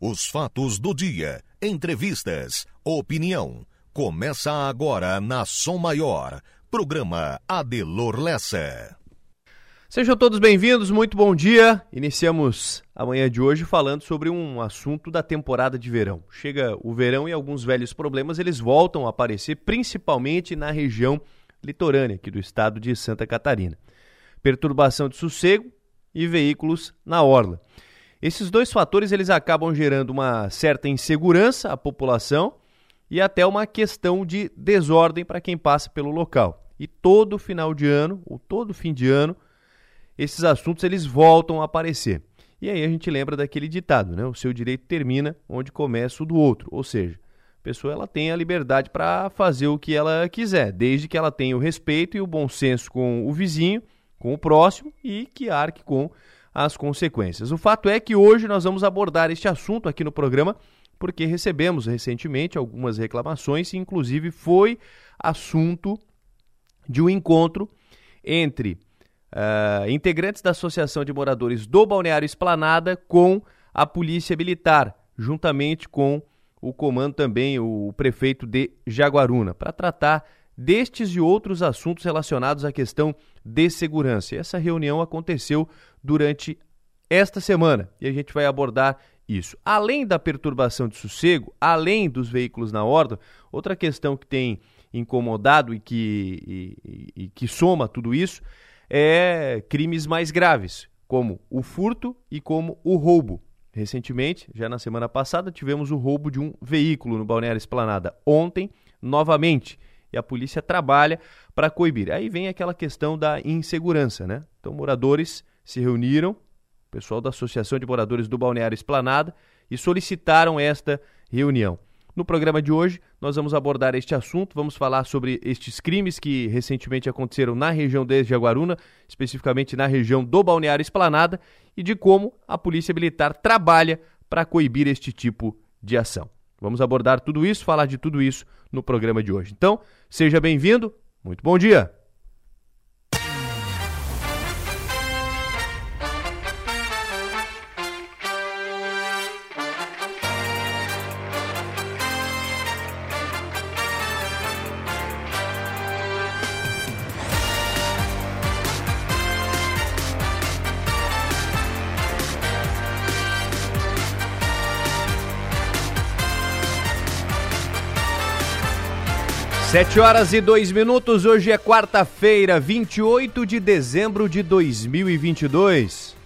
Os fatos do dia, entrevistas, opinião. Começa agora na Som Maior. Programa Adelor Lessa. Sejam todos bem-vindos, muito bom dia. Iniciamos a manhã de hoje falando sobre um assunto da temporada de verão. Chega o verão e alguns velhos problemas eles voltam a aparecer, principalmente na região litorânea aqui do estado de Santa Catarina. Perturbação de sossego e veículos na orla. Esses dois fatores eles acabam gerando uma certa insegurança à população e até uma questão de desordem para quem passa pelo local. E todo final de ano, ou todo fim de ano, esses assuntos eles voltam a aparecer. E aí a gente lembra daquele ditado, né? O seu direito termina onde começa o do outro. Ou seja, a pessoa ela tem a liberdade para fazer o que ela quiser, desde que ela tenha o respeito e o bom senso com o vizinho, com o próximo e que arque com as consequências. O fato é que hoje nós vamos abordar este assunto aqui no programa porque recebemos recentemente algumas reclamações e inclusive foi assunto de um encontro entre uh, integrantes da Associação de Moradores do Balneário Esplanada com a Polícia Militar, juntamente com o comando também, o prefeito de Jaguaruna, para tratar destes e outros assuntos relacionados à questão de segurança. E essa reunião aconteceu durante esta semana e a gente vai abordar isso. Além da perturbação de sossego, além dos veículos na ordem, outra questão que tem incomodado e que, e, e, que soma tudo isso é crimes mais graves, como o furto e como o roubo. Recentemente, já na semana passada, tivemos o roubo de um veículo no Balneário Esplanada. Ontem, novamente, e a polícia trabalha para coibir. Aí vem aquela questão da insegurança, né? Então, moradores se reuniram, o pessoal da Associação de Moradores do Balneário Esplanada, e solicitaram esta reunião. No programa de hoje, nós vamos abordar este assunto, vamos falar sobre estes crimes que recentemente aconteceram na região de Jaguaruna, especificamente na região do Balneário Esplanada, e de como a Polícia Militar trabalha para coibir este tipo de ação. Vamos abordar tudo isso, falar de tudo isso no programa de hoje. Então, seja bem-vindo, muito bom dia! Sete horas e dois minutos, hoje é quarta-feira, 28 de dezembro de 2022.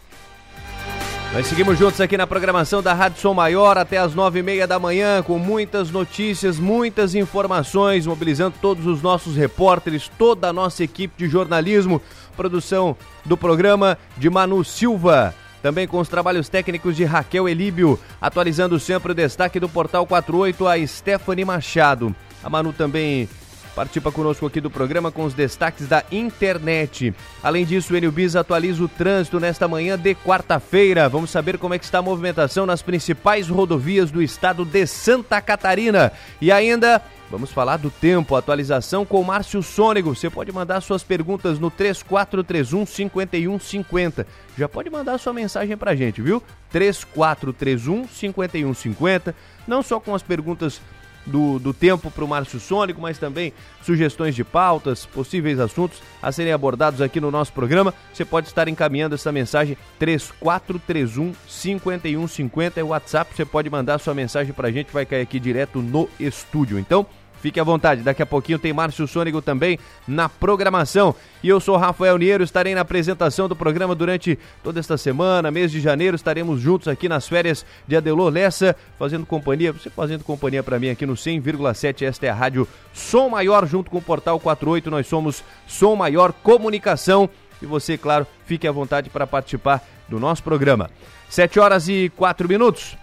Nós seguimos juntos aqui na programação da Rádio Som Maior até as nove e meia da manhã, com muitas notícias, muitas informações, mobilizando todos os nossos repórteres, toda a nossa equipe de jornalismo, produção do programa de Manu Silva. Também com os trabalhos técnicos de Raquel Elíbio, atualizando sempre o destaque do Portal 48, a Stephanie Machado. A Manu também participa conosco aqui do programa com os destaques da internet. Além disso, o Enilbis atualiza o trânsito nesta manhã de quarta-feira. Vamos saber como é que está a movimentação nas principais rodovias do estado de Santa Catarina. E ainda Vamos falar do tempo, atualização com o Márcio Sônego. Você pode mandar suas perguntas no 3431 5150. Já pode mandar sua mensagem pra gente, viu? 3431 5150. Não só com as perguntas do, do tempo para o Márcio Sônico, mas também sugestões de pautas, possíveis assuntos a serem abordados aqui no nosso programa. Você pode estar encaminhando essa mensagem 3431 5150 é o WhatsApp. Você pode mandar sua mensagem para a gente, vai cair aqui direto no estúdio. Então, Fique à vontade, daqui a pouquinho tem Márcio Sônigo também na programação. E eu sou Rafael Niero, estarei na apresentação do programa durante toda esta semana, mês de janeiro, estaremos juntos aqui nas férias de Adelô Lessa, fazendo companhia, você fazendo companhia para mim aqui no 100,7, esta é a rádio Som Maior, junto com o Portal 48, nós somos Som Maior Comunicação. E você, claro, fique à vontade para participar do nosso programa. 7 horas e 4 minutos.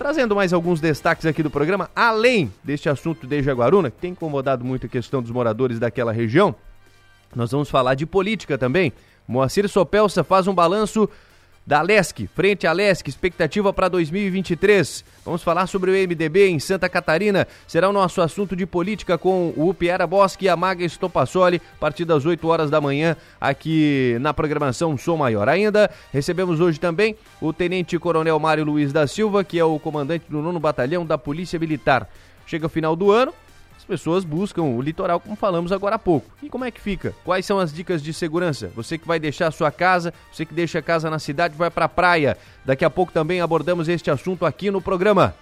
Trazendo mais alguns destaques aqui do programa, além deste assunto de Jaguaruna, que tem incomodado muito a questão dos moradores daquela região, nós vamos falar de política também. Moacir Sopelsa faz um balanço da Lesc, frente à Lesc, expectativa para 2023. Vamos falar sobre o MDB em Santa Catarina. Será o nosso assunto de política com o Piera Bosque e a Maga Estopassoli, a partir das 8 horas da manhã, aqui na programação Som Maior. Ainda recebemos hoje também o Tenente Coronel Mário Luiz da Silva, que é o comandante do 9 Batalhão da Polícia Militar. Chega o final do ano, pessoas buscam o litoral, como falamos agora há pouco. E como é que fica? Quais são as dicas de segurança? Você que vai deixar a sua casa, você que deixa a casa na cidade, vai para a praia. Daqui a pouco também abordamos este assunto aqui no programa.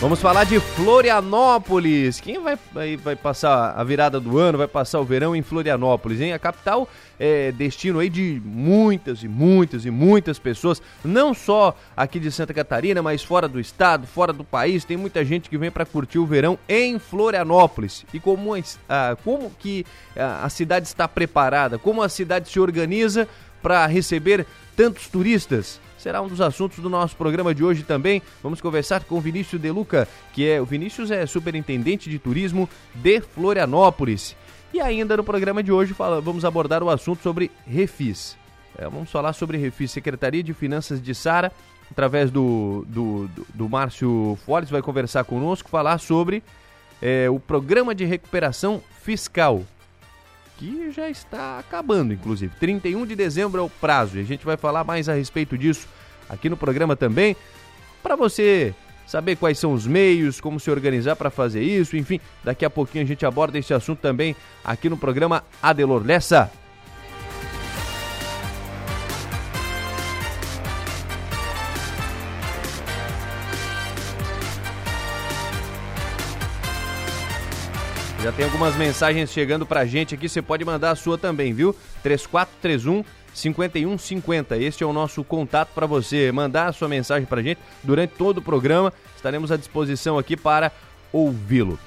Vamos falar de Florianópolis. Quem vai, vai, vai, passar a virada do ano, vai passar o verão em Florianópolis, hein? A capital é destino aí de muitas e muitas e muitas pessoas, não só aqui de Santa Catarina, mas fora do estado, fora do país. Tem muita gente que vem para curtir o verão em Florianópolis. E como, ah, como que a cidade está preparada, como a cidade se organiza para receber tantos turistas? Será um dos assuntos do nosso programa de hoje também. Vamos conversar com o Vinícius De Luca, que é o Vinícius é superintendente de turismo de Florianópolis. E ainda no programa de hoje fala, vamos abordar o assunto sobre refis. É, vamos falar sobre refis, Secretaria de Finanças de Sara, através do, do, do, do Márcio vai conversar conosco, falar sobre é, o programa de recuperação fiscal que já está acabando, inclusive. 31 de dezembro é o prazo e a gente vai falar mais a respeito disso aqui no programa também, para você saber quais são os meios, como se organizar para fazer isso, enfim, daqui a pouquinho a gente aborda esse assunto também aqui no programa Adelor Lessa. Já tem algumas mensagens chegando pra gente aqui, você pode mandar a sua também, viu? 3431 5150. Este é o nosso contato para você mandar a sua mensagem pra gente durante todo o programa. Estaremos à disposição aqui para ouvi-lo.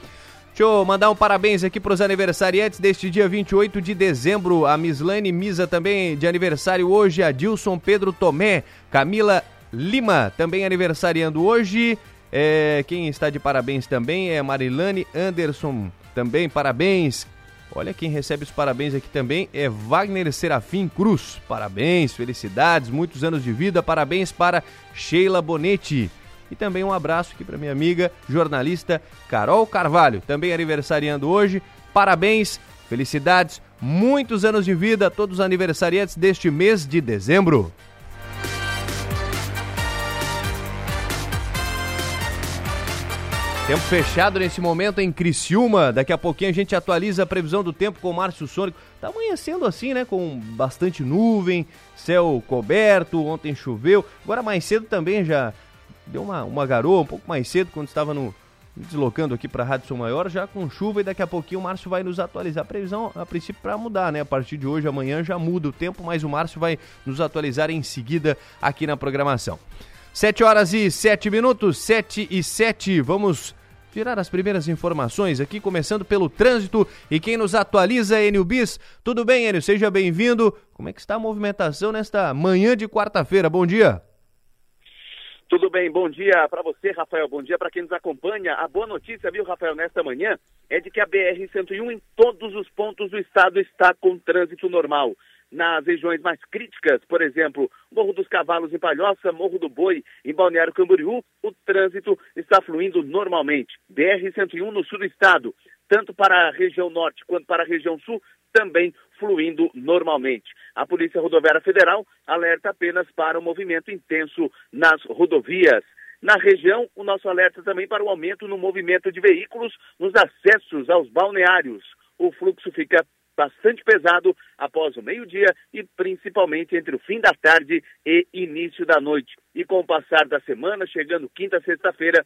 Deixa eu mandar um parabéns aqui para os aniversariantes deste dia 28 de dezembro. A Mislane Misa também de aniversário hoje. A Dilson Pedro Tomé. Camila Lima também aniversariando hoje. É, quem está de parabéns também é Marilane Anderson também parabéns. Olha quem recebe os parabéns aqui também é Wagner Serafim Cruz. Parabéns, felicidades, muitos anos de vida. Parabéns para Sheila Bonetti. E também um abraço aqui para minha amiga jornalista Carol Carvalho, também aniversariando hoje. Parabéns, felicidades, muitos anos de vida a todos os aniversariantes deste mês de dezembro. Tempo fechado nesse momento em Criciúma. Daqui a pouquinho a gente atualiza a previsão do tempo com o Márcio Sônico. Tá amanhecendo assim, né? Com bastante nuvem, céu coberto. Ontem choveu. Agora mais cedo também já deu uma, uma garoa, um pouco mais cedo, quando estava no, deslocando aqui para a Rádio São Maior, já com chuva. E daqui a pouquinho o Márcio vai nos atualizar. A previsão, a princípio, para mudar, né? A partir de hoje, amanhã já muda o tempo, mas o Márcio vai nos atualizar em seguida aqui na programação. 7 horas e 7 minutos, 7 e 7. Vamos tirar as primeiras informações aqui, começando pelo trânsito. E quem nos atualiza é Enio Bis. Tudo bem, Enio? Seja bem-vindo. Como é que está a movimentação nesta manhã de quarta-feira? Bom dia. Tudo bem, bom dia para você, Rafael. Bom dia para quem nos acompanha. A boa notícia, viu, Rafael, nesta manhã é de que a BR-101 em todos os pontos do estado está com trânsito normal nas regiões mais críticas, por exemplo, Morro dos Cavalos em Palhoça, Morro do Boi em Balneário Camboriú, o trânsito está fluindo normalmente. BR-101 no sul do estado, tanto para a região norte quanto para a região sul, também fluindo normalmente. A Polícia Rodoviária Federal alerta apenas para o movimento intenso nas rodovias. Na região, o nosso alerta também para o aumento no movimento de veículos nos acessos aos balneários. O fluxo fica bastante pesado após o meio-dia e principalmente entre o fim da tarde e início da noite. E com o passar da semana, chegando quinta, sexta-feira,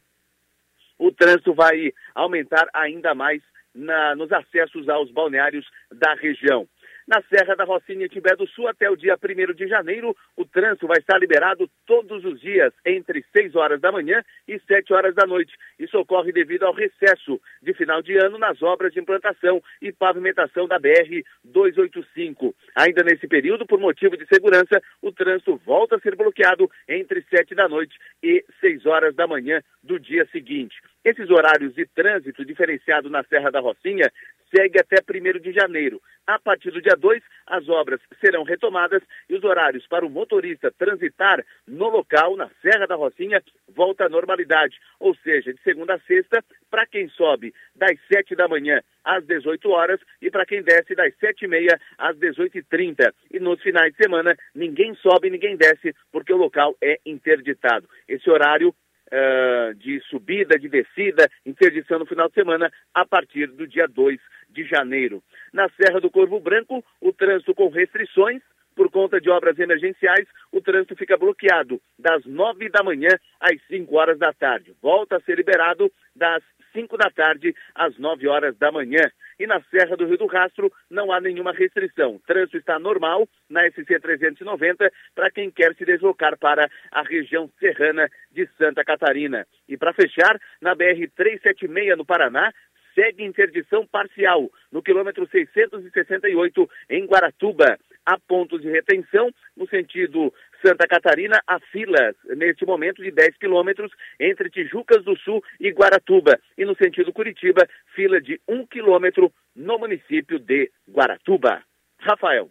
o trânsito vai aumentar ainda mais na, nos acessos aos balneários da região. Na Serra da Rocinha e Tibé do Sul, até o dia 1 de janeiro, o trânsito vai estar liberado todos os dias, entre 6 horas da manhã e 7 horas da noite. Isso ocorre devido ao recesso de final de ano nas obras de implantação e pavimentação da BR-285. Ainda nesse período, por motivo de segurança, o trânsito volta a ser bloqueado entre 7 da noite e 6 horas da manhã do dia seguinte. Esses horários de trânsito diferenciado na Serra da Rocinha segue até 1 de janeiro. A partir do dia 2, as obras serão retomadas e os horários para o motorista transitar no local, na Serra da Rocinha, volta à normalidade. Ou seja, de segunda a sexta, para quem sobe das 7 da manhã às 18 horas e para quem desce das 7 e meia às 18h30. E nos finais de semana, ninguém sobe, ninguém desce, porque o local é interditado. Esse horário uh, de subida, de descida, interdição no final de semana, a partir do dia 2 de janeiro. Na Serra do Corvo Branco, o trânsito com restrições. Por conta de obras emergenciais, o trânsito fica bloqueado das 9 da manhã às 5 horas da tarde. Volta a ser liberado das 5 da tarde às 9 horas da manhã. E na Serra do Rio do Rastro não há nenhuma restrição. Trânsito está normal na SC 390 para quem quer se deslocar para a região serrana de Santa Catarina. E para fechar, na BR 376 no Paraná, segue interdição parcial no quilômetro 668 em Guaratuba. Há pontos de retenção no sentido Santa Catarina, há filas neste momento de 10 quilômetros entre Tijucas do Sul e Guaratuba. E no sentido Curitiba, fila de 1 quilômetro no município de Guaratuba. Rafael.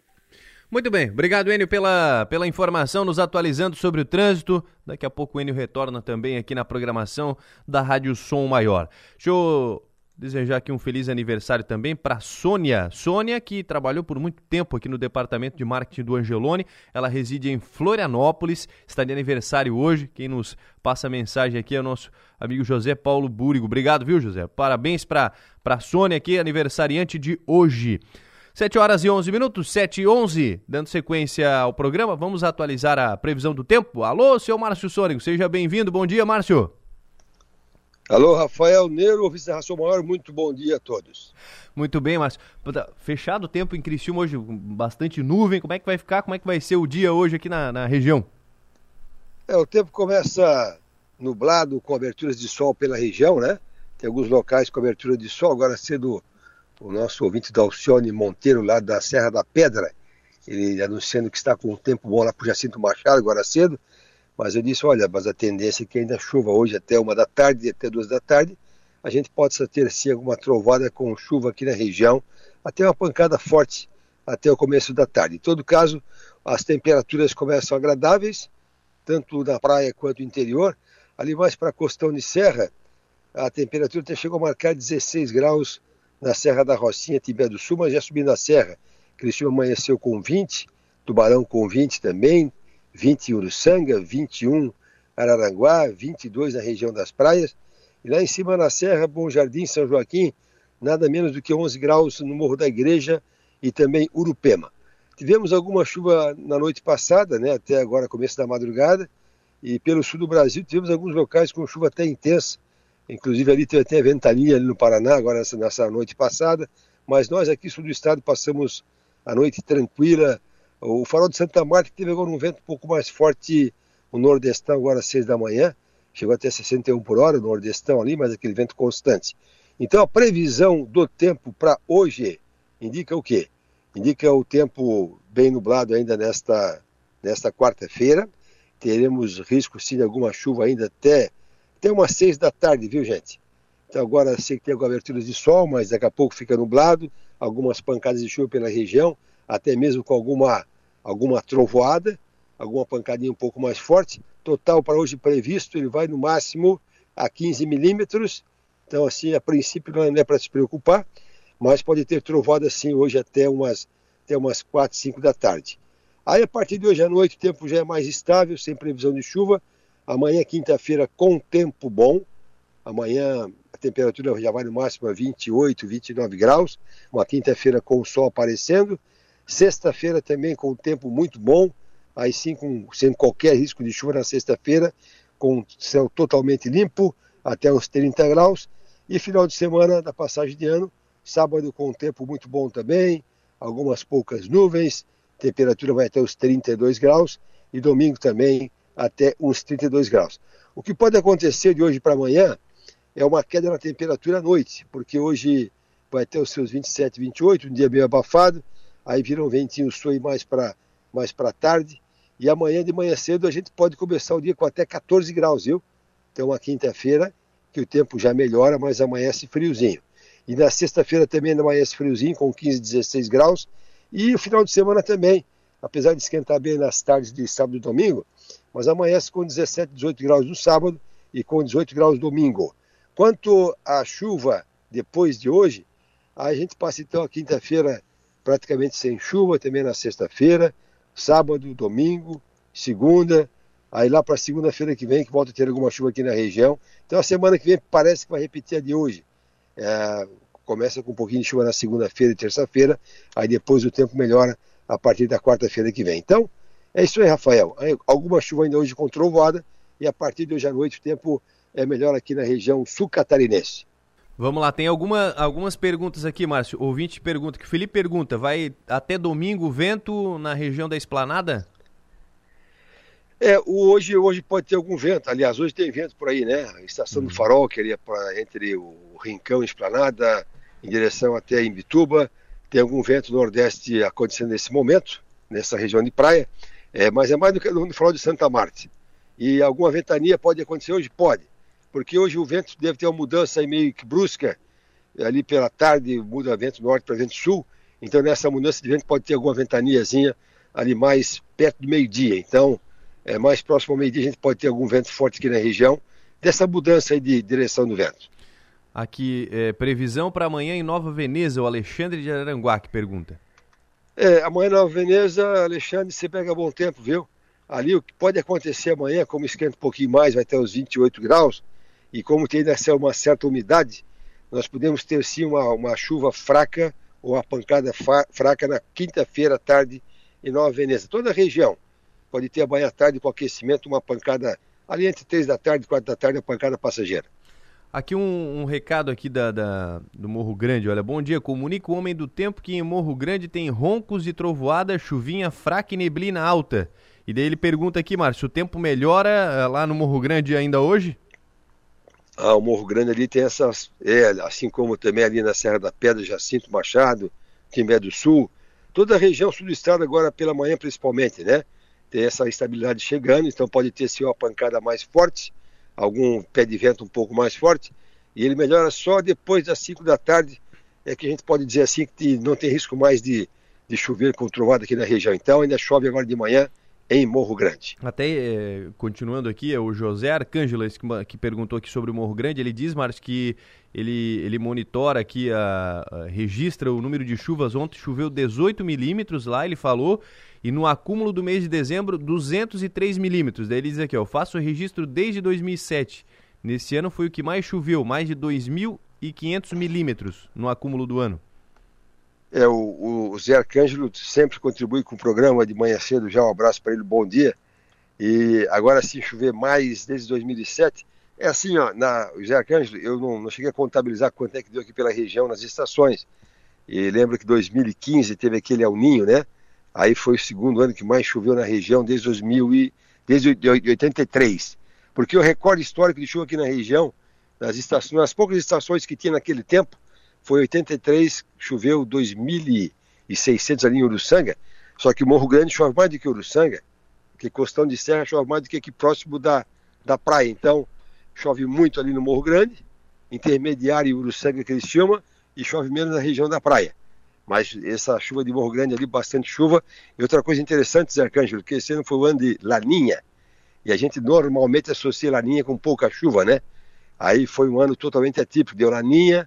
Muito bem, obrigado Enio pela, pela informação, nos atualizando sobre o trânsito. Daqui a pouco o Enio retorna também aqui na programação da Rádio Som Maior. Deixa eu Desejar aqui um feliz aniversário também para Sônia. Sônia, que trabalhou por muito tempo aqui no departamento de marketing do Angelone. Ela reside em Florianópolis, está de aniversário hoje. Quem nos passa a mensagem aqui é o nosso amigo José Paulo Búrigo. Obrigado, viu, José? Parabéns para a Sônia aqui, aniversariante de hoje. 7 horas e 11 minutos, 7 e 11. Dando sequência ao programa, vamos atualizar a previsão do tempo. Alô, seu Márcio Sônico, seja bem-vindo. Bom dia, Márcio. Alô, Rafael Neiro, oficial Ração Maior, muito bom dia a todos. Muito bem, mas fechado o tempo em Criciúma hoje, bastante nuvem, como é que vai ficar, como é que vai ser o dia hoje aqui na, na região? É, o tempo começa nublado, com aberturas de sol pela região, né? Tem alguns locais com abertura de sol, agora cedo o nosso ouvinte Dalcione Monteiro, lá da Serra da Pedra, ele anunciando que está com um tempo bom lá para o Jacinto Machado, agora cedo, mas eu disse, olha, mas a tendência é que ainda chova hoje até uma da tarde até duas da tarde. A gente pode ter sim alguma trovada com chuva aqui na região, até uma pancada forte até o começo da tarde. Em todo caso, as temperaturas começam agradáveis, tanto na praia quanto no interior. Ali mais para a costão de serra, a temperatura até chegou a marcar 16 graus na Serra da Rocinha, Tibé do Sul, mas já subindo a serra. Criciúma amanheceu com 20, Tubarão com 20 também, 20 em Uruçanga, 21 Araranguá, 22 na região das praias. E lá em cima na Serra, Bom Jardim, São Joaquim, nada menos do que 11 graus no Morro da Igreja e também Urupema. Tivemos alguma chuva na noite passada, né, até agora, começo da madrugada, e pelo sul do Brasil tivemos alguns locais com chuva até intensa, inclusive ali teve até ventania ali no Paraná, agora nessa, nessa noite passada, mas nós aqui sul do estado passamos a noite tranquila, o farol de Santa Marta teve agora um vento um pouco mais forte no nordestão, agora às 6 da manhã, chegou até 61 por hora no nordestão ali, mas aquele vento constante. Então a previsão do tempo para hoje indica o quê? Indica o tempo bem nublado ainda nesta, nesta quarta-feira. Teremos risco sim de alguma chuva ainda até, até umas 6 da tarde, viu gente? Então agora sei que tem algumas aberturas de sol, mas daqui a pouco fica nublado, algumas pancadas de chuva pela região até mesmo com alguma, alguma trovoada, alguma pancadinha um pouco mais forte. Total para hoje previsto, ele vai no máximo a 15 milímetros. Então, assim, a princípio não é para se preocupar, mas pode ter trovada assim hoje até umas, até umas 4, 5 da tarde. Aí, a partir de hoje à noite, o tempo já é mais estável, sem previsão de chuva. Amanhã, quinta-feira, com tempo bom. Amanhã a temperatura já vai no máximo a 28, 29 graus. Uma quinta-feira com o sol aparecendo. Sexta-feira também com um tempo muito bom, aí sim com, sem qualquer risco de chuva na sexta-feira, com céu totalmente limpo, até uns 30 graus. E final de semana da passagem de ano, sábado com um tempo muito bom também, algumas poucas nuvens, temperatura vai até os 32 graus, e domingo também até uns 32 graus. O que pode acontecer de hoje para amanhã é uma queda na temperatura à noite, porque hoje vai ter os seus 27, 28, um dia meio abafado, aí vira um ventinho sul mais para mais para tarde. E amanhã de manhã cedo a gente pode começar o dia com até 14 graus, viu? Então, uma quinta-feira que o tempo já melhora, mas amanhece friozinho. E na sexta-feira também amanhece friozinho, com 15, 16 graus. E o final de semana também, apesar de esquentar bem nas tardes de sábado e domingo, mas amanhece com 17, 18 graus no sábado e com 18 graus domingo. Quanto à chuva depois de hoje, a gente passa então a quinta-feira praticamente sem chuva, também na sexta-feira, sábado, domingo, segunda, aí lá para segunda-feira que vem que volta a ter alguma chuva aqui na região. Então a semana que vem parece que vai repetir a de hoje. É, começa com um pouquinho de chuva na segunda-feira e terça-feira, aí depois o tempo melhora a partir da quarta-feira que vem. Então, é isso aí, Rafael. Alguma chuva ainda hoje com trovoada e a partir de hoje à noite o tempo é melhor aqui na região sul catarinense. Vamos lá, tem alguma, algumas perguntas aqui, Márcio. Ouvinte pergunta, que o Felipe pergunta, vai até domingo vento na região da Esplanada? É, hoje, hoje pode ter algum vento. Aliás, hoje tem vento por aí, né? A estação uhum. do Farol, que é pra, entre o Rincão e Esplanada, em direção até Imbituba. Tem algum vento nordeste acontecendo nesse momento, nessa região de praia. É, mas é mais do que no Farol de Santa Marta. E alguma ventania pode acontecer hoje? Pode. Porque hoje o vento deve ter uma mudança meio que brusca. Ali pela tarde muda vento norte para vento sul. Então nessa mudança de vento pode ter alguma ventaniazinha ali mais perto do meio-dia. Então é, mais próximo ao meio-dia a gente pode ter algum vento forte aqui na região, dessa mudança de direção do vento. Aqui, é, previsão para amanhã em Nova Veneza, o Alexandre de Aranguá que pergunta. É, amanhã em Nova Veneza, Alexandre, você pega bom tempo, viu? Ali o que pode acontecer amanhã, como esquenta um pouquinho mais, vai ter os 28 graus, e como tem ainda uma certa umidade, nós podemos ter sim uma, uma chuva fraca ou uma pancada fraca na quinta-feira à tarde em Nova Veneza. Toda a região, pode ter amanhã à tarde com aquecimento, uma pancada ali entre 3 da tarde e 4 da tarde, uma pancada passageira. Aqui um, um recado aqui da, da, do Morro Grande, olha, bom dia, comunica o homem do tempo que em Morro Grande tem roncos e trovoada, chuvinha fraca e neblina alta. E daí ele pergunta aqui, Márcio, o tempo melhora eh, lá no Morro Grande ainda hoje? Ah, o Morro Grande ali tem essas, é, assim como também ali na Serra da Pedra, Jacinto Machado, Quimbé do Sul, toda a região sul do estado agora pela manhã principalmente, né? ter essa estabilidade chegando, então pode ter sim uma pancada mais forte, algum pé de vento um pouco mais forte, e ele melhora só depois das 5 da tarde, é que a gente pode dizer assim que não tem risco mais de, de chover com trovada aqui na região. Então ainda chove agora de manhã em Morro Grande. Até é, continuando aqui, é o José Arcângelo que, que perguntou aqui sobre o Morro Grande, ele diz, Marcos, que ele, ele monitora aqui, a, a, registra o número de chuvas. Ontem choveu 18 milímetros lá, ele falou, e no acúmulo do mês de dezembro, 203 milímetros. Daí ele diz aqui, ó, faço o registro desde 2007. Nesse ano foi o que mais choveu, mais de 2.500 milímetros no acúmulo do ano. É, o, o Zé Arcângelo sempre contribui com o programa de manhã cedo, já um abraço para ele, bom dia. E agora sim, chover mais desde 2007. É assim, ó, na, o Zé Arcângelo, eu não, não cheguei a contabilizar quanto é que deu aqui pela região nas estações. E lembro que 2015 teve aquele El Ninho, né? Aí foi o segundo ano que mais choveu na região desde 2000 e desde 83. Porque o recorde histórico de chuva aqui na região, nas estações, nas poucas estações que tinha naquele tempo, foi 83, choveu 2.600 ali em Uruçanga, só que o Morro Grande chove mais do que Uruçanga, que Costão de Serra chove mais do que aqui próximo da, da praia. Então, chove muito ali no Morro Grande, intermediário Uruçanga que eles chamam, e chove menos na região da praia. Mas essa chuva de Morro Grande ali, bastante chuva. E outra coisa interessante, Zé Arcângelo, que esse ano foi o ano de Laninha. E a gente normalmente associa Laninha com pouca chuva, né? Aí foi um ano totalmente atípico, deu Laninha,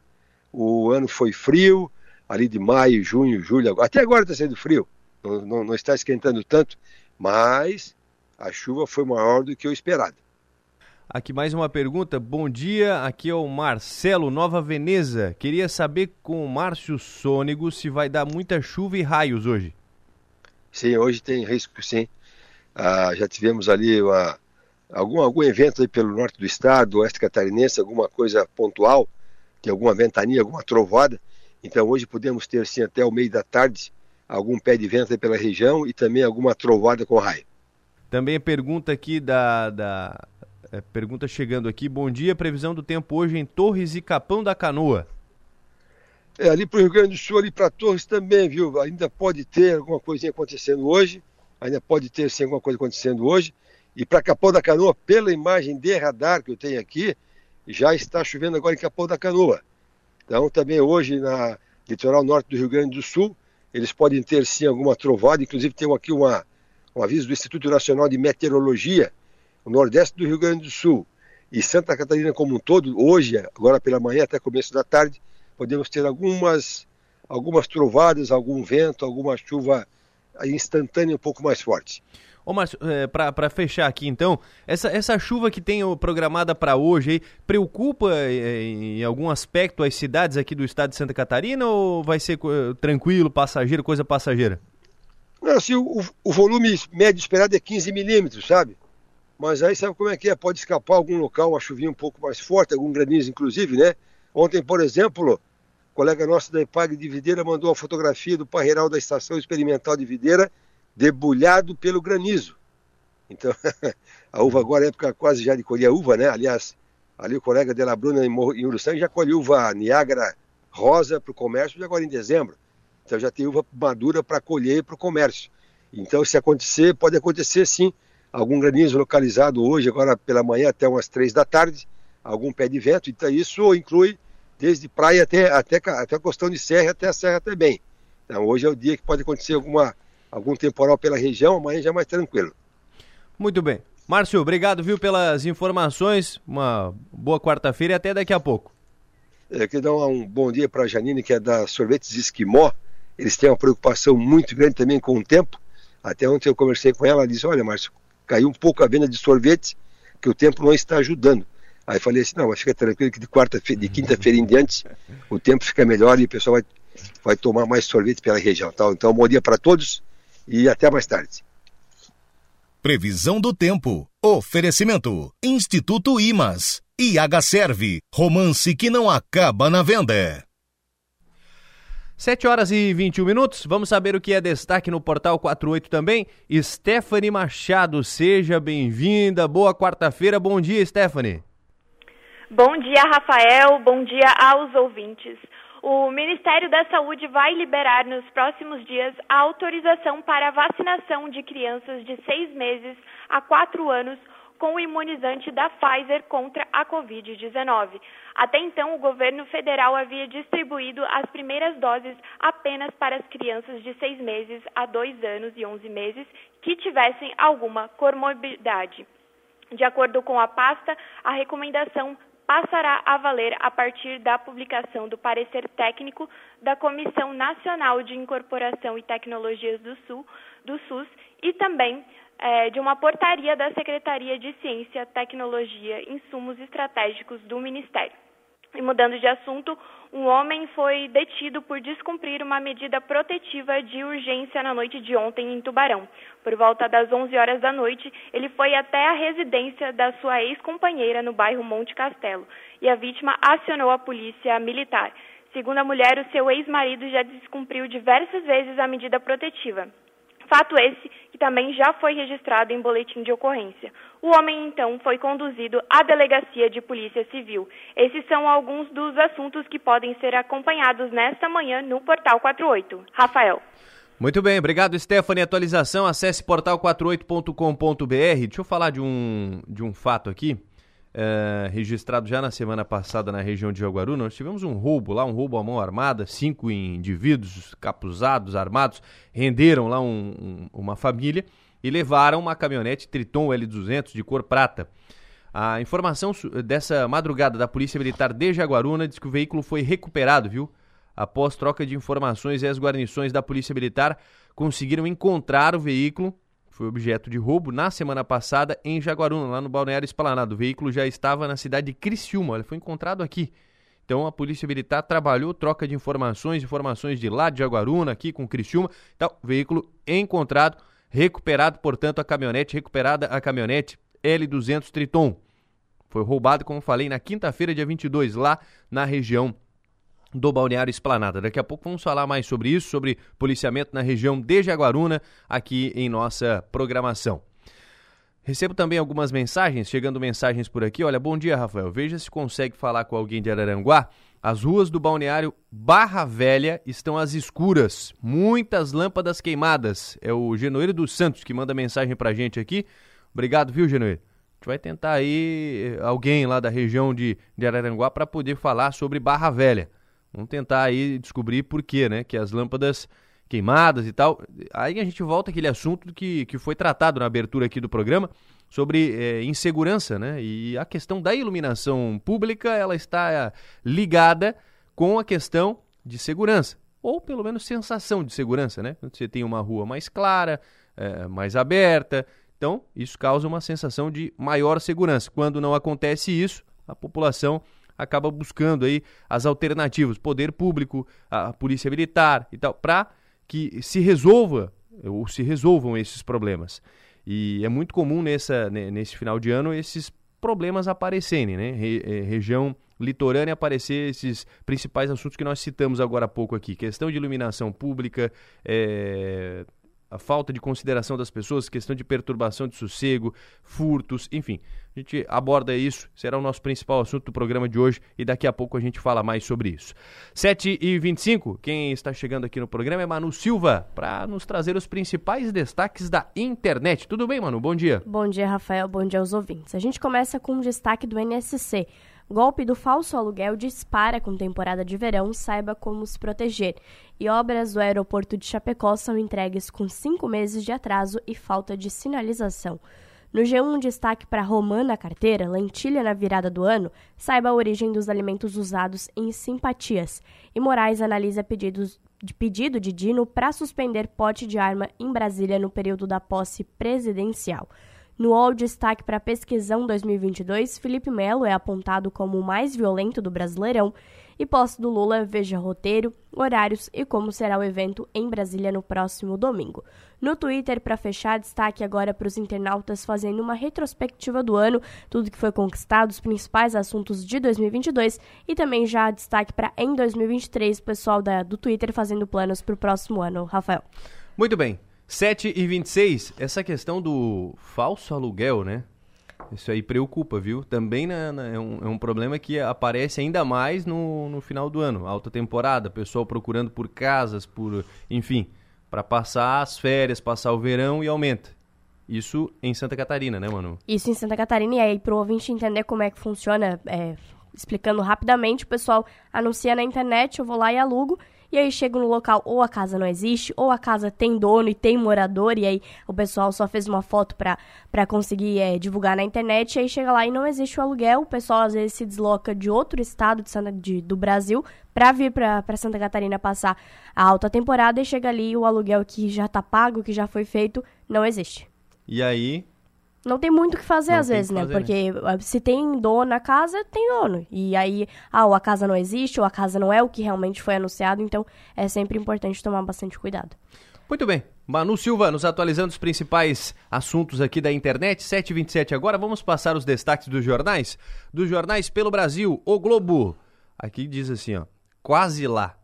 o ano foi frio, ali de maio, junho, julho, até agora está sendo frio, não, não, não está esquentando tanto, mas a chuva foi maior do que o esperado. Aqui mais uma pergunta. Bom dia, aqui é o Marcelo Nova Veneza. Queria saber com o Márcio Sônego se vai dar muita chuva e raios hoje. Sim, hoje tem risco sim. Ah, já tivemos ali uma, algum, algum evento aí pelo norte do estado, oeste catarinense, alguma coisa pontual, de alguma ventania, alguma trovoada. Então hoje podemos ter sim até o meio da tarde algum pé de vento aí pela região e também alguma trovoada com raio. Também pergunta aqui da, da é, pergunta chegando aqui. Bom dia, previsão do tempo hoje em Torres e Capão da Canoa. É, ali para o Rio Grande do Sul, ali para Torres também, viu? Ainda pode ter alguma coisinha acontecendo hoje, ainda pode ter sim alguma coisa acontecendo hoje. E para Capão da Canoa, pela imagem de radar que eu tenho aqui, já está chovendo agora em Capão da Canoa. Então, também hoje, na litoral norte do Rio Grande do Sul, eles podem ter sim alguma trovada, inclusive tem aqui uma, um aviso do Instituto Nacional de Meteorologia, o nordeste do Rio Grande do Sul e Santa Catarina como um todo, hoje, agora pela manhã até começo da tarde, podemos ter algumas, algumas trovadas, algum vento, alguma chuva instantânea um pouco mais forte. Ô Márcio, é, para fechar aqui então, essa, essa chuva que tem programada para hoje aí, preocupa é, em algum aspecto as cidades aqui do estado de Santa Catarina ou vai ser tranquilo, passageiro, coisa passageira? Não, assim, o, o volume médio esperado é 15 milímetros, sabe? Mas aí sabe como é que é? Pode escapar algum local, uma chuvinha um pouco mais forte, algum granizo inclusive, né? Ontem, por exemplo, o colega nosso da EPAG de Videira mandou a fotografia do parreiral da Estação Experimental de Videira debulhado pelo granizo. Então, a uva agora é época quase já de colher uva, né? Aliás, ali o colega Dela Bruna em Uruçanga já colheu uva Niágara rosa para o comércio agora em dezembro. Então já tem uva madura para colher para o comércio. Então, se acontecer, pode acontecer sim algum granizo localizado hoje, agora pela manhã até umas três da tarde, algum pé de vento. Então, isso inclui desde praia até, até, até a costão de serra até a serra também. Então, hoje é o dia que pode acontecer alguma algum temporal pela região, amanhã já é mais tranquilo. Muito bem. Márcio, obrigado, viu, pelas informações. Uma boa quarta-feira e até daqui a pouco. Eu queria dar um bom dia para a Janine, que é da Sorvetes Esquimó. Eles têm uma preocupação muito grande também com o tempo. Até ontem eu conversei com ela, ela disse, olha, Márcio, caiu um pouco a venda de sorvete, que o tempo não está ajudando. Aí falei assim, não, mas fica tranquilo que de quarta-feira, de quinta-feira em diante, o tempo fica melhor e o pessoal vai, vai tomar mais sorvete pela região. Tá? Então, bom dia para todos e até mais tarde. Previsão do tempo. Oferecimento. Instituto Imas. IH Serve. Romance que não acaba na venda. 7 horas e 21 minutos. Vamos saber o que é destaque no Portal 48 também. Stephanie Machado, seja bem-vinda. Boa quarta-feira. Bom dia, Stephanie. Bom dia, Rafael. Bom dia aos ouvintes. O Ministério da Saúde vai liberar nos próximos dias a autorização para a vacinação de crianças de seis meses a quatro anos com o imunizante da Pfizer contra a Covid-19. Até então, o governo federal havia distribuído as primeiras doses apenas para as crianças de seis meses a dois anos e onze meses que tivessem alguma comorbidade. De acordo com a pasta, a recomendação passará a valer a partir da publicação do parecer técnico da Comissão Nacional de Incorporação e Tecnologias do, Sul, do SUS e também é, de uma portaria da Secretaria de Ciência, Tecnologia e Insumos Estratégicos do Ministério. E mudando de assunto, um homem foi detido por descumprir uma medida protetiva de urgência na noite de ontem em Tubarão. Por volta das 11 horas da noite, ele foi até a residência da sua ex-companheira no bairro Monte Castelo e a vítima acionou a polícia militar. Segundo a mulher, o seu ex-marido já descumpriu diversas vezes a medida protetiva. Fato esse que também já foi registrado em boletim de ocorrência. O homem, então, foi conduzido à delegacia de polícia civil. Esses são alguns dos assuntos que podem ser acompanhados nesta manhã no Portal 48. Rafael. Muito bem, obrigado, Stephanie. Atualização, acesse portal48.com.br. Deixa eu falar de um, de um fato aqui é, registrado já na semana passada na região de Jaguaru. Nós tivemos um roubo lá, um roubo à mão armada, cinco indivíduos capuzados, armados, renderam lá um, um, uma família e levaram uma caminhonete Triton L200 de cor prata. A informação dessa madrugada da Polícia Militar de Jaguaruna diz que o veículo foi recuperado, viu? Após troca de informações, as guarnições da Polícia Militar conseguiram encontrar o veículo foi objeto de roubo na semana passada em Jaguaruna, lá no Balneário Esplanado. O veículo já estava na cidade de Criciúma, ele foi encontrado aqui. Então a Polícia Militar trabalhou, troca de informações, informações de lá de Jaguaruna, aqui com Criciúma. Então, veículo encontrado, recuperado, portanto, a caminhonete, recuperada a caminhonete L200 Triton. Foi roubado, como falei, na quinta-feira, dia 22, lá na região do Balneário Esplanada. Daqui a pouco vamos falar mais sobre isso, sobre policiamento na região de Jaguaruna, aqui em nossa programação. Recebo também algumas mensagens, chegando mensagens por aqui. Olha, bom dia, Rafael. Veja se consegue falar com alguém de Araranguá. As ruas do balneário Barra Velha estão às escuras, muitas lâmpadas queimadas. É o Genoeiro dos Santos que manda mensagem pra gente aqui. Obrigado, viu, Genoeiro? gente vai tentar aí alguém lá da região de, de Araranguá para poder falar sobre Barra Velha. Vamos tentar aí descobrir por quê, né? Que as lâmpadas queimadas e tal. Aí a gente volta àquele assunto que, que foi tratado na abertura aqui do programa sobre é, insegurança, né? E a questão da iluminação pública, ela está ligada com a questão de segurança, ou pelo menos sensação de segurança, né? Você tem uma rua mais clara, é, mais aberta, então isso causa uma sensação de maior segurança. Quando não acontece isso, a população acaba buscando aí as alternativas, poder público, a polícia militar e tal, para que se resolva ou se resolvam esses problemas. E é muito comum nessa, nesse final de ano esses problemas aparecerem, né? Re, é, região litorânea aparecer esses principais assuntos que nós citamos agora há pouco aqui. Questão de iluminação pública, é, a falta de consideração das pessoas, questão de perturbação de sossego, furtos, enfim. A gente aborda isso, será o nosso principal assunto do programa de hoje e daqui a pouco a gente fala mais sobre isso. 7h25, quem está chegando aqui no programa é Manu Silva, para nos trazer os principais destaques da internet. Tudo bem, Manu? Bom dia. Bom dia, Rafael. Bom dia aos ouvintes. A gente começa com um destaque do NSC. Golpe do falso aluguel dispara com temporada de verão, saiba como se proteger. E obras do aeroporto de Chapecó são entregues com cinco meses de atraso e falta de sinalização. No G1, destaque para romã na carteira, lentilha na virada do ano, saiba a origem dos alimentos usados em simpatias. E Moraes analisa pedidos de pedido de Dino para suspender pote de arma em Brasília no período da posse presidencial. No UOL destaque para pesquisão 2022, Felipe Melo é apontado como o mais violento do Brasileirão e posse do Lula veja roteiro, horários e como será o evento em Brasília no próximo domingo. No Twitter, para fechar, destaque agora para os internautas fazendo uma retrospectiva do ano, tudo que foi conquistado, os principais assuntos de 2022 e também já destaque para em 2023, o pessoal da, do Twitter fazendo planos para o próximo ano. Rafael. Muito bem. 7 e 26, essa questão do falso aluguel, né? Isso aí preocupa, viu? Também na, na, é, um, é, um, problema que aparece ainda mais no, no final do ano, alta temporada, pessoal procurando por casas, por enfim, para passar as férias, passar o verão e aumenta. Isso em Santa Catarina, né, Manu? Isso em Santa Catarina, e aí para o ouvinte entender como é que funciona, é, explicando rapidamente, o pessoal anuncia na internet, eu vou lá e alugo, e aí chega no local, ou a casa não existe, ou a casa tem dono e tem morador, e aí o pessoal só fez uma foto para conseguir é, divulgar na internet, e aí chega lá e não existe o aluguel, o pessoal às vezes se desloca de outro estado de de, do Brasil para vir para Santa Catarina passar a alta temporada, e chega ali o aluguel que já tá pago, que já foi feito, não existe. E aí, não tem muito o que fazer não às vezes, né? fazer, né? Porque né? se tem dono na casa, tem dono. E aí, ah, ou a casa não existe, ou a casa não é o que realmente foi anunciado, então é sempre importante tomar bastante cuidado. Muito bem. Manu Silva, nos atualizando os principais assuntos aqui da internet, 7h27 agora, vamos passar os destaques dos jornais. Dos jornais pelo Brasil, O Globo. Aqui diz assim, ó, quase lá.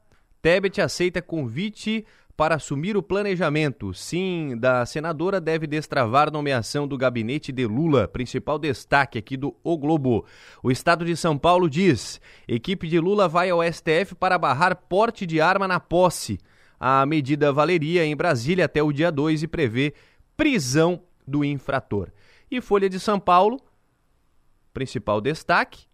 Tebet aceita convite para assumir o planejamento. Sim, da senadora deve destravar nomeação do gabinete de Lula, principal destaque aqui do O Globo. O estado de São Paulo diz: equipe de Lula vai ao STF para barrar porte de arma na posse. A medida valeria em Brasília até o dia 2 e prevê prisão do infrator. E Folha de São Paulo, principal destaque: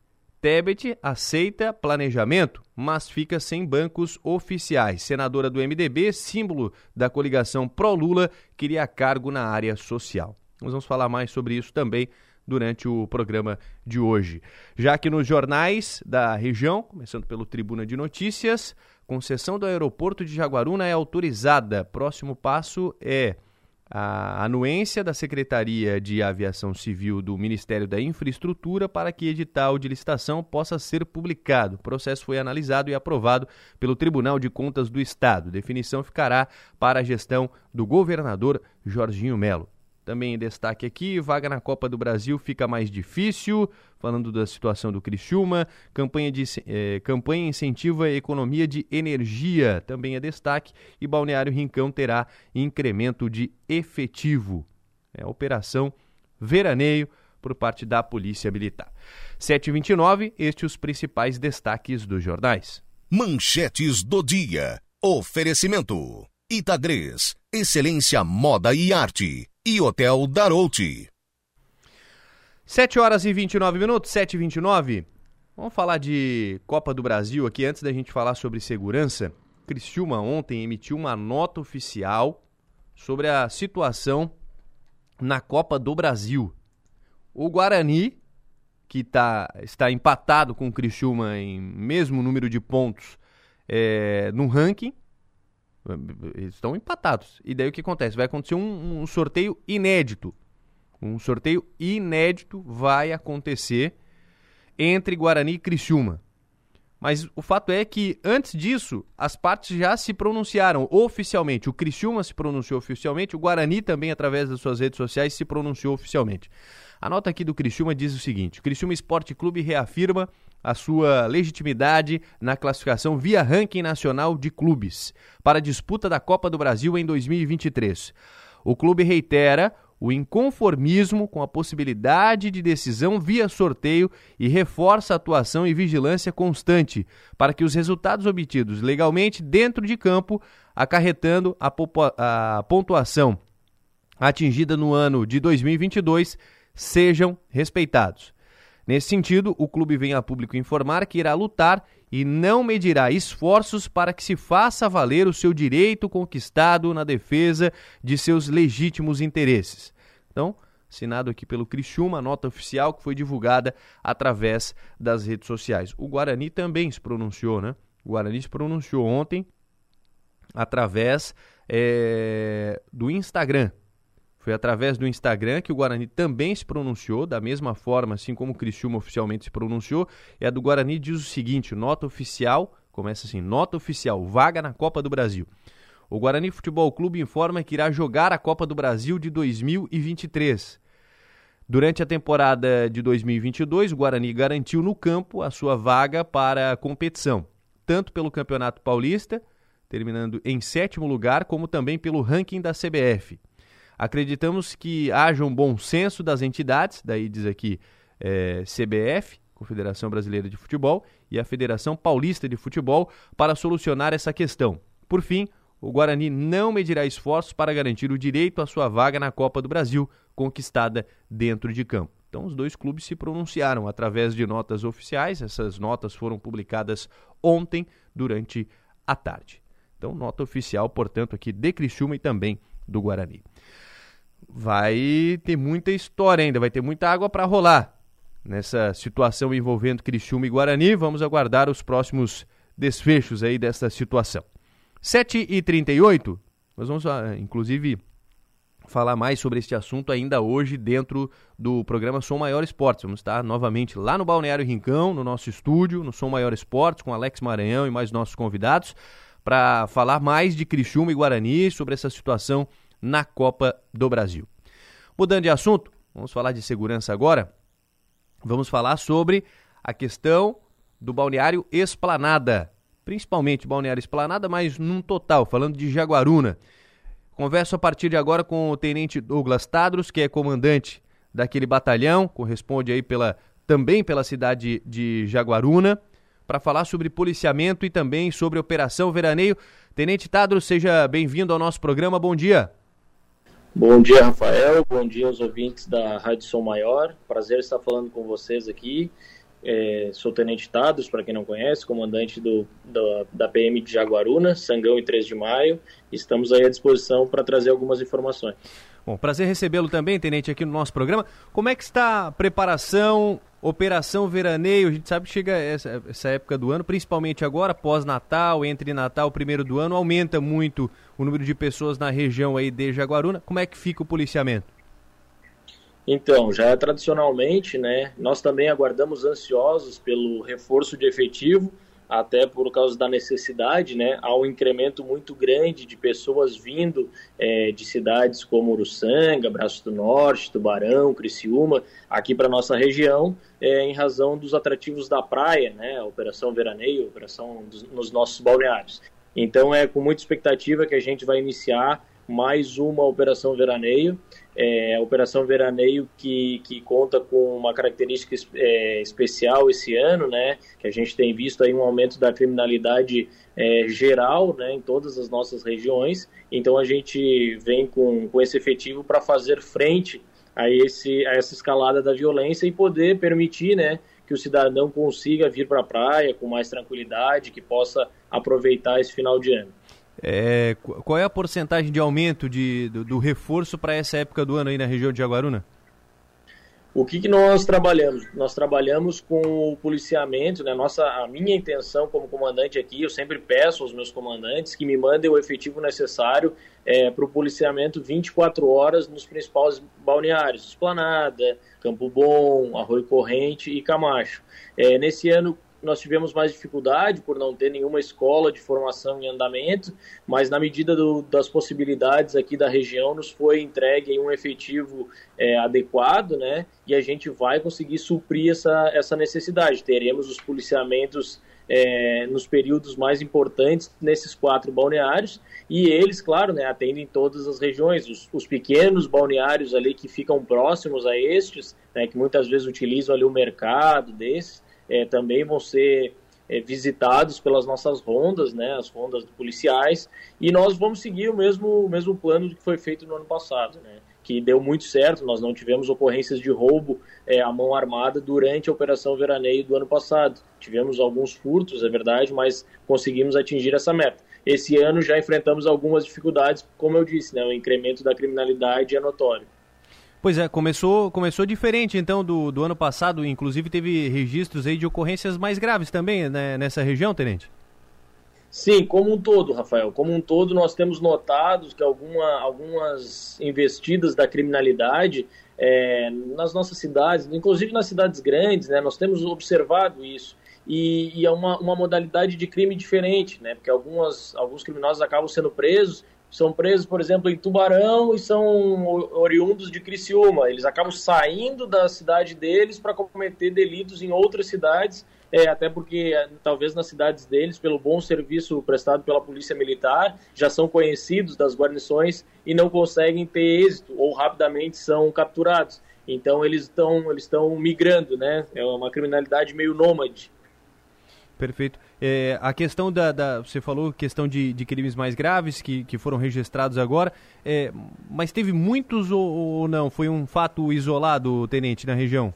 Tebet aceita planejamento, mas fica sem bancos oficiais. Senadora do MDB, símbolo da coligação pró-Lula, queria cargo na área social. Nós vamos falar mais sobre isso também durante o programa de hoje. Já que nos jornais da região, começando pelo Tribuna de Notícias, concessão do aeroporto de Jaguaruna é autorizada. Próximo passo é a anuência da Secretaria de Aviação Civil do Ministério da Infraestrutura para que edital de licitação possa ser publicado. O processo foi analisado e aprovado pelo Tribunal de Contas do Estado. Definição ficará para a gestão do governador Jorginho Melo. Também em destaque aqui, vaga na Copa do Brasil fica mais difícil, falando da situação do Criciúma, campanha, de, eh, campanha incentiva a economia de energia, também é destaque, e Balneário Rincão terá incremento de efetivo. É a operação Veraneio por parte da Polícia Militar. 7h29, estes os principais destaques dos jornais. Manchetes do dia. Oferecimento. Itagres, excelência moda e arte e Hotel Darouti. 7 horas e 29 minutos, 7 e 29. Vamos falar de Copa do Brasil aqui antes da gente falar sobre segurança. Criciúma ontem emitiu uma nota oficial sobre a situação na Copa do Brasil. O Guarani, que tá, está empatado com o Criciúma em mesmo número de pontos é, no ranking, eles estão empatados. E daí o que acontece? Vai acontecer um, um sorteio inédito um sorteio inédito vai acontecer entre Guarani e Criciúma. Mas o fato é que, antes disso, as partes já se pronunciaram oficialmente. O Criciúma se pronunciou oficialmente, o Guarani também, através das suas redes sociais, se pronunciou oficialmente. A nota aqui do Criciúma diz o seguinte: Criciúma Esporte Clube reafirma a sua legitimidade na classificação via ranking nacional de clubes para a disputa da Copa do Brasil em 2023. O clube reitera o inconformismo com a possibilidade de decisão via sorteio e reforça a atuação e vigilância constante para que os resultados obtidos legalmente dentro de campo, acarretando a, a pontuação atingida no ano de 2022, sejam respeitados. Nesse sentido, o clube vem a público informar que irá lutar e não medirá esforços para que se faça valer o seu direito conquistado na defesa de seus legítimos interesses. Então, assinado aqui pelo Criciúma, nota oficial que foi divulgada através das redes sociais. O Guarani também se pronunciou, né? O Guarani se pronunciou ontem através é, do Instagram. Foi através do Instagram que o Guarani também se pronunciou, da mesma forma, assim como o Criciúma oficialmente se pronunciou. E a do Guarani diz o seguinte: nota oficial, começa assim, nota oficial, vaga na Copa do Brasil. O Guarani Futebol Clube informa que irá jogar a Copa do Brasil de 2023. Durante a temporada de 2022, o Guarani garantiu no campo a sua vaga para a competição, tanto pelo Campeonato Paulista, terminando em sétimo lugar, como também pelo ranking da CBF. Acreditamos que haja um bom senso das entidades, daí diz aqui é, CBF, Confederação Brasileira de Futebol, e a Federação Paulista de Futebol, para solucionar essa questão. Por fim, o Guarani não medirá esforços para garantir o direito à sua vaga na Copa do Brasil, conquistada dentro de campo. Então, os dois clubes se pronunciaram através de notas oficiais. Essas notas foram publicadas ontem, durante a tarde. Então, nota oficial, portanto, aqui de Criciúma e também do Guarani. Vai ter muita história ainda, vai ter muita água para rolar nessa situação envolvendo Criciúma e Guarani. Vamos aguardar os próximos desfechos aí dessa situação. 7h38, nós vamos, ah, inclusive, falar mais sobre este assunto ainda hoje dentro do programa Som Maior Esportes. Vamos estar novamente lá no Balneário Rincão, no nosso estúdio, no Som Maior Esportes, com Alex Maranhão e mais nossos convidados, para falar mais de Criciúma e Guarani, sobre essa situação na Copa do Brasil. Mudando de assunto, vamos falar de segurança agora. Vamos falar sobre a questão do Balneário Esplanada principalmente Balneário Esplanada, mas num total, falando de Jaguaruna. Converso a partir de agora com o Tenente Douglas Tadros, que é comandante daquele batalhão, corresponde aí pela, também pela cidade de Jaguaruna, para falar sobre policiamento e também sobre Operação Veraneio. Tenente Tadros, seja bem-vindo ao nosso programa, bom dia. Bom dia, Rafael, bom dia aos ouvintes da Rádio Som Maior, prazer estar falando com vocês aqui é, sou Tenente Tados, para quem não conhece, comandante do, do, da PM de Jaguaruna, Sangão e 3 de Maio. Estamos aí à disposição para trazer algumas informações. Bom, prazer recebê-lo também, Tenente, aqui no nosso programa. Como é que está a preparação, operação veraneio? A gente sabe que chega essa, essa época do ano, principalmente agora, pós-Natal, entre Natal e primeiro do ano, aumenta muito o número de pessoas na região aí de Jaguaruna. Como é que fica o policiamento? Então, já tradicionalmente, né, nós também aguardamos ansiosos pelo reforço de efetivo, até por causa da necessidade, né, há um incremento muito grande de pessoas vindo é, de cidades como Uruçanga, Braço do Norte, Tubarão, Criciúma, aqui para nossa região, é, em razão dos atrativos da praia, né, Operação Veraneio, Operação dos, nos nossos balneários. Então é com muita expectativa que a gente vai iniciar mais uma Operação Veraneio, é, a Operação Veraneio que, que conta com uma característica é, especial esse ano, né, que a gente tem visto aí um aumento da criminalidade é, geral né, em todas as nossas regiões, então a gente vem com, com esse efetivo para fazer frente a, esse, a essa escalada da violência e poder permitir né, que o cidadão consiga vir para a praia com mais tranquilidade, que possa aproveitar esse final de ano. É, qual é a porcentagem de aumento de, do, do reforço para essa época do ano aí na região de Jaguaruna? O que, que nós trabalhamos? Nós trabalhamos com o policiamento, né? Nossa, a minha intenção como comandante aqui, eu sempre peço aos meus comandantes que me mandem o efetivo necessário é, para o policiamento 24 horas nos principais balneários, Esplanada, Campo Bom, Arroio Corrente e Camacho. É, nesse ano nós tivemos mais dificuldade por não ter nenhuma escola de formação em andamento, mas na medida do, das possibilidades aqui da região, nos foi entregue um efetivo é, adequado, né? E a gente vai conseguir suprir essa, essa necessidade. Teremos os policiamentos é, nos períodos mais importantes nesses quatro balneários e eles, claro, né, atendem todas as regiões. Os, os pequenos balneários ali que ficam próximos a estes, né, que muitas vezes utilizam ali o mercado desses, é, também vão ser é, visitados pelas nossas rondas, né, as rondas policiais, e nós vamos seguir o mesmo, o mesmo plano que foi feito no ano passado, né, que deu muito certo, nós não tivemos ocorrências de roubo é, à mão armada durante a Operação Veraneio do ano passado. Tivemos alguns furtos, é verdade, mas conseguimos atingir essa meta. Esse ano já enfrentamos algumas dificuldades, como eu disse, né, o incremento da criminalidade é notório. Pois é, começou, começou diferente então do, do ano passado, inclusive teve registros aí de ocorrências mais graves também né, nessa região, Tenente? Sim, como um todo, Rafael. Como um todo, nós temos notado que alguma, algumas investidas da criminalidade é, nas nossas cidades, inclusive nas cidades grandes, né, nós temos observado isso. E, e, é uma, uma modalidade de crime diferente, né, porque algumas, alguns criminosos acabam sendo presos são presos, por exemplo, em Tubarão e são oriundos de Criciúma. Eles acabam saindo da cidade deles para cometer delitos em outras cidades, é, até porque é, talvez nas cidades deles, pelo bom serviço prestado pela Polícia Militar, já são conhecidos das guarnições e não conseguem ter êxito ou rapidamente são capturados. Então eles estão eles estão migrando, né? É uma criminalidade meio nômade. Perfeito. É, a questão da, da, Você falou questão de, de crimes mais graves que, que foram registrados agora, é, mas teve muitos ou, ou, não? Foi um fato isolado, tenente, na região?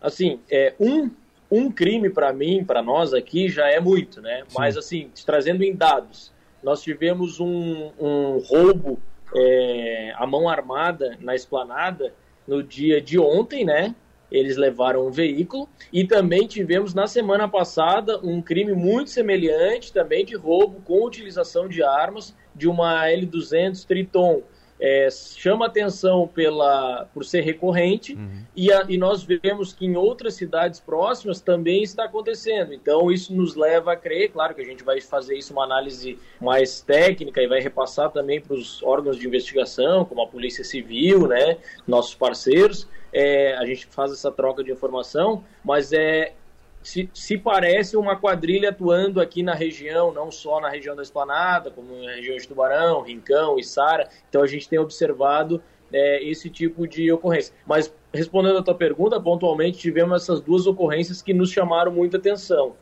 Assim, é, um, um crime para mim, para nós aqui, já é muito, né? Sim. Mas, assim, trazendo em dados, nós tivemos um, um roubo é, à mão armada na esplanada no dia de ontem, né? Eles levaram um veículo e também tivemos na semana passada um crime muito semelhante também de roubo com utilização de armas de uma L200 Triton é, chama atenção pela, por ser recorrente uhum. e, a, e nós vemos que em outras cidades próximas também está acontecendo. Então, isso nos leva a crer, claro que a gente vai fazer isso uma análise mais técnica e vai repassar também para os órgãos de investigação, como a Polícia Civil, né, nossos parceiros. É, a gente faz essa troca de informação, mas é se, se, parece uma quadrilha atuando aqui na região, não só na região da Esplanada, como na região de Tubarão, Rincão, Içara. Então a gente tem observado é, esse tipo de ocorrência. Mas respondendo a tua pergunta, pontualmente tivemos essas duas ocorrências que nos chamaram muita atenção.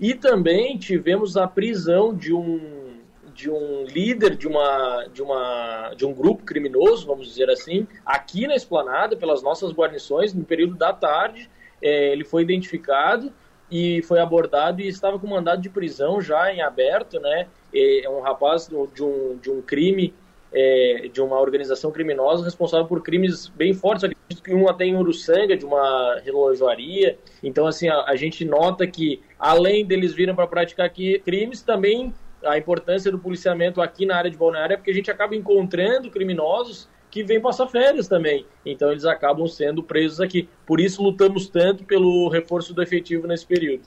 E também tivemos a prisão de um de um líder de uma de uma de um grupo criminoso, vamos dizer assim, aqui na esplanada pelas nossas guarnições no período da tarde. É, ele foi identificado e foi abordado e estava com mandado de prisão já em aberto, né? É um rapaz de um, de um crime, é, de uma organização criminosa responsável por crimes bem fortes. Acredito que um até em Uruçanga, de uma relojoaria. Então, assim, a, a gente nota que, além deles virem para praticar aqui, crimes, também a importância do policiamento aqui na área de Balneário é porque a gente acaba encontrando criminosos que vêm passar férias também. Então eles acabam sendo presos aqui. Por isso lutamos tanto pelo reforço do efetivo nesse período.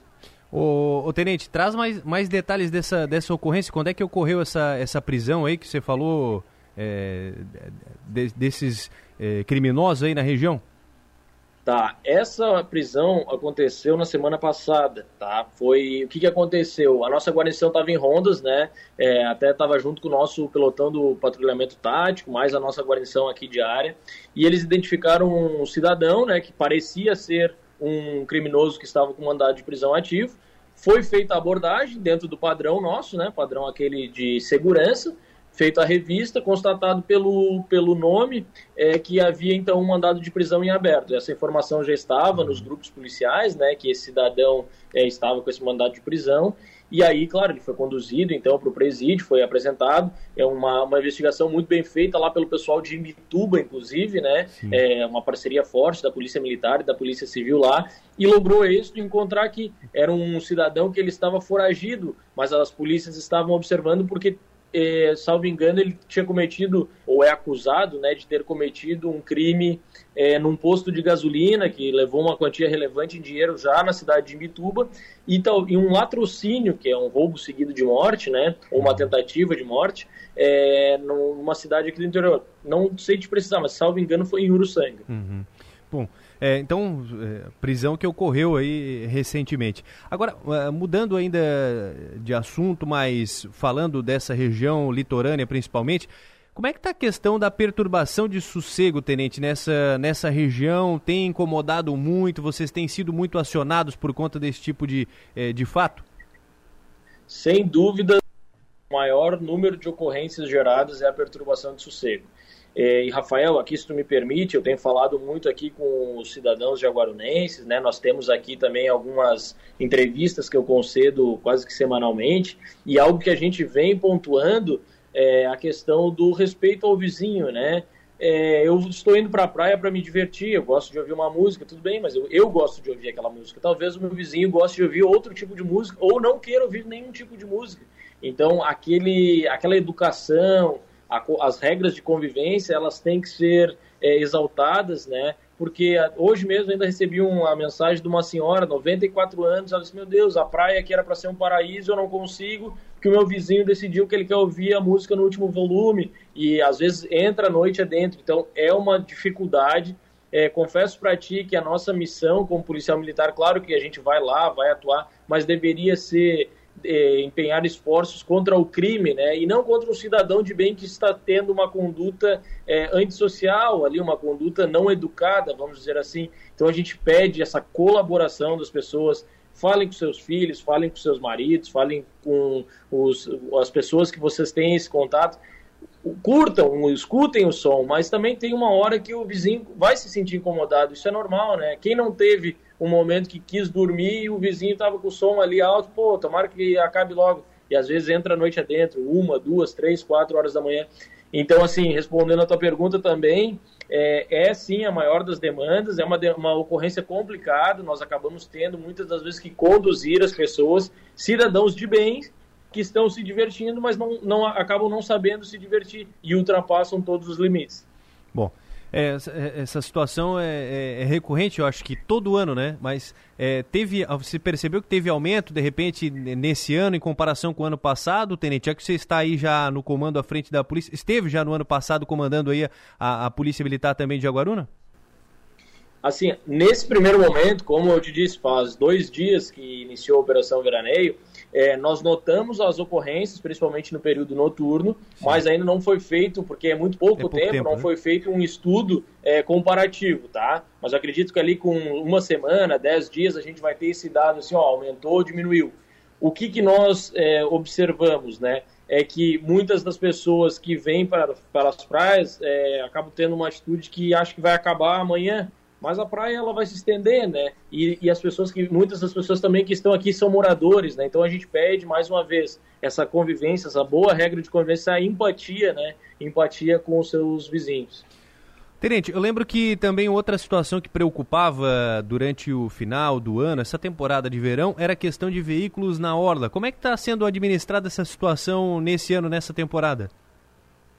O, Tenente, traz mais, mais detalhes dessa, dessa ocorrência. Quando é que ocorreu essa, essa prisão aí que você falou é, de, desses é, criminosos aí na região? Tá, essa prisão aconteceu na semana passada, tá? Foi o que, que aconteceu? A nossa guarnição estava em rondas, né? É, até estava junto com o nosso pelotão do patrulhamento tático, mais a nossa guarnição aqui de área, e eles identificaram um cidadão, né? Que parecia ser um criminoso que estava com mandado de prisão ativo. Foi feita a abordagem dentro do padrão nosso, né? Padrão aquele de segurança feito a revista, constatado pelo, pelo nome é, que havia então um mandado de prisão em aberto. Essa informação já estava nos grupos policiais, né, que esse cidadão é, estava com esse mandado de prisão. E aí, claro, ele foi conduzido então para o presídio, foi apresentado. É uma, uma investigação muito bem feita lá pelo pessoal de Imbituba, inclusive, né? Sim. É uma parceria forte da Polícia Militar e da Polícia Civil lá. E logrou êxito encontrar que era um cidadão que ele estava foragido, mas as polícias estavam observando porque eh, salvo engano, ele tinha cometido, ou é acusado, né, de ter cometido um crime eh, num posto de gasolina, que levou uma quantia relevante em dinheiro já na cidade de Imbituba, e, tal, e um latrocínio, que é um roubo seguido de morte, né, ou uma tentativa de morte, é, numa cidade aqui do interior. Não sei te precisar, mas salvo engano foi em Uruçanga. Uhum. Bom, é, então, é, prisão que ocorreu aí recentemente. Agora, é, mudando ainda de assunto, mas falando dessa região litorânea principalmente, como é que está a questão da perturbação de sossego, Tenente, nessa, nessa região? Tem incomodado muito? Vocês têm sido muito acionados por conta desse tipo de, é, de fato? Sem dúvida, o maior número de ocorrências geradas é a perturbação de sossego. É, e Rafael, aqui se tu me permite, eu tenho falado muito aqui com os cidadãos jaguarunenses, né? Nós temos aqui também algumas entrevistas que eu concedo quase que semanalmente e algo que a gente vem pontuando é a questão do respeito ao vizinho, né? É, eu estou indo para a praia para me divertir, eu gosto de ouvir uma música, tudo bem, mas eu, eu gosto de ouvir aquela música. Talvez o meu vizinho goste de ouvir outro tipo de música ou não queira ouvir nenhum tipo de música. Então, aquele, aquela educação, a, as regras de convivência elas têm que ser é, exaltadas, né? Porque hoje mesmo ainda recebi uma mensagem de uma senhora, 94 anos, ela disse: Meu Deus, a praia que era para ser um paraíso, eu não consigo, porque o meu vizinho decidiu que ele quer ouvir a música no último volume e às vezes entra a noite adentro. Então é uma dificuldade. É, confesso para ti que a nossa missão como policial militar, claro que a gente vai lá, vai atuar, mas deveria ser é, empenhar esforços contra o crime, né? E não contra um cidadão de bem que está tendo uma conduta é, antissocial, ali uma conduta não educada, vamos dizer assim. Então a gente pede essa colaboração das pessoas. Falem com seus filhos, falem com seus maridos, falem com os, as pessoas que vocês têm esse contato curtam, escutem o som, mas também tem uma hora que o vizinho vai se sentir incomodado. Isso é normal, né? Quem não teve um momento que quis dormir e o vizinho estava com o som ali alto, pô, tomara que acabe logo. E às vezes entra a noite adentro, uma, duas, três, quatro horas da manhã. Então, assim, respondendo a tua pergunta também, é, é sim a maior das demandas, é uma, uma ocorrência complicada, nós acabamos tendo muitas das vezes que conduzir as pessoas, cidadãos de bens, que estão se divertindo, mas não, não acabam não sabendo se divertir e ultrapassam todos os limites. Bom, é, essa situação é, é, é, recorrente, eu acho que todo ano, né? Mas é, teve, você percebeu que teve aumento de repente nesse ano em comparação com o ano passado, Tenente? Já que você está aí já no comando à frente da polícia, esteve já no ano passado comandando aí a, a Polícia Militar também de Jaguaruna? Assim, nesse primeiro momento, como eu te disse, faz dois dias que iniciou a Operação Veraneio, é, nós notamos as ocorrências, principalmente no período noturno, Sim. mas ainda não foi feito, porque é muito pouco, é pouco tempo, tempo, não né? foi feito um estudo é, comparativo, tá? Mas acredito que ali com uma semana, dez dias, a gente vai ter esse dado assim, ó, aumentou ou diminuiu. O que, que nós é, observamos, né? É que muitas das pessoas que vêm para, para as praias é, acabam tendo uma atitude que acho que vai acabar amanhã, mas a praia ela vai se estender, né? E, e, as pessoas que muitas das pessoas também que estão aqui são moradores, né? Então a gente pede mais uma vez essa convivência, essa boa regra de convivência, essa empatia, né? Empatia com os seus vizinhos. Tenente, eu lembro que também outra situação que preocupava durante o final do ano, essa temporada de verão, era a questão de veículos na orla. Como é que está sendo administrada essa situação nesse ano, nessa temporada?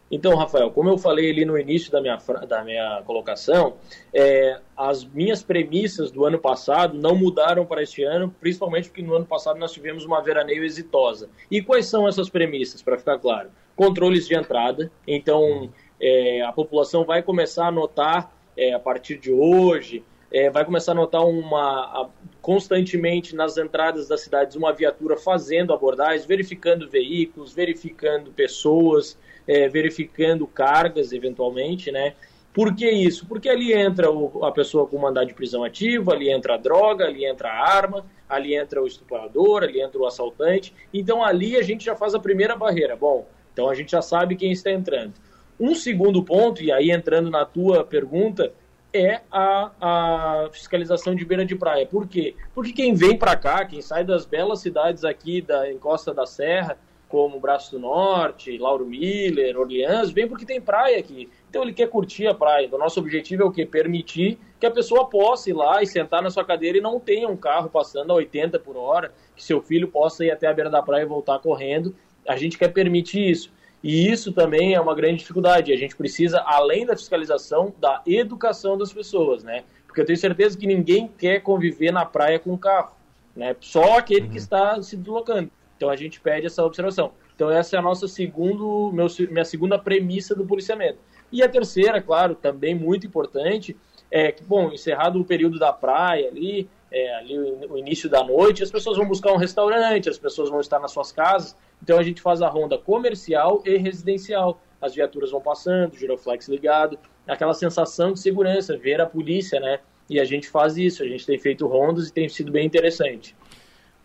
Então, Rafael, como eu falei ali no início da minha, da minha colocação, é, as minhas premissas do ano passado não mudaram para este ano, principalmente porque no ano passado nós tivemos uma veraneio exitosa. E quais são essas premissas, para ficar claro? Controles de entrada, então é, a população vai começar a notar é, a partir de hoje, é, vai começar a notar uma, a, constantemente nas entradas das cidades uma viatura fazendo abordagens, verificando veículos, verificando pessoas, é, verificando cargas eventualmente, né? Por que isso? Porque ali entra o, a pessoa com mandado de prisão ativo, ali entra a droga, ali entra a arma, ali entra o estuprador, ali entra o assaltante. Então ali a gente já faz a primeira barreira. Bom, Então a gente já sabe quem está entrando. Um segundo ponto, e aí entrando na tua pergunta, é a, a fiscalização de beira de praia. Por quê? Porque quem vem para cá, quem sai das belas cidades aqui da encosta da Serra, como Braço do Norte, Lauro Miller, Orleans, vem porque tem praia aqui. Então ele quer curtir a praia. Então nosso objetivo é o quê? Permitir que a pessoa possa ir lá e sentar na sua cadeira e não tenha um carro passando a 80 por hora, que seu filho possa ir até a beira da praia e voltar correndo. A gente quer permitir isso. E isso também é uma grande dificuldade. A gente precisa, além da fiscalização, da educação das pessoas, né? Porque eu tenho certeza que ninguém quer conviver na praia com o carro, né? Só aquele que uhum. está se deslocando. Então a gente pede essa observação. Então essa é a nossa segundo, meu, minha segunda premissa do policiamento. E a terceira, claro, também muito importante, é que, bom, encerrado o período da praia ali, é, ali o início da noite, as pessoas vão buscar um restaurante, as pessoas vão estar nas suas casas, então a gente faz a ronda comercial e residencial. As viaturas vão passando, o giroflex ligado, aquela sensação de segurança, ver a polícia, né? E a gente faz isso, a gente tem feito rondas e tem sido bem interessante.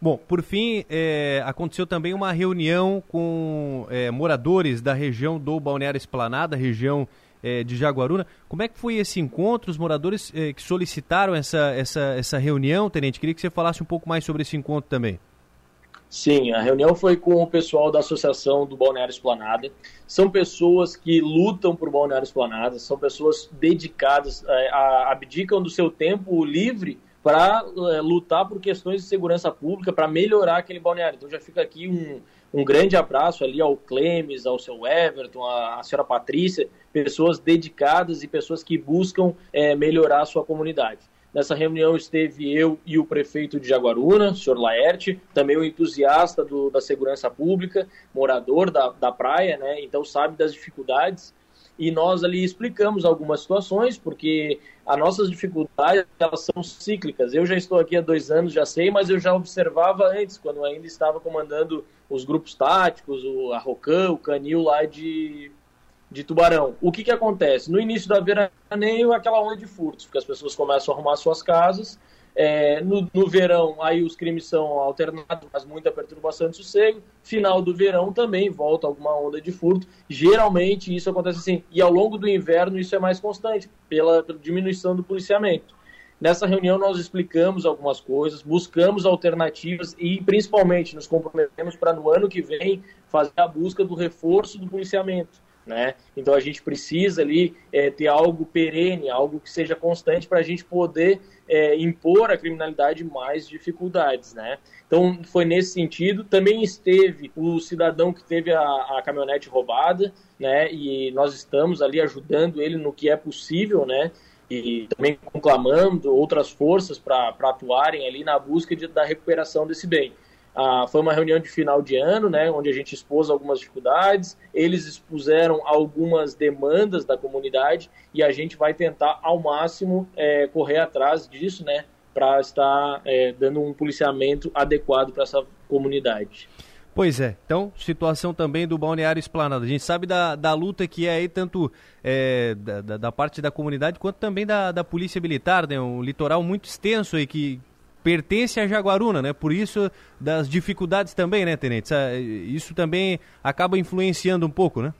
Bom, por fim, é, aconteceu também uma reunião com é, moradores da região do Balneário Esplanada, região é, de Jaguaruna. Como é que foi esse encontro? Os moradores é, que solicitaram essa, essa, essa reunião, Tenente, queria que você falasse um pouco mais sobre esse encontro também. Sim, a reunião foi com o pessoal da Associação do Balneário Esplanada. São pessoas que lutam por Balneário Esplanada, são pessoas dedicadas, é, abdicam do seu tempo livre para é, lutar por questões de segurança pública, para melhorar aquele balneário. Então já fica aqui um, um grande abraço ali ao Clemes, ao seu Everton, à, à senhora Patrícia, pessoas dedicadas e pessoas que buscam é, melhorar a sua comunidade. Nessa reunião esteve eu e o prefeito de Jaguaruna, o senhor Laerte, também um entusiasta do, da segurança pública, morador da, da praia, né? Então sabe das dificuldades e nós ali explicamos algumas situações, porque as nossas dificuldades elas são cíclicas. Eu já estou aqui há dois anos, já sei, mas eu já observava antes, quando ainda estava comandando os grupos táticos, o Arrocan, o Canil lá de, de Tubarão. O que, que acontece? No início da veraneio, aquela onda de furtos, porque as pessoas começam a arrumar suas casas é, no, no, verão, aí os crimes são alternados, mas muita perturbação de sossego. Final do verão também volta alguma onda de furto. Geralmente isso acontece assim. E ao longo do inverno isso é mais constante, pela, pela diminuição do policiamento. Nessa reunião nós explicamos algumas coisas, buscamos alternativas e principalmente nos comprometemos para no ano que vem fazer a busca do reforço do policiamento. Né? Então a gente precisa ali é, ter algo perene, algo que seja constante para a gente poder é, impor à criminalidade mais dificuldades, né? Então foi nesse sentido. Também esteve o cidadão que teve a, a caminhonete roubada, né? E nós estamos ali ajudando ele no que é possível, né? E também conclamando outras forças para atuarem ali na busca de, da recuperação desse bem. Ah, foi uma reunião de final de ano, né, onde a gente expôs algumas dificuldades, eles expuseram algumas demandas da comunidade e a gente vai tentar ao máximo é, correr atrás disso, né, para estar é, dando um policiamento adequado para essa comunidade. Pois é, então, situação também do Balneário Esplanada. A gente sabe da, da luta que é aí, tanto é, da, da, parte da comunidade quanto também da, da Polícia Militar, né? Um litoral muito extenso aí que, pertence a Jaguaruna, né? Por isso das dificuldades também, né, Tenente? Isso também acaba influenciando um pouco, né?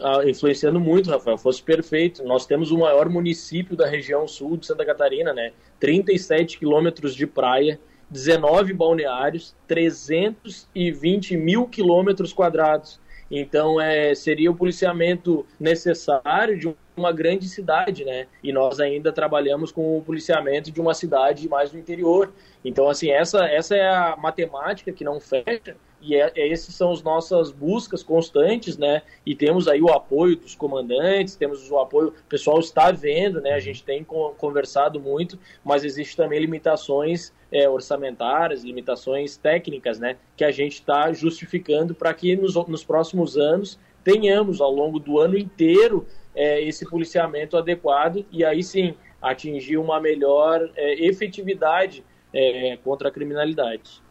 Ah, influenciando muito, Rafael. Fosse perfeito. Nós temos o maior município da região sul de Santa Catarina, né? 37 quilômetros de praia, 19 balneários, 320 mil quilômetros quadrados. Então, é, seria o policiamento necessário de uma grande cidade, né? E nós ainda trabalhamos com o policiamento de uma cidade mais do interior. Então, assim, essa, essa é a matemática que não fecha e é, é, esses são as nossas buscas constantes, né? E temos aí o apoio dos comandantes, temos o apoio, o pessoal está vendo, né? A gente tem conversado muito, mas existe também limitações é, orçamentárias, limitações técnicas, né? Que a gente está justificando para que nos, nos próximos anos tenhamos ao longo do ano inteiro é, esse policiamento adequado e aí sim atingir uma melhor é, efetividade é, contra a criminalidade.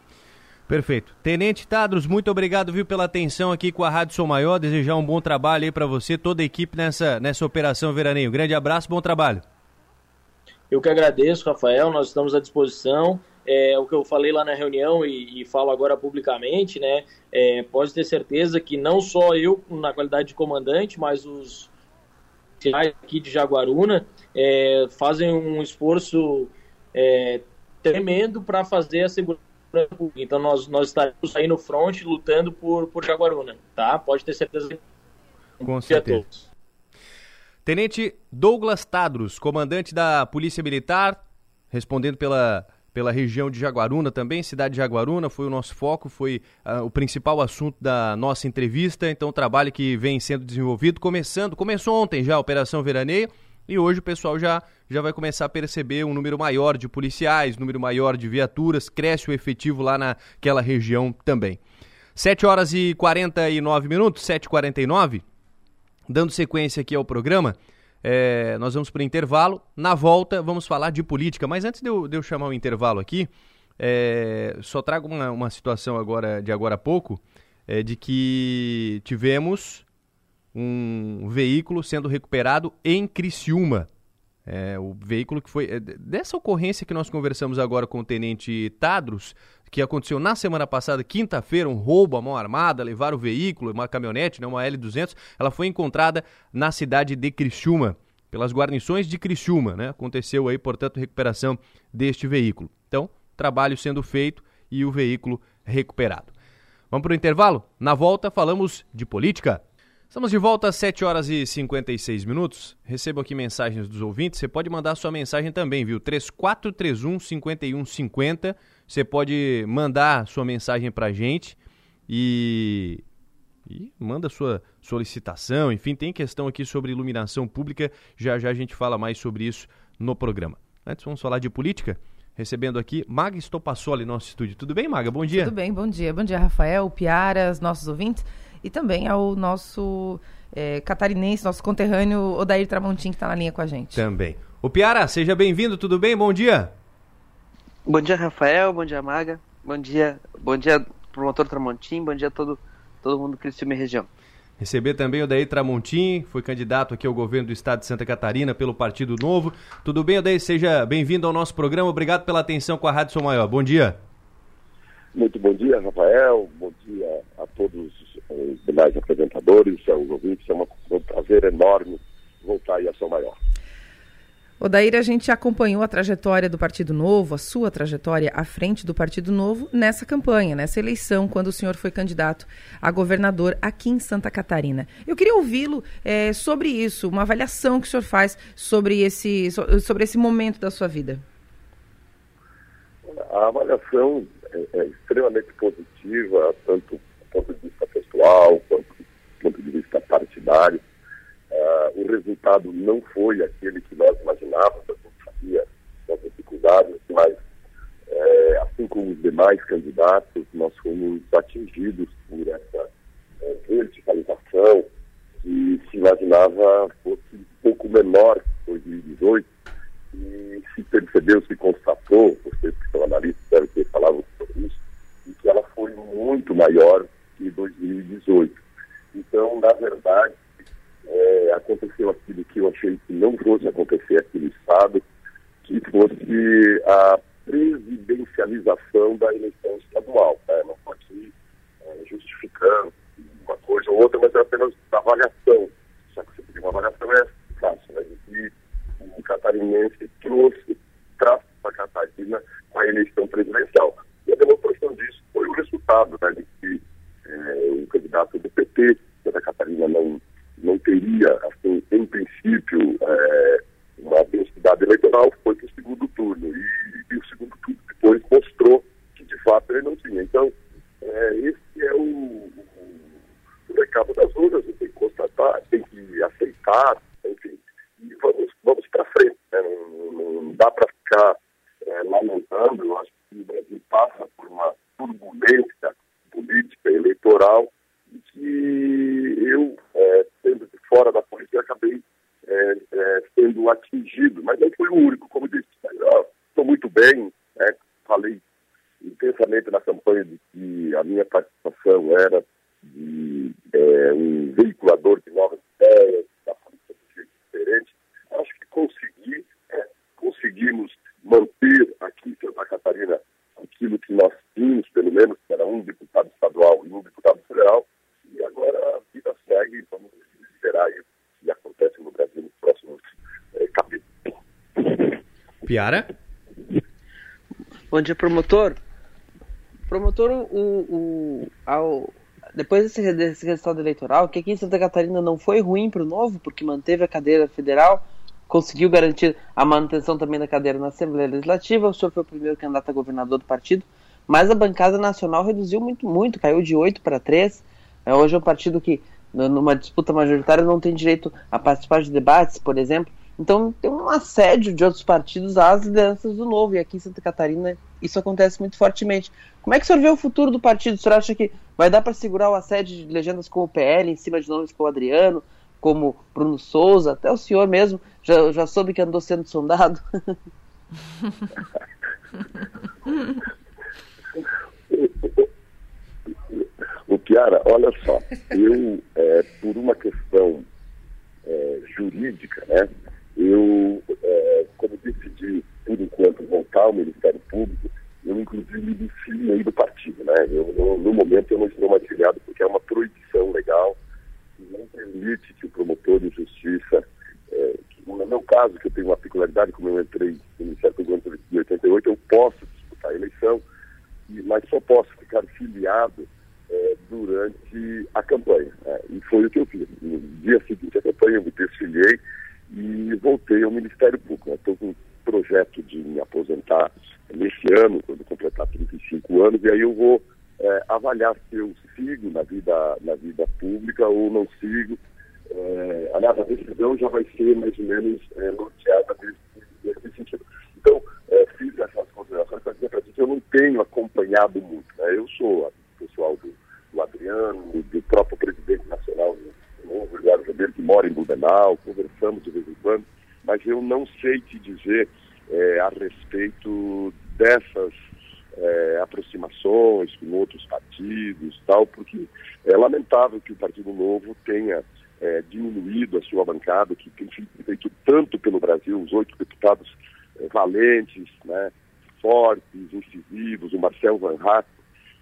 Perfeito. Tenente Tadros, muito obrigado, viu, pela atenção aqui com a Rádio Sou Maior. Desejar um bom trabalho aí para você, toda a equipe nessa, nessa operação Veraneio. Grande abraço, bom trabalho. Eu que agradeço, Rafael. Nós estamos à disposição. é, o que eu falei lá na reunião e, e falo agora publicamente, né? É, pode ter certeza que não só eu, na qualidade de comandante, mas os aqui de Jaguaruna é, fazem um esforço é, tremendo para fazer a segurança pública. Então nós, nós estaremos aí no front lutando por, por Jaguaruna, tá? Pode ter certeza. Com certeza. Tenente Douglas Tadros, comandante da Polícia Militar, respondendo pela, pela região de Jaguaruna também, cidade de Jaguaruna, foi o nosso foco, foi uh, o principal assunto da nossa entrevista, então o trabalho que vem sendo desenvolvido, começando, começou ontem já a Operação Veraneio, e hoje o pessoal já, já vai começar a perceber um número maior de policiais, número maior de viaturas, cresce o efetivo lá naquela região também. 7 horas e 49 minutos, 7h49, dando sequência aqui ao programa, é, nós vamos para o intervalo. Na volta, vamos falar de política. Mas antes de eu, de eu chamar o intervalo aqui, é, só trago uma, uma situação agora de agora a pouco, é, de que tivemos um veículo sendo recuperado em Criciúma. É, o veículo que foi. É, dessa ocorrência que nós conversamos agora com o tenente Tadros, que aconteceu na semana passada, quinta-feira, um roubo à mão armada, levar o veículo, uma caminhonete, né, uma L200, ela foi encontrada na cidade de Criciúma, pelas guarnições de Criciúma, né? Aconteceu aí, portanto, recuperação deste veículo. Então, trabalho sendo feito e o veículo recuperado. Vamos para o intervalo? Na volta, falamos de política. Estamos de volta às 7 horas e 56 minutos. Recebo aqui mensagens dos ouvintes. Você pode mandar sua mensagem também, viu? 3431 5150. Você pode mandar sua mensagem para a gente e, e manda sua solicitação. Enfim, tem questão aqui sobre iluminação pública. Já já a gente fala mais sobre isso no programa. Antes, vamos falar de política recebendo aqui Maga Estopassoli, nosso estúdio. Tudo bem, Maga? Bom dia. Tudo bem, bom dia. Bom dia, Rafael, Piara, os nossos ouvintes e também ao nosso é, catarinense, nosso conterrâneo Odair Tramontim, que está na linha com a gente. Também. O Piara, seja bem-vindo, tudo bem? Bom dia. Bom dia, Rafael. Bom dia, Maga. Bom dia, bom dia, promotor Tramontim. Bom dia a todo, todo mundo que e região. Receber também o Daí Tramontim, foi candidato aqui ao governo do estado de Santa Catarina pelo Partido Novo. Tudo bem, Odair? Seja bem-vindo ao nosso programa. Obrigado pela atenção com a Rádio São Maior. Bom dia. Muito bom dia, Rafael. Bom dia a todos os demais apresentadores, aos ouvintes. É um prazer enorme voltar aí a São Maior. Odair, a gente acompanhou a trajetória do Partido Novo, a sua trajetória à frente do Partido Novo nessa campanha, nessa eleição, quando o senhor foi candidato a governador aqui em Santa Catarina. Eu queria ouvi-lo é, sobre isso, uma avaliação que o senhor faz sobre esse, sobre esse momento da sua vida. A avaliação é, é extremamente positiva, tanto do ponto de pessoal quanto do ponto de vista partidário. Uh, o resultado não foi aquele que nós imaginávamos, a gente sabia das dificuldades, mas é, assim como os demais candidatos, nós fomos atingidos por essa é, verticalização que se imaginava fosse um pouco menor que 2018 e se percebeu, se constatou, vocês que são analistas devem ter falado sobre isso, e que ela foi muito maior que 2018. Então, na verdade, é, aconteceu aquilo que eu achei que não fosse acontecer aqui no Estado, que fosse a presidencialização da eleição estadual. Né? Não estou aqui é, justificando uma coisa ou outra, mas é apenas a avaliação. Já que você pediu uma avaliação, é fácil, né? E o catarinense trouxe, traz para Catarina a eleição presidencial. E a demonstração disso foi o resultado, né? De que é, o candidato do PT, Santa Catarina, não não teria, assim, em princípio, é, uma densidade eleitoral, foi para o segundo turno. E, e, o segundo turno depois mostrou que, de fato, ele não tinha. Então, é, esse é o, o, o recado das urnas, tem que constatar, tem que aceitar, enfim, e vamos, vamos para frente. Né? Não, não, dá para ficar é, lamentando, eu acho que o Brasil passa por uma turbulência política eleitoral que eu, é, sendo de fora da política, acabei é, é, sendo atingido, mas não foi o único, como disse. Estou muito bem, né? falei intensamente na campanha de que a minha participação era de é, um veiculador de novas ideias, da política de jeito diferente. Acho que consegui, é, conseguimos manter aqui em Santa Catarina Piara? Promotor. Promotor, o, o, ao, depois desse, desse resultado eleitoral, que aqui em Santa Catarina não foi ruim para o Novo, porque manteve a cadeira federal, conseguiu garantir a manutenção também da cadeira na Assembleia Legislativa, o senhor foi o primeiro candidato a governador do partido, mas a bancada nacional reduziu muito, muito, caiu de 8 para 3. É, hoje é um partido que, numa disputa majoritária, não tem direito a participar de debates, por exemplo. Então tem um assédio de outros partidos às lideranças do Novo, e aqui em Santa Catarina isso acontece muito fortemente. Como é que o senhor vê o futuro do partido? O senhor acha que vai dar para segurar o assédio de legendas como o PL, em cima de nomes como o Adriano, como Bruno Souza, até o senhor mesmo já, já soube que andou sendo sondado? o Piara, olha só, eu, é, por uma questão é, jurídica, né, eu, é, como decidi, por enquanto, voltar ao Ministério Público, eu, inclusive, me desfilei do partido. Né? Eu, eu, no momento, eu não estou mais filiado porque é uma proibição legal que não permite que o promotor de justiça, é, que, no meu caso, que eu tenho uma peculiaridade, como eu entrei no Ministério Público em 88, eu posso disputar a eleição, mas só posso ficar filiado é, durante a campanha. Né? E foi o que eu fiz. No dia seguinte à campanha, eu me desfiliei e voltei ao Ministério Público. Estou com um projeto de me aposentar nesse ano, quando completar 35 anos, e aí eu vou é, avaliar se eu sigo na vida, na vida pública ou não sigo. É, aliás, a decisão já vai ser mais ou menos é, norteada nesse, nesse sentido. Então, é, fiz essas considerações para dizer para que eu não tenho acompanhado muito. Né? Eu sou pessoal do, do Adriano, do próprio presidente nacional Novo, Eduardo Ribeiro, que mora em Blumenau, conversamos de vez em quando, mas eu não sei te dizer é, a respeito dessas é, aproximações com outros partidos tal, porque é lamentável que o Partido Novo tenha é, diminuído a sua bancada, que tem feito tanto pelo Brasil, os oito deputados é, valentes, né, fortes, incisivos, o Marcel Van Hatt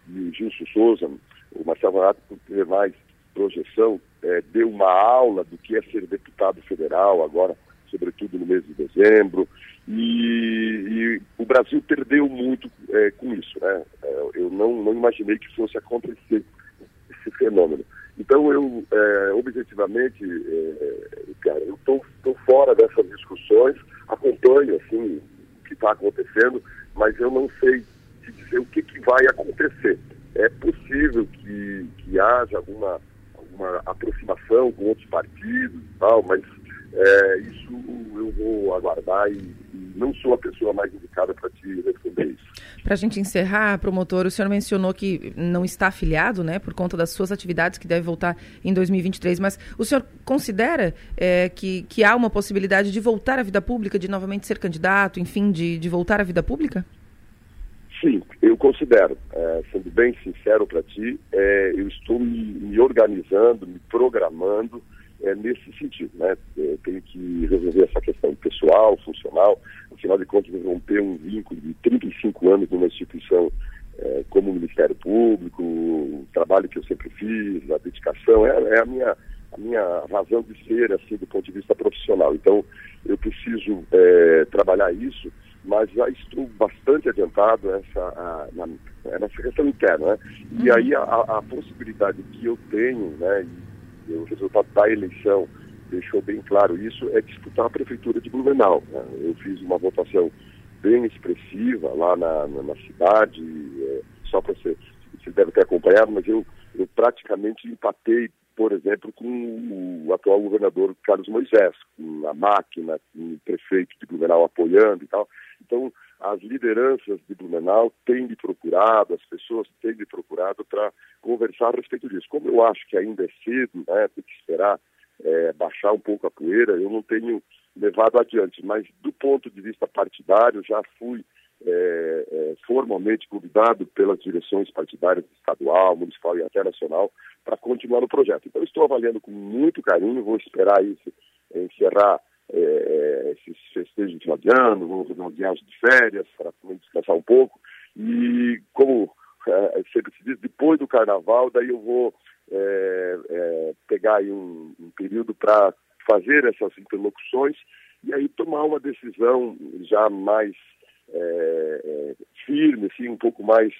e o Gilson Souza, o Marcel Van Hatt, por ter mais projeção, é, deu uma aula do que é ser deputado federal agora, sobretudo no mês de dezembro, e, e o Brasil perdeu muito é, com isso. Né? É, eu não, não imaginei que fosse acontecer esse fenômeno. Então, eu, é, objetivamente, é, cara, eu estou fora dessas discussões, acompanho assim, o que está acontecendo, mas eu não sei te dizer o que, que vai acontecer. É possível que, que haja alguma, alguma aproximação com outros partidos e tal, mas é, isso eu vou aguardar e, e, não sou a pessoa mais indicada para te responder isso. Para a gente encerrar, promotor, o senhor mencionou que não está afiliado, né, por conta das suas atividades, que deve voltar em 2023, mas o senhor considera é, que, que há uma possibilidade de voltar à vida pública, de novamente ser candidato, enfim, de, de voltar à vida pública? Sim, eu considero. É, sendo bem sincero para ti, é, eu estou me, me organizando, me programando, é, nesse sentido. Né? Eu tenho que resolver essa questão pessoal, funcional. Afinal de contas, romper um vínculo de 35 anos numa instituição é, como o Ministério Público, o trabalho que eu sempre fiz, a dedicação, é, é, a, minha, a minha razão de ser, assim, do ponto de vista profissional. Então, eu preciso é, trabalhar isso, mas já estou bastante adiantado essa, a, na, nessa questão interna. Né? E uhum. aí a, a, possibilidade que eu tenho, né, o resultado da eleição deixou bem claro isso, é disputar a prefeitura de Blumenau. Né? Eu fiz uma votação bem expressiva lá na, na, na cidade, é, só para você, você deve ter acompanhado, mas eu, eu praticamente empatei, por exemplo, com o atual governador Carlos Moisés, com a máquina, com o prefeito de Blumenau apoiando e tal. Então, as lideranças de Blumenau têm me procurado, as pessoas têm me procurado para conversar a respeito disso. Como eu acho que ainda é cedo, né, tem que esperar é, baixar um pouco a poeira, eu não tenho levado adiante. Mas do ponto de vista partidário, já fui é, é, formalmente convidado pelas direções partidárias estadual, municipal e até nacional para continuar no projeto. Então, estou avaliando com muito carinho, vou esperar isso encerrar é, é, esses festejos de final de ano, vou fazer uma viagem de férias para descansar um pouco. E como é, sempre se diz, depois do carnaval, daí eu vou é, é, pegar um, um período para fazer essas interlocuções e aí tomar uma decisão já mais é, é, firme, assim, um pouco mais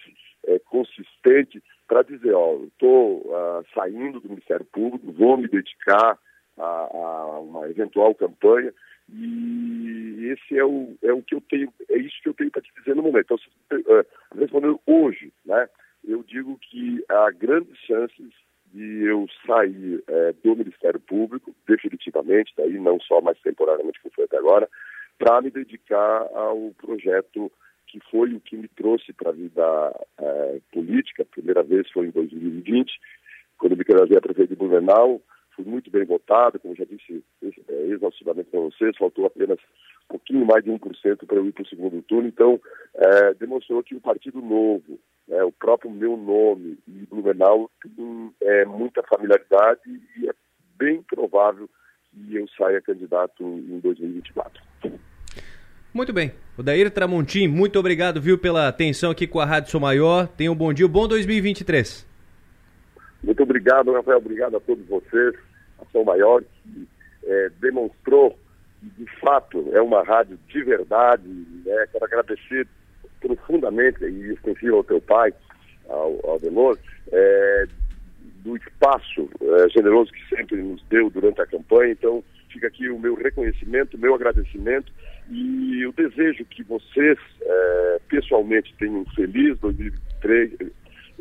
é, consistente para dizer, ó, estou uh, saindo do Ministério Público, vou me dedicar a, a, uma eventual campanha e esse é o, é o que eu tenho, é isso que eu tenho para te dizer no momento. Então, respondendo hoje, né, eu digo que há grandes chances de eu sair é, do Ministério Público, definitivamente, daí não só mais temporariamente como foi até agora, para me dedicar ao projeto que foi o que me trouxe para a vida é, política. A primeira vez foi em 2020, quando me candidatei a prefeito de Blumenau. Fui muito bem votado, como já disse é, exaustivamente para vocês, faltou apenas um pouquinho mais de 1% para eu ir para o segundo turno. Então, é, demonstrou que o Partido Novo, é, o próprio meu nome e Blumenau tem é, muita familiaridade e é bem provável que eu saia candidato em 2024. Muito bem. O Daír Tramontim, muito obrigado, viu, pela atenção aqui com a Rádio Sou Maior. Tenha um bom dia, um bom 2023. Muito obrigado, Rafael. Obrigado a todos vocês. A Sou Maior, que é, demonstrou que, de fato, é uma rádio de verdade. Né? Quero agradecer profundamente, e extensivo ao teu pai, ao, ao Delor, é, do espaço é, generoso que sempre nos deu durante a campanha. Então, fica aqui o meu reconhecimento, o meu agradecimento e o desejo que vocês é, pessoalmente tenham um feliz 2023,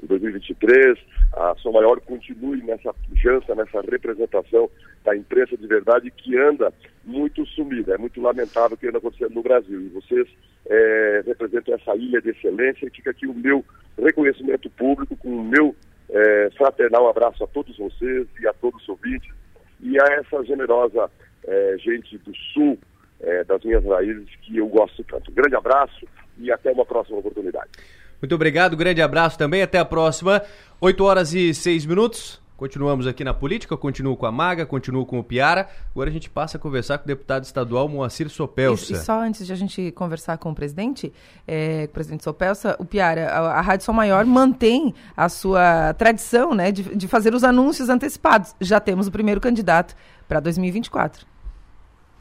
2023, a São Maior continue nessa pujança, nessa representação da imprensa de verdade que anda muito sumida. É muito lamentável o que anda acontecendo no Brasil. E vocês é, representam essa ilha de excelência e fica aqui o meu reconhecimento público com o meu é, fraternal abraço a todos vocês e a todos os ouvintes e a essa generosa é, gente do Sul é, das minhas raízes que eu gosto tanto. Grande abraço e até uma próxima oportunidade. Muito obrigado, grande abraço também, até a próxima. 8 horas e 6 minutos. Continuamos aqui na política, continuo com a Maga, continuo com o Piara. Agora a gente passa a conversar com o deputado estadual Moacir Sopelsa. E, e só antes de a gente conversar com o presidente, é, o presidente Sopelsa, o Piara, a, a Rádio Sol Maior mantém a sua tradição né, de, de fazer os anúncios antecipados. Já temos o primeiro candidato para 2024.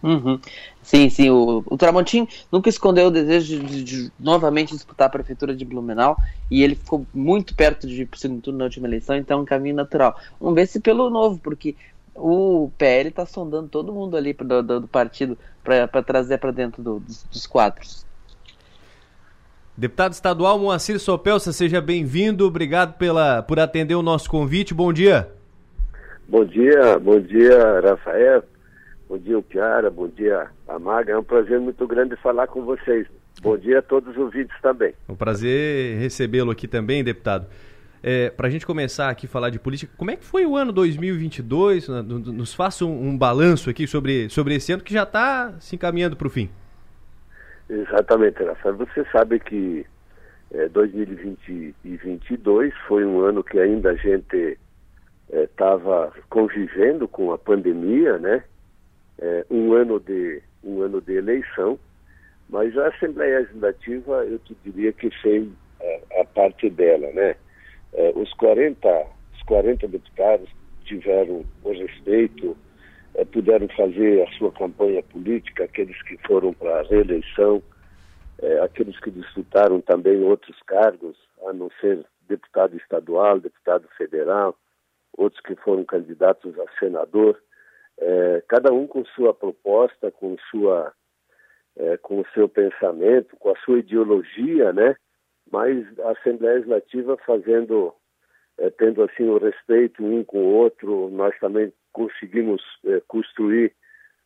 Uhum. Sim, sim. O, o Tramontim nunca escondeu o desejo de, de, de, novamente disputar a prefeitura de Blumenau e ele ficou muito perto de ir para o segundo turno na última eleição, então é um caminho natural. Vamos ver se pelo novo, porque o PL está sondando todo mundo ali do, do, do partido para trazer para dentro do, dos, dos quadros. Deputado estadual Moacir Sopelsa, seja bem-vindo. Obrigado pela, por atender o nosso convite. Bom dia. Bom dia, bom dia, Rafael. Bom dia, Piara. Bom dia, Amaga. É um prazer muito grande falar com vocês. Bom dia a todos os ouvintes também. Um prazer recebê-lo aqui também, deputado. É, Para a gente começar aqui a falar de política, como é que foi o ano 2022? Nos faça um, um balanço aqui sobre, sobre esse ano que já está se encaminhando para o fim. Exatamente, Rafael. Você sabe que é, 2022 foi um ano que ainda a gente estava é, convivendo com a pandemia, né? É, um ano de um ano de eleição, mas a Assembleia Legislativa eu te diria que fez a, a parte dela, né? É, os 40 os 40 deputados tiveram o respeito, é, puderam fazer a sua campanha política, aqueles que foram para a reeleição, é, aqueles que disputaram também outros cargos, a não ser deputado estadual, deputado federal, outros que foram candidatos a senador é, cada um com sua proposta, com sua é, com o seu pensamento, com a sua ideologia, né? Mas a Assembleia Legislativa fazendo, é, tendo assim o respeito um com o outro, nós também conseguimos é, construir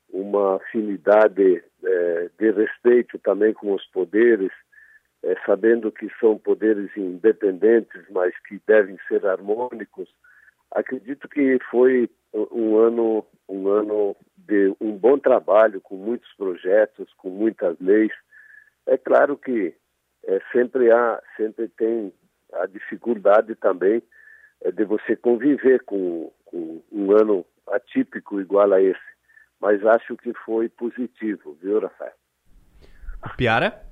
uma afinidade é, de respeito também com os poderes, é, sabendo que são poderes independentes, mas que devem ser harmônicos. Acredito que foi um ano um ano de um bom trabalho, com muitos projetos, com muitas leis. É claro que é, sempre há, sempre tem a dificuldade também é, de você conviver com, com, um ano atípico igual a esse. Mas acho que foi positivo, viu, Rafael? Piara?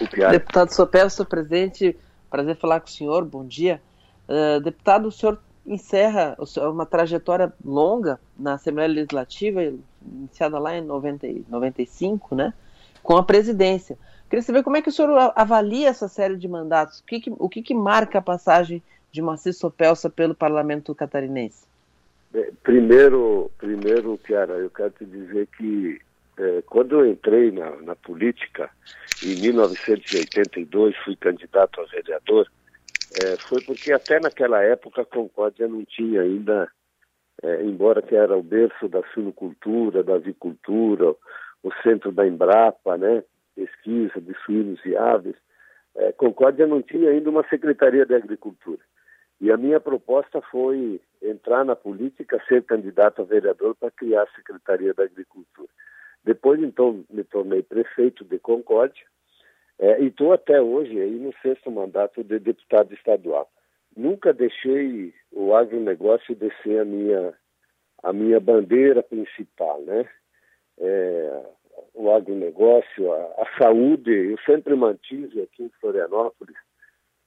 O Piara. Deputado Sopelso, presidente, prazer falar com o senhor, bom dia. Uh, deputado, o senhor encerra uma trajetória longa na Assembleia Legislativa, iniciada lá em 90, 95, né? Com a presidência. Queria saber como é que o senhor avalia essa série de mandatos. O que, que o que, que marca a passagem de Maciço Sopelsa pelo parlamento catarinense? Primeiro, primeiro, Kiara, eu quero te dizer que é, quando eu entrei na, na, política, em 1982, fui candidato a vereador, é, foi porque até naquela época a Concórdia não tinha ainda, é, embora que era o berço da suinocultura, da avicultura, o centro da Embrapa, né, pesquisa de suínos e aves, é, Concórdia não tinha ainda uma secretaria de agricultura. E a minha proposta foi entrar na política, ser candidato a vereador para criar a Secretaria da Agricultura. Depois, então, me tornei prefeito de Concórdia é, e estou até hoje aí no sexto mandato de deputado estadual. Nunca deixei o agronegócio descer a minha, a minha bandeira principal, né? É, o agronegócio, a, a saúde, eu sempre mantive aqui em Florianópolis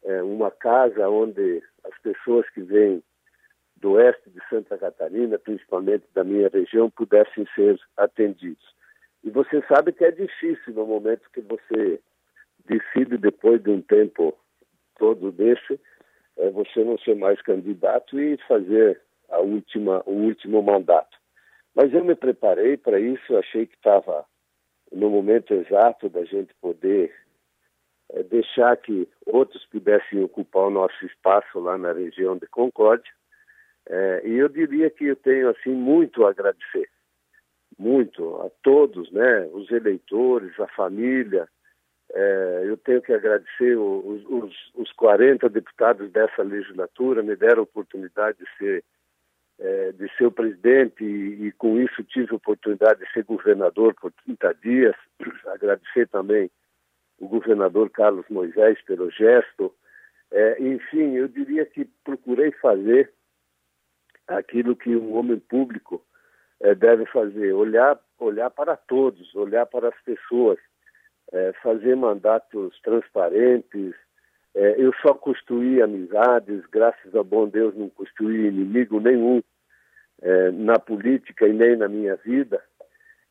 é, uma casa onde as pessoas que vêm do oeste de Santa Catarina, principalmente da minha região, pudessem ser atendidos. E você sabe que é difícil no momento que você decide, depois de um tempo todo desse, é, você não ser mais candidato e fazer a última, o último mandato. Mas eu me preparei para isso, achei que estava no momento exato da gente poder é, deixar que outros pudessem ocupar o nosso espaço lá na região de Concórdia. É, e eu diria que eu tenho assim muito a agradecer, muito a todos, né, os eleitores, a família. É, eu tenho que agradecer os, os, os 40 deputados dessa legislatura, me deram a oportunidade de ser é, de ser o presidente e, e, com isso tive a oportunidade de ser governador por 30 dias. Agradecer também o governador Carlos Moisés pelo gesto. É, enfim, eu diria que procurei fazer aquilo que um homem público é, deve fazer, olhar, olhar para todos, olhar para as pessoas, é, fazer mandatos transparentes. É, eu só construí amizades, graças a bom Deus não construí inimigo nenhum é, na política e nem na minha vida.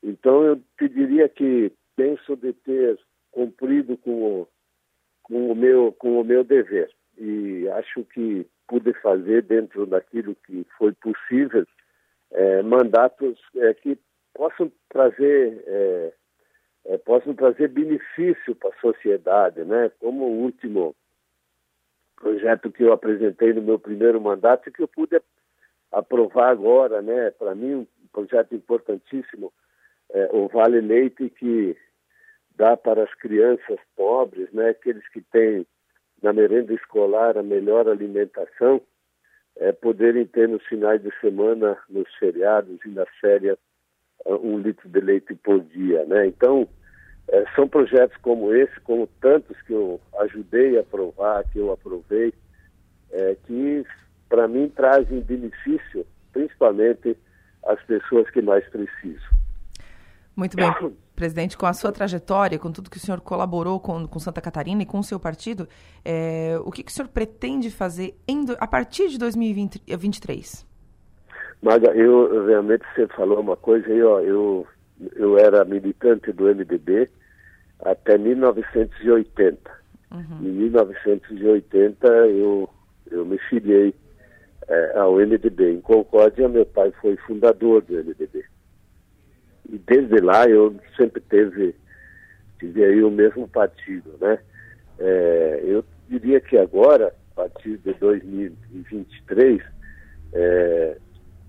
Então eu te diria que penso de ter cumprido com o, com o, meu, com o meu dever. E acho que pude fazer, dentro daquilo que foi possível, é, mandatos é, que possam trazer, é, possam trazer benefício para a sociedade, né? como o último projeto que eu apresentei no meu primeiro mandato que eu pude aprovar agora, né? para mim, um projeto importantíssimo, é, o Vale Leite, que dá para as crianças pobres, né, aqueles que têm na merenda escolar a melhor alimentação, é, poderem ter nos finais de semana, nos feriados e nas férias, um litro de leite por dia. Né? Então, é, são projetos como esse, como tantos que eu ajudei a aprovar, que eu aprovei, é, que para mim trazem benefício, principalmente às pessoas que mais precisam. Muito bem. Presidente, com a sua trajetória, com tudo que o senhor colaborou com, com Santa Catarina e com o seu partido, é, o que, que o senhor pretende fazer em, a partir de 2023? Maga, eu realmente você falou uma coisa aí, ó, eu, eu era militante do MDB até 1980. Uhum. Em 1980 eu, eu me filiei é, ao MDB. Em Concórdia, meu pai foi fundador do MDB e desde lá eu sempre teve, tive aí o mesmo partido, né? É, eu diria que agora, a partir de 2023, é,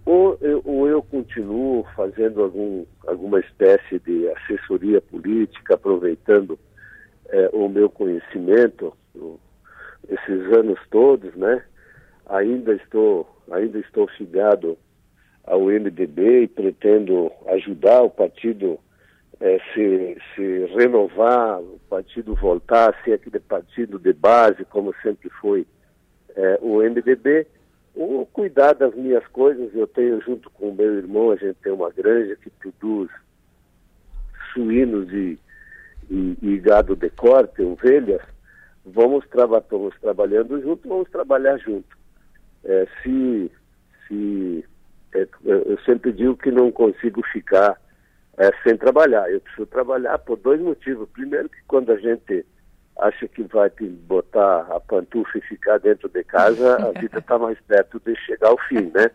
ou, eu, ou eu continuo fazendo algum, alguma espécie de assessoria política, aproveitando é, o meu conhecimento esses anos todos, né? Ainda estou, ainda estou filiado ao MDB e pretendo ajudar o partido é, se, se renovar, o partido voltar a ser aquele partido de base, como sempre foi é, o MDB, ou cuidar das minhas coisas. Eu tenho, junto com o meu irmão, a gente tem uma granja que produz suínos e, e, e gado de corte, ovelhas. Vamos, traba trabalhando junto, vamos trabalhar junto. É, se, se é, eu sempre digo que não consigo ficar é, sem trabalhar. Eu preciso trabalhar por dois motivos. Primeiro, que quando a gente acha que vai botar a pantufa e ficar dentro de casa, a vida está mais perto de chegar ao fim, né?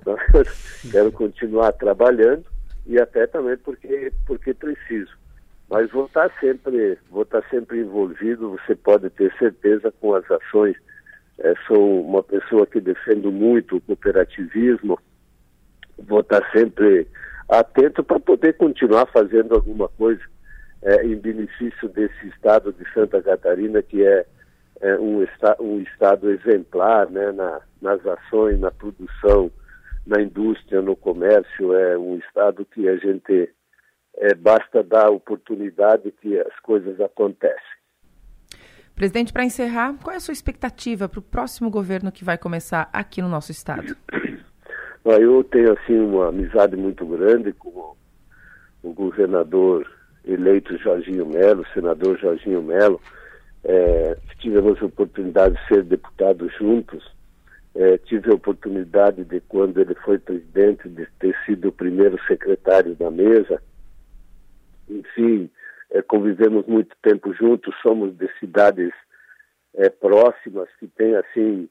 Então, quero continuar trabalhando e até também porque, porque preciso. Mas vou estar sempre, vou estar sempre envolvido, você pode ter certeza com as ações. É, sou uma pessoa que defendo muito o cooperativismo, vou estar sempre atento para poder continuar fazendo alguma coisa é, em benefício desse estado de Santa Catarina, que é, é um, esta, um estado exemplar né, na, nas ações, na produção, na indústria, no comércio, é um estado que a gente é, basta dar oportunidade que as coisas acontecem. Presidente, para encerrar, qual é a sua expectativa para o próximo governo que vai começar aqui no nosso estado? Eu tenho assim uma amizade muito grande com o governador eleito Jorginho Melo, senador Jorginho Melo. É, tivemos a oportunidade de ser deputados juntos. É, tive a oportunidade de, quando ele foi presidente, de ter sido o primeiro secretário da mesa. Enfim, é, convivemos muito tempo juntos, somos de cidades é, próximas que têm, assim,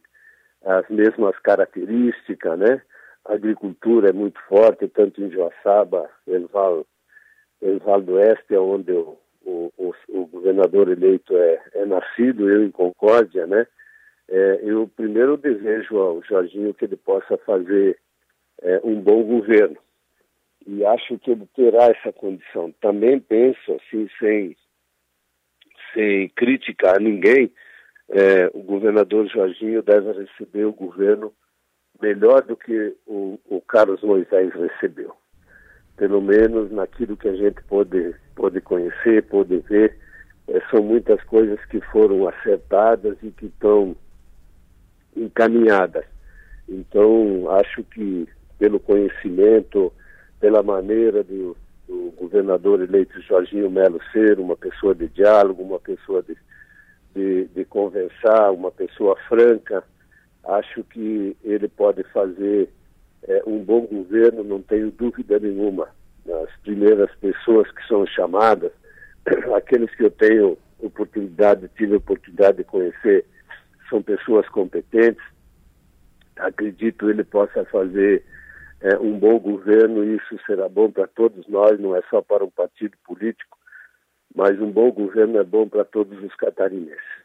as mesmas características, né? A agricultura é muito forte, tanto em Joaçaba, Elval, Elval do Oeste, é onde o, o, o, o, governador eleito é, é nascido, eu em Concórdia, né? É, eu primeiro desejo ao Jorginho que ele possa fazer é, um bom governo e acho que ele terá essa condição. Também penso, assim, sem, sem criticar ninguém, é, o governador Jorginho deve receber o governo melhor do que o, o Carlos Moisés recebeu. Pelo menos naquilo que a gente pode, pode conhecer, pode ver, é, são muitas coisas que foram acertadas e que estão encaminhadas. Então, acho que pelo conhecimento, pela maneira do, do governador eleito Jorginho Melo ser uma pessoa de diálogo, uma pessoa de, de, de conversar, uma pessoa franca, Acho que ele pode fazer é, um bom governo, não tenho dúvida nenhuma. As primeiras pessoas que são chamadas, aqueles que eu tenho oportunidade, tive oportunidade de conhecer, são pessoas competentes. Acredito ele possa fazer é, um bom governo e isso será bom para todos nós, não é só para um partido político, mas um bom governo é bom para todos os catarinenses.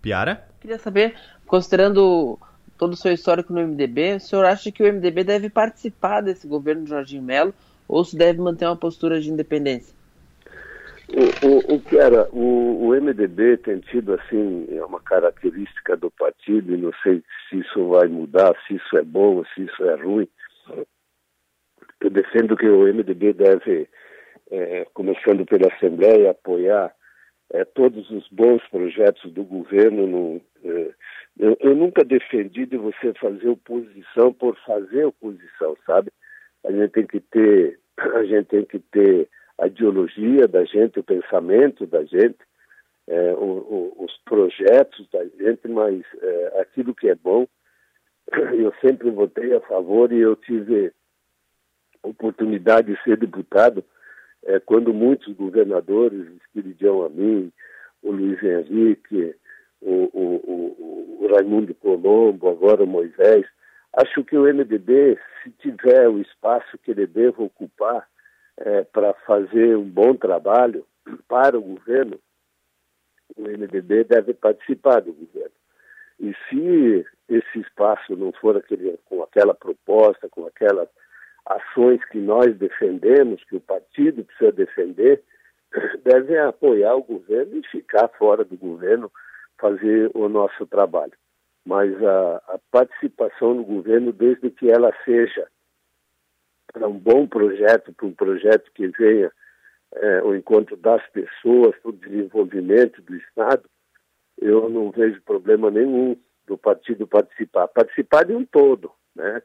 Piara? Queria saber, considerando todo o seu histórico no MDB, o senhor acha que o MDB deve participar desse governo de Jorginho Melo ou se deve manter uma postura de independência? O, o, o que era, o, o, MDB tem tido assim é uma característica do partido e não sei se isso vai mudar, se isso é bom, se isso é ruim. Eu defendo que o MDB deve, é, começando pela Assembleia, apoiar é, todos os bons projetos do governo. No, é, eu, eu, nunca defendi de você fazer oposição por fazer oposição, sabe? A gente tem que ter, a gente tem que ter a ideologia da gente, o pensamento da gente, é, o, o, os projetos da gente, mas é, aquilo que é bom, eu sempre votei a favor e eu tive oportunidade de ser deputado é, quando muitos governadores escreviam a mim, o Luiz Henrique, o, o, o, Raimundo Colombo, agora o Moisés, acho que o MDB, se tiver o espaço que ele deva ocupar é, para fazer um bom trabalho para o governo, o MDB deve participar do governo. E se esse espaço não for aquele, com aquela proposta, com aquelas ações que nós defendemos, que o partido precisa defender, devem apoiar o governo e ficar fora do governo, fazer o nosso trabalho. Mas a, a participação no governo, desde que ela seja para um bom projeto, para um projeto que venha é, o encontro das pessoas, para o desenvolvimento do Estado, eu não vejo problema nenhum do partido participar. Participar de um todo, né?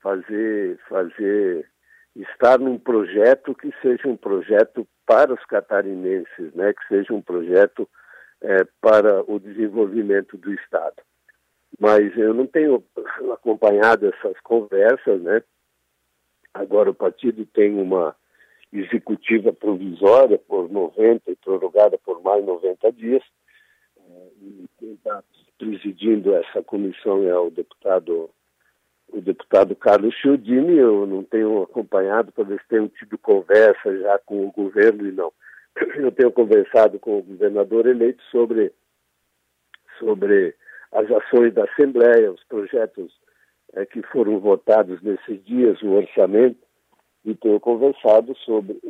fazer, fazer, estar num projeto que seja um projeto para os catarinenses, né? que seja um projeto é, para o desenvolvimento do Estado. Mas eu não tenho acompanhado essas conversas, né? Agora o partido tem uma executiva provisória por 90 e prorrogada por mais 90 dias. E quem está presidindo essa comissão é o deputado o deputado Carlos Chiodini. Eu não tenho acompanhado, talvez tenham tido conversa já com o governo e não. Eu tenho conversado com o governador eleito sobre, sobre as ações da Assembleia, os projetos é, que foram votados nesses dias, o orçamento, e tenho conversado sobre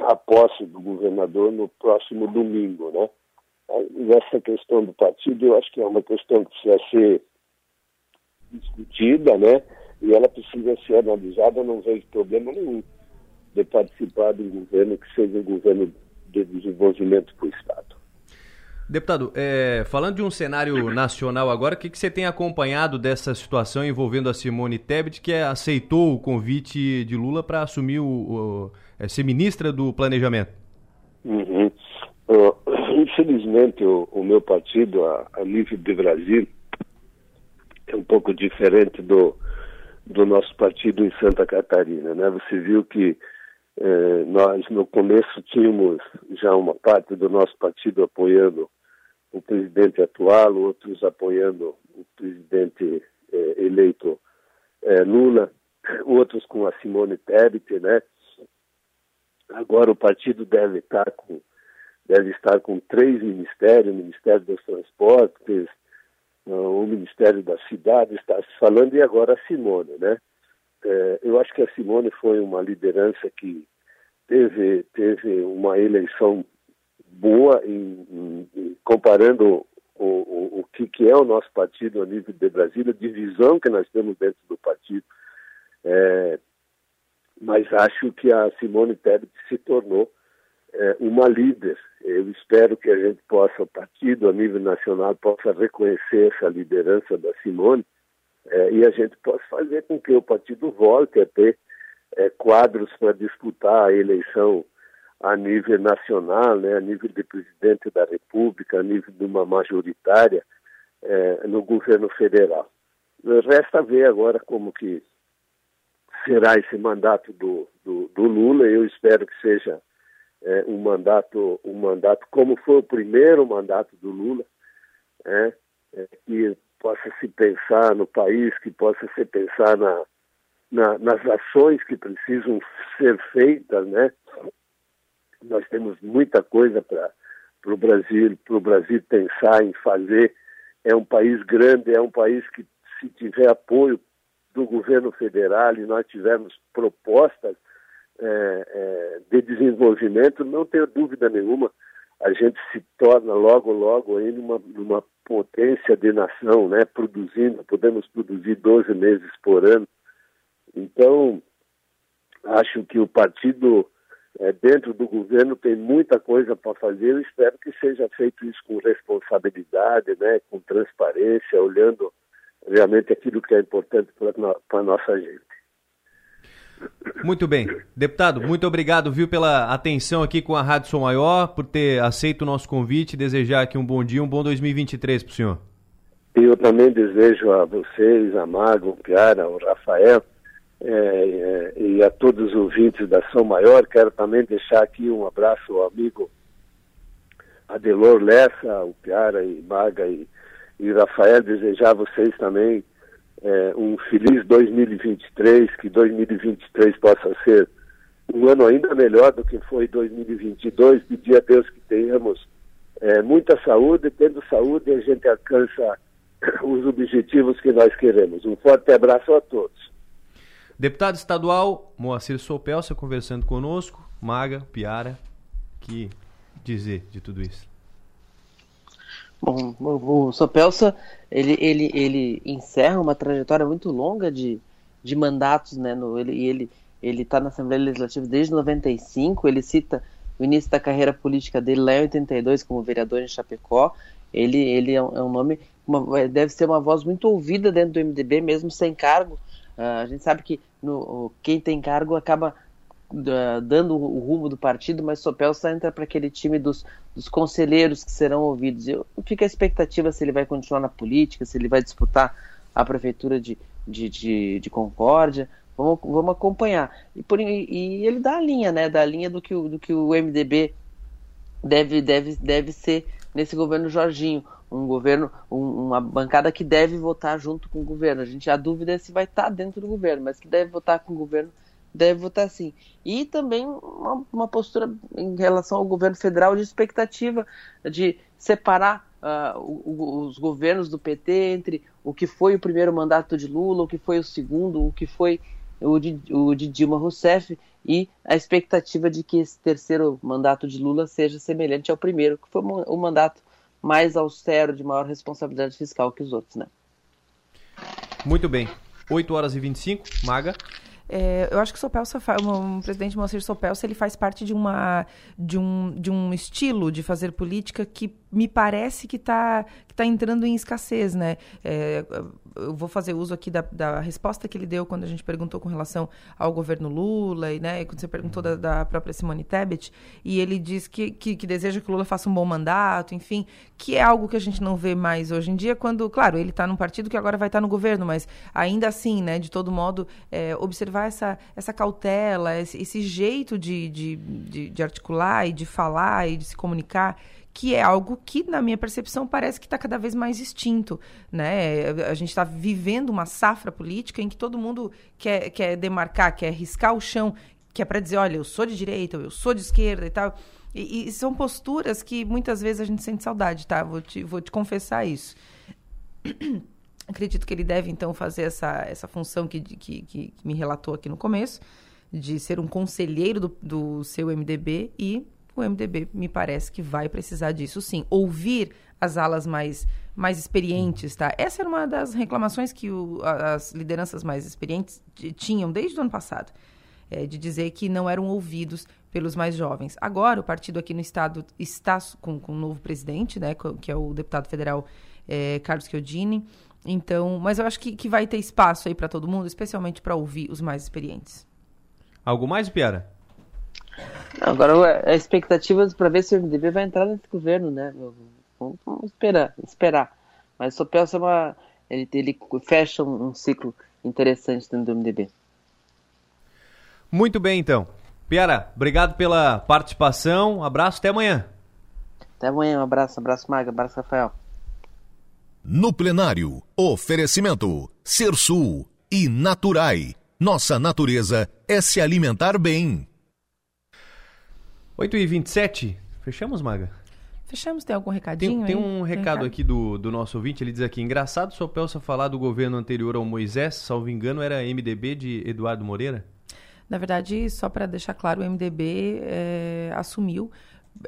a posse do governador no próximo domingo, né? E essa questão do partido, eu acho que é uma questão que precisa ser discutida, né? E ela precisa ser analisada, não vejo problema nenhum de participar de um governo que seja um governo de desenvolvimento para o Estado. Deputado, é, falando de um cenário nacional agora, o que, que você tem acompanhado dessa situação envolvendo a Simone Tebet, que aceitou o convite de Lula para assumir o, o é, ser ministra do Planejamento? Uhum. Uh, infelizmente, o, o, meu partido, a, a Livre de Brasil, é um pouco diferente do, do nosso partido em Santa Catarina. Né? Você viu que eh, nós, no começo, tínhamos já uma parte do nosso partido apoiando o presidente atual, outros apoiando o presidente eh, eleito eh, Lula, outros com a Simone Tebet, né? Agora o partido deve estar com deve estar com três ministérios, o Ministério dos Transportes, o Ministério da Cidade está se falando e agora a Simone, né? É, eu acho que a Simone foi uma liderança que teve teve uma eleição boa em, em, comparando o, o, o que, que, é o nosso partido a nível de Brasília, a divisão que nós temos dentro do partido. É, mas acho que a Simone Tebet se tornou é, uma líder. Eu espero que a gente possa, o partido a nível nacional, possa reconhecer essa liderança da Simone é, e a gente possa fazer com que o partido volte a ter é, quadros para disputar a eleição a nível nacional, né, a nível de presidente da República, a nível de uma majoritária é, no governo federal. Resta ver agora como que será esse mandato do, do, do Lula. Eu espero que seja é, um mandato, um mandato como foi o primeiro mandato do Lula, é, é, que possa se pensar no país, que possa se pensar na, na, nas ações que precisam ser feitas, né? Nós temos muita coisa para o Brasil, para o Brasil pensar em fazer. É um país grande, é um país que se tiver apoio do governo federal e nós tivermos propostas é, é, de desenvolvimento, não tenho dúvida nenhuma, a gente se torna logo, logo aí numa, numa potência de nação, né? Produzindo, podemos produzir 12 meses por ano. Então, acho que o partido é, dentro do governo tem muita coisa para fazer. Eu espero que seja feito isso com responsabilidade, né? Com transparência, olhando realmente aquilo que é importante para a nossa gente. Muito bem. Deputado, muito obrigado, viu, pela atenção aqui com a Rádio Som Maior, por ter aceito o nosso convite, desejar aqui um bom dia, um bom 2023 para o senhor. Eu também desejo a vocês, a Mago, o Piara, o Rafael, é, é, e a todos os ouvintes da São Maior, quero também deixar aqui um abraço ao amigo Adelor Lessa, o Piara e Maga e, e Rafael, desejar a vocês também é, um feliz 2023, que 2023 possa ser um ano ainda melhor do que foi 2022. Pedir a Deus que tenhamos é, muita saúde, tendo saúde a gente alcança os objetivos que nós queremos. Um forte abraço a todos. Deputado estadual Moacir Sopelsa conversando conosco, Maga, Piara, que dizer de tudo isso? Bom, o Sopelsa, ele, ele, ele encerra uma trajetória muito longa de, de mandatos, né? No, ele ele ele está na Assembleia Legislativa desde 95. Ele cita o início da carreira política dele lá em 82 como vereador em Chapecó. Ele ele é um, é um nome, uma, deve ser uma voz muito ouvida dentro do MDB, mesmo sem cargo. Uh, a gente sabe que no, quem tem cargo acaba dando o rumo do partido, mas Sopelsa entra para aquele time dos, dos conselheiros que serão ouvidos. Eu, fico a expectativa se ele vai continuar na política, se ele vai disputar a prefeitura de, de, de, de Concórdia, Vamos, vamos acompanhar. E, por, e ele dá a linha, né? Da linha do que, o, do que o MDB deve, deve, deve ser nesse governo Jorginho. Um governo, um, uma bancada que deve votar junto com o governo. A gente a dúvida é se vai estar dentro do governo, mas que deve votar com o governo, deve votar sim. E também uma, uma postura em relação ao governo federal de expectativa de separar uh, os governos do PT entre o que foi o primeiro mandato de Lula, o que foi o segundo, o que foi o de, o de Dilma Rousseff e a expectativa de que esse terceiro mandato de Lula seja semelhante ao primeiro, que foi o mandato mais austero, de maior responsabilidade fiscal que os outros, né? Muito bem. 8 horas e 25, Maga. É, eu acho que o Sopelsa, o presidente Moacir Sopelsa, ele faz parte de, uma, de, um, de um estilo de fazer política que me parece que está que tá entrando em escassez, né? É, eu vou fazer uso aqui da, da resposta que ele deu quando a gente perguntou com relação ao governo Lula e, né, quando você perguntou da, da própria Simone Tebet, e ele diz que, que, que, deseja que Lula faça um bom mandato, enfim, que é algo que a gente não vê mais hoje em dia, quando, claro, ele está num partido que agora vai estar tá no governo, mas ainda assim, né, de todo modo, é, observar essa, essa cautela, esse, esse jeito de, de, de, de articular e de falar e de se comunicar que é algo que, na minha percepção, parece que está cada vez mais extinto. Né? A gente está vivendo uma safra política em que todo mundo quer, quer demarcar, quer riscar o chão, que é para dizer, olha, eu sou de direita, eu sou de esquerda e tal. E, e, são posturas que muitas vezes a gente sente saudade, tá? Vou te, vou te confessar isso. Acredito que ele deve, então, fazer essa, essa função que, que, que me relatou aqui no começo, de ser um conselheiro do, do seu MDB e o MDB me parece que vai precisar disso sim. Ouvir as alas mais, mais experientes, tá? Essa era uma das reclamações que o, as lideranças mais experientes tinham desde o ano passado. É, de dizer que não eram ouvidos pelos mais jovens. Agora, o partido aqui no estado está com, com um novo presidente, né, que é o deputado federal é, Carlos Chiodini. Então, mas eu acho que, que vai ter espaço aí para todo mundo, especialmente para ouvir os mais experientes. Algo mais, Piara? Agora a expectativa para ver se o MDB vai entrar nesse governo, né? Vamos, vamos esperar, esperar. Mas só pensa uma. Ele, ele fecha um, um, ciclo interessante dentro do MDB. Muito bem, então. Piara, obrigado pela participação. Abraço, até amanhã. Até amanhã, um abraço, um abraço, Maga, um abraço, Rafael. No plenário, oferecimento Ser Sul e Naturai. Nossa natureza é se alimentar bem. 8 e 27 fechamos, Maga? Fechamos, tem algum recadinho? Tem, tem um recado, recado, aqui do, do nosso ouvinte, ele diz aqui, engraçado só Pelsa falar do governo anterior ao Moisés, salvo engano, era MDB de Eduardo Moreira? Na verdade, só para deixar claro, o MDB é, eh, assumiu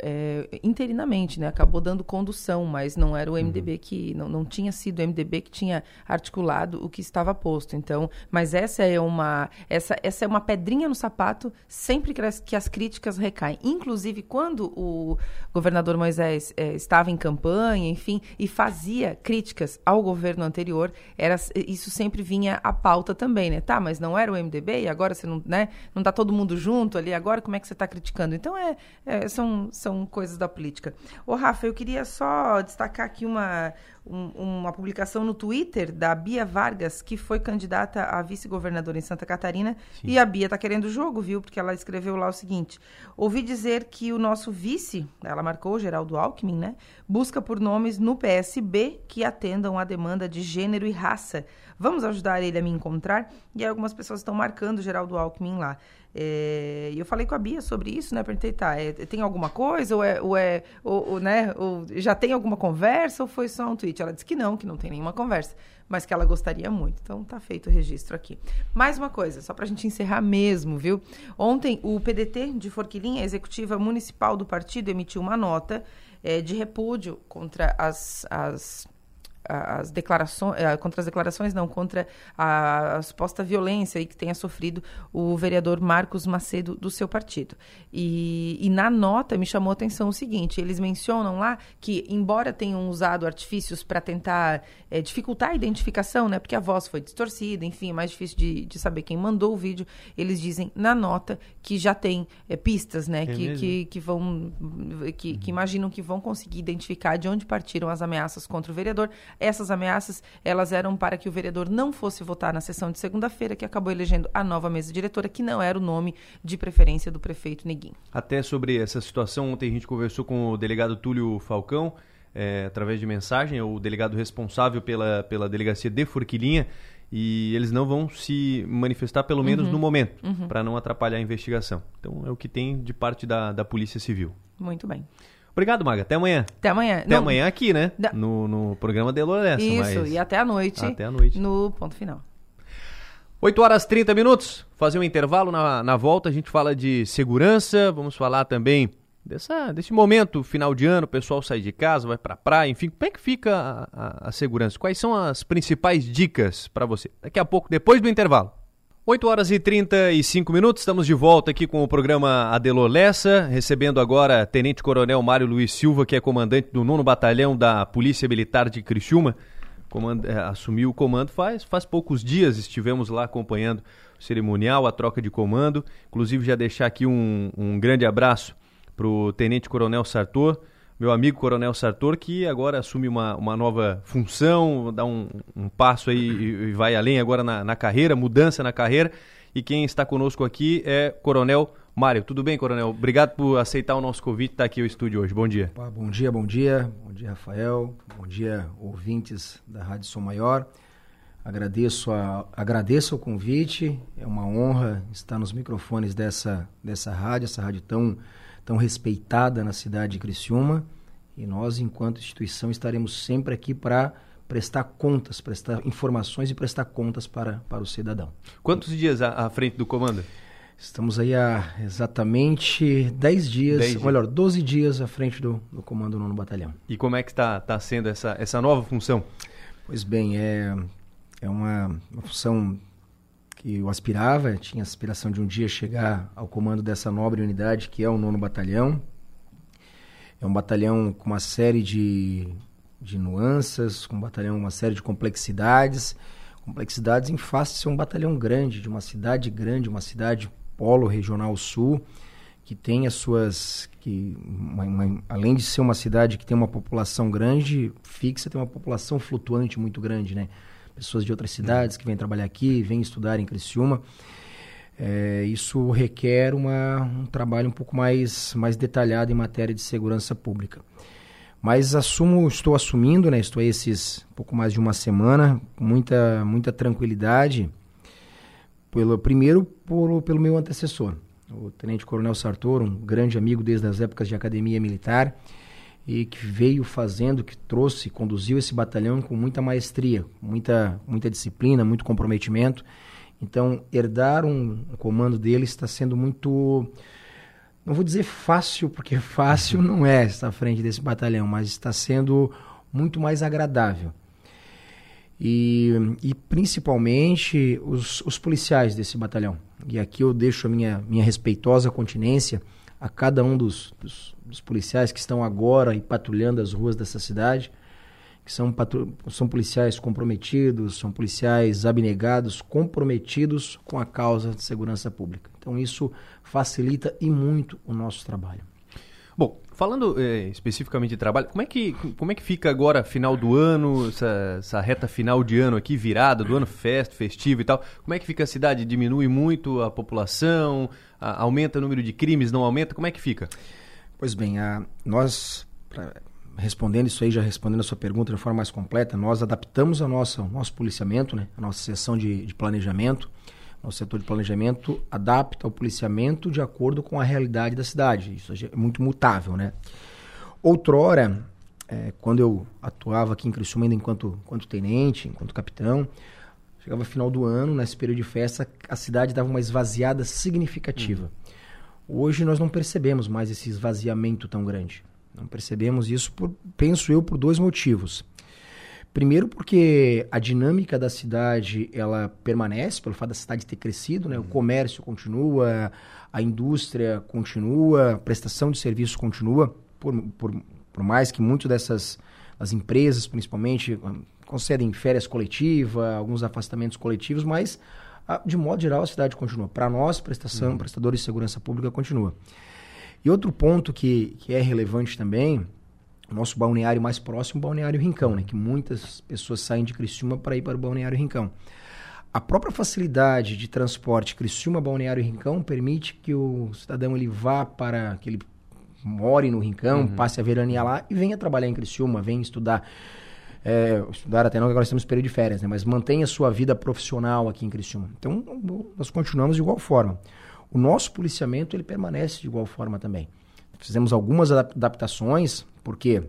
é, interinamente, né? Acabou dando condução, mas não era o MDB uhum. que não, não tinha sido o MDB que tinha articulado o que estava posto. Então, mas essa é uma essa, essa é uma pedrinha no sapato sempre que as, que as críticas recaem. Inclusive quando o governador Moisés é, estava em campanha, enfim, e fazia críticas ao governo anterior, era isso sempre vinha à pauta também, né? Tá, mas não era o MDB e agora você não, né? Não está todo mundo junto ali. Agora como é que você está criticando? Então é, é são são coisas da política. Ô, Rafa, eu queria só destacar aqui uma, um, uma publicação no Twitter da Bia Vargas, que foi candidata a vice-governadora em Santa Catarina. Sim. E a Bia tá querendo o jogo, viu? Porque ela escreveu lá o seguinte: ouvi dizer que o nosso vice, ela marcou Geraldo Alckmin, né? Busca por nomes no PSB que atendam à demanda de gênero e raça. Vamos ajudar ele a me encontrar? E aí algumas pessoas estão marcando Geraldo Alckmin lá. É, e eu falei com a Bia sobre isso, né? Perguntei, tá, é, tem alguma coisa? Ou é, ou é ou, ou, né? Ou já tem alguma conversa ou foi só um tweet? Ela disse que não, que não tem nenhuma conversa, mas que ela gostaria muito. Então tá feito o registro aqui. Mais uma coisa, só pra gente encerrar mesmo, viu? Ontem o PDT de Forquilinha, executiva municipal do partido, emitiu uma nota é, de repúdio contra as, as as declarações, contra as declarações, não, contra a, a, suposta violência que tenha sofrido o vereador Marcos Macedo do seu partido. E, e na nota me chamou a atenção o seguinte: eles mencionam lá que, embora tenham usado artifícios para tentar é, dificultar a identificação, né, porque a voz foi distorcida, enfim, é mais difícil de, de saber quem mandou o vídeo, eles dizem na nota que já tem é, pistas, né, é que, que, que, vão, que, uhum. que imaginam que vão conseguir identificar de onde partiram as ameaças contra o vereador Essas ameaças, elas eram para que o vereador não fosse votar na sessão de segunda-feira, que acabou elegendo a nova mesa diretora, que não era o nome de preferência do prefeito Neguinho. Até sobre essa situação, ontem a gente conversou com o delegado Túlio Falcão, é, através de mensagem, o delegado responsável pela, pela delegacia de Forquilinha, e eles não vão se manifestar, pelo menos Uhum. no momento, Uhum. para não atrapalhar a investigação. Então é o que tem de parte da, da Polícia Civil. Muito bem. Obrigado, Maga. Até amanhã. Até amanhã. Até Não, amanhã aqui, né? Da- No, no programa de Loressa. Isso, mas... e até a noite. Até a noite. No ponto final. 8 horas e 30 minutos. Fazer um intervalo na, na volta. A gente fala de segurança. Vamos falar também dessa, desse momento, final de ano. O pessoal sai de casa, vai pra praia. Enfim, como é que fica a, a- a segurança? Quais são as principais dicas para você? Daqui a pouco, depois do intervalo. 8 horas e 35 minutos, estamos de volta aqui com o programa Adelor Lessa, recebendo agora Tenente Coronel Mário Luiz Silva, que é comandante do 9 Batalhão da Polícia Militar de Criciúma. Eh, assumiu o comando faz, faz poucos dias, estivemos lá acompanhando o cerimonial, a troca de comando. Inclusive, já deixar aqui um, um grande abraço para o Tenente Coronel Sartor, meu amigo Coronel Sartor, que agora assume uma, uma nova função, dá um, um passo aí e, e vai além agora na, na carreira, mudança na carreira. E quem está conosco aqui é Coronel Mário. Tudo bem, Coronel? Obrigado por aceitar o nosso convite e estar aqui ao estúdio hoje. Bom dia. Opa, bom dia, bom dia. Bom dia, Rafael. Bom dia, ouvintes da Rádio Som Maior. Agradeço, a, agradeço o convite. É uma honra estar nos microfones dessa, dessa rádio, essa rádio tão, tão respeitada na cidade de Criciúma. E nós, enquanto instituição, estaremos sempre aqui para prestar contas, prestar informações e prestar contas para, para o cidadão. Quantos dias à, à frente do comando? Estamos aí há exatamente 10 dias, 10 dias. ou melhor, 12 dias à frente do, do Comando Nono Batalhão. E como é que está tá sendo essa, essa nova função? Pois bem, é, é uma, uma função que eu aspirava, tinha a aspiração de um dia chegar ao comando dessa nobre unidade que é o Nono Batalhão. É um batalhão com uma série de, de nuances, com um batalhão uma série de complexidades, complexidades em face de ser um batalhão grande, de uma cidade grande, uma cidade polo regional sul, que tem as suas que uma- uma- além de ser uma cidade que tem uma população grande fixa tem uma população flutuante muito grande né pessoas de outras cidades que vêm trabalhar aqui vêm estudar em Criciúma. É, isso requer uma, um trabalho um pouco mais mais detalhado em matéria de segurança pública. Mas assumo estou assumindo né estou esses pouco mais de uma semana com muita muita tranquilidade pelo primeiro por, pelo meu antecessor, o Tenente Coronel Sartor, um grande amigo desde as épocas de academia militar e que veio fazendo, que trouxe, conduziu esse batalhão com muita maestria, muita muita disciplina, muito comprometimento. Então, herdar um, um comando dele está sendo muito não vou dizer fácil, porque fácil não é estar à frente desse batalhão, mas está sendo muito mais agradável. E, e principalmente os, os policiais desse batalhão. E aqui eu deixo a minha, minha respeitosa continência a cada um dos, dos, dos policiais que estão agora e patrulhando as ruas dessa cidade, que são, são policiais comprometidos, são policiais abnegados, comprometidos com a causa de segurança pública. Então isso facilita e muito o nosso trabalho. Bom, falando eh, especificamente de trabalho, como é, que, como é que fica agora final do ano, essa, essa reta final de ano aqui, virada do ano, festa, festivo e tal? Como é que fica a cidade? Diminui muito a população? A- aumenta o número de crimes? Não aumenta? Como é que fica? Pois bem, a, nós, pra- respondendo isso aí, já respondendo a sua pergunta de forma mais completa, nós adaptamos a nossa, o nosso policiamento, né, a nossa seção de, de planejamento, nosso setor de planejamento adapta o policiamento de acordo com a realidade da cidade. Isso é muito mutável, né? Outrora, eh, quando eu atuava aqui em Criciúma ainda enquanto, enquanto tenente, enquanto capitão, chegava final do ano, nesse período de festa, a cidade dava uma esvaziada significativa. Hoje nós não percebemos mais esse esvaziamento tão grande. Não percebemos isso, por, penso eu, por dois motivos. Primeiro porque a dinâmica da cidade ela permanece pelo fato da cidade ter crescido, né? O comércio continua, a indústria continua, a prestação de serviço continua, por, por, por mais que muitas dessas as empresas, principalmente, hum, concedem férias coletivas, alguns afastamentos coletivos, mas ah, de modo geral a cidade continua. Para nós, prestação, prestadores de segurança pública continua. E outro ponto que, que é relevante também, nosso balneário mais próximo, o Balneário Rincão, né? Que muitas pessoas saem de Criciúma para ir para o Balneário Rincão. A própria facilidade de transporte Criciúma, Balneário Rincão permite que o cidadão ele vá para, que ele more no Rincão, uhum. passe a veranear lá e venha trabalhar em Criciúma, venha estudar. É, estudar até não, agora estamos em período de férias, né? Mas mantenha sua vida profissional aqui em Criciúma. Então, nós continuamos de igual forma. O nosso policiamento, ele permanece de igual forma também. Fizemos algumas adaptações, porque,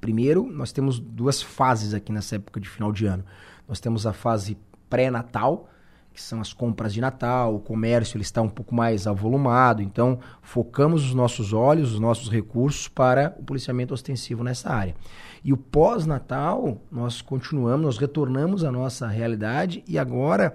primeiro, nós temos duas fases aqui nessa época de final de ano. Nós temos a fase pré-natal, que são as compras de Natal, o comércio ele está um pouco mais avolumado, então focamos os nossos olhos, os nossos recursos para o policiamento ostensivo nessa área. E o pós-Natal, nós continuamos, nós retornamos à nossa realidade e agora,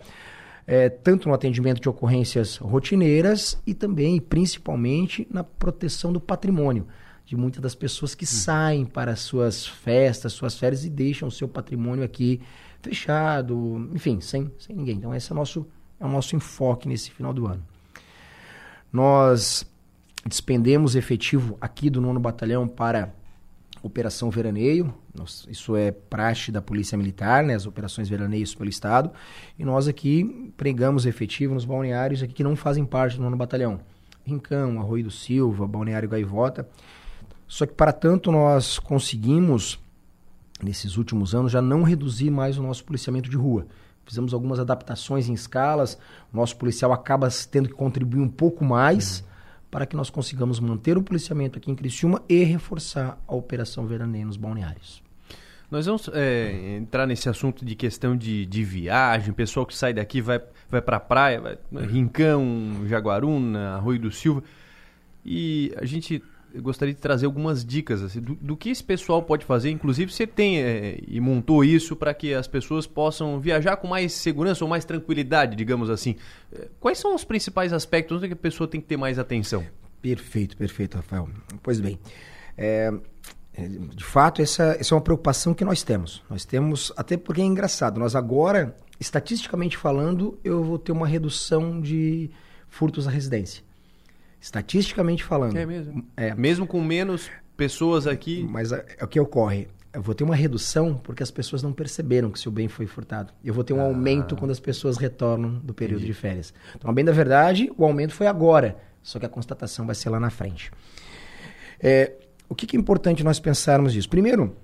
é, tanto no atendimento de ocorrências rotineiras e também, principalmente, na proteção do patrimônio de muitas das pessoas que hum. saem para suas festas, suas férias e deixam o seu patrimônio aqui fechado, enfim, sem, sem ninguém. Então esse é o nosso, é o nosso enfoque nesse final do ano. Nós despendemos efetivo aqui do nono batalhão para Operação Veraneio. Nós, isso é praxe da Polícia Militar, né, as operações veraneios pelo Estado. E nós aqui pregamos efetivo nos balneários aqui que não fazem parte do nono batalhão. Rincão, Arroio do Silva, Balneário Gaivota. Só que para tanto nós conseguimos nesses últimos anos, já não reduzir mais o nosso policiamento de rua. Fizemos algumas adaptações em escalas, o nosso policial acaba tendo que contribuir um pouco mais uhum. para que nós consigamos manter o policiamento aqui em Criciúma e reforçar a operação veraneia nos balneários. Nós vamos é, entrar nesse assunto de questão de, de viagem, pessoal que sai daqui vai, vai para a praia, vai, Rincão, Jaguaruna, Arroio do Silva, e a gente gostaria de trazer algumas dicas assim, do, do, que esse pessoal pode fazer. Inclusive, você tem é, e montou isso para que as pessoas possam viajar com mais segurança ou mais tranquilidade, digamos assim. É, quais são os principais aspectos onde a pessoa tem que ter mais atenção? Perfeito, perfeito, Rafael. Pois bem, é, é, de fato, essa, essa é uma preocupação que nós temos. Nós temos, até porque é engraçado, nós agora, estatisticamente falando, eu vou ter uma redução de furtos à residência. Estatisticamente falando. É mesmo? É. Mesmo com menos pessoas aqui. Mas é, é o que ocorre. Eu vou ter uma redução porque as pessoas não perceberam que seu bem foi furtado. Eu vou ter um ah. aumento quando as pessoas retornam do período Entendi. de férias. Então, bem da verdade, o aumento foi agora. Só que a constatação vai ser lá na frente. É, o que, que é importante nós pensarmos disso? Primeiro,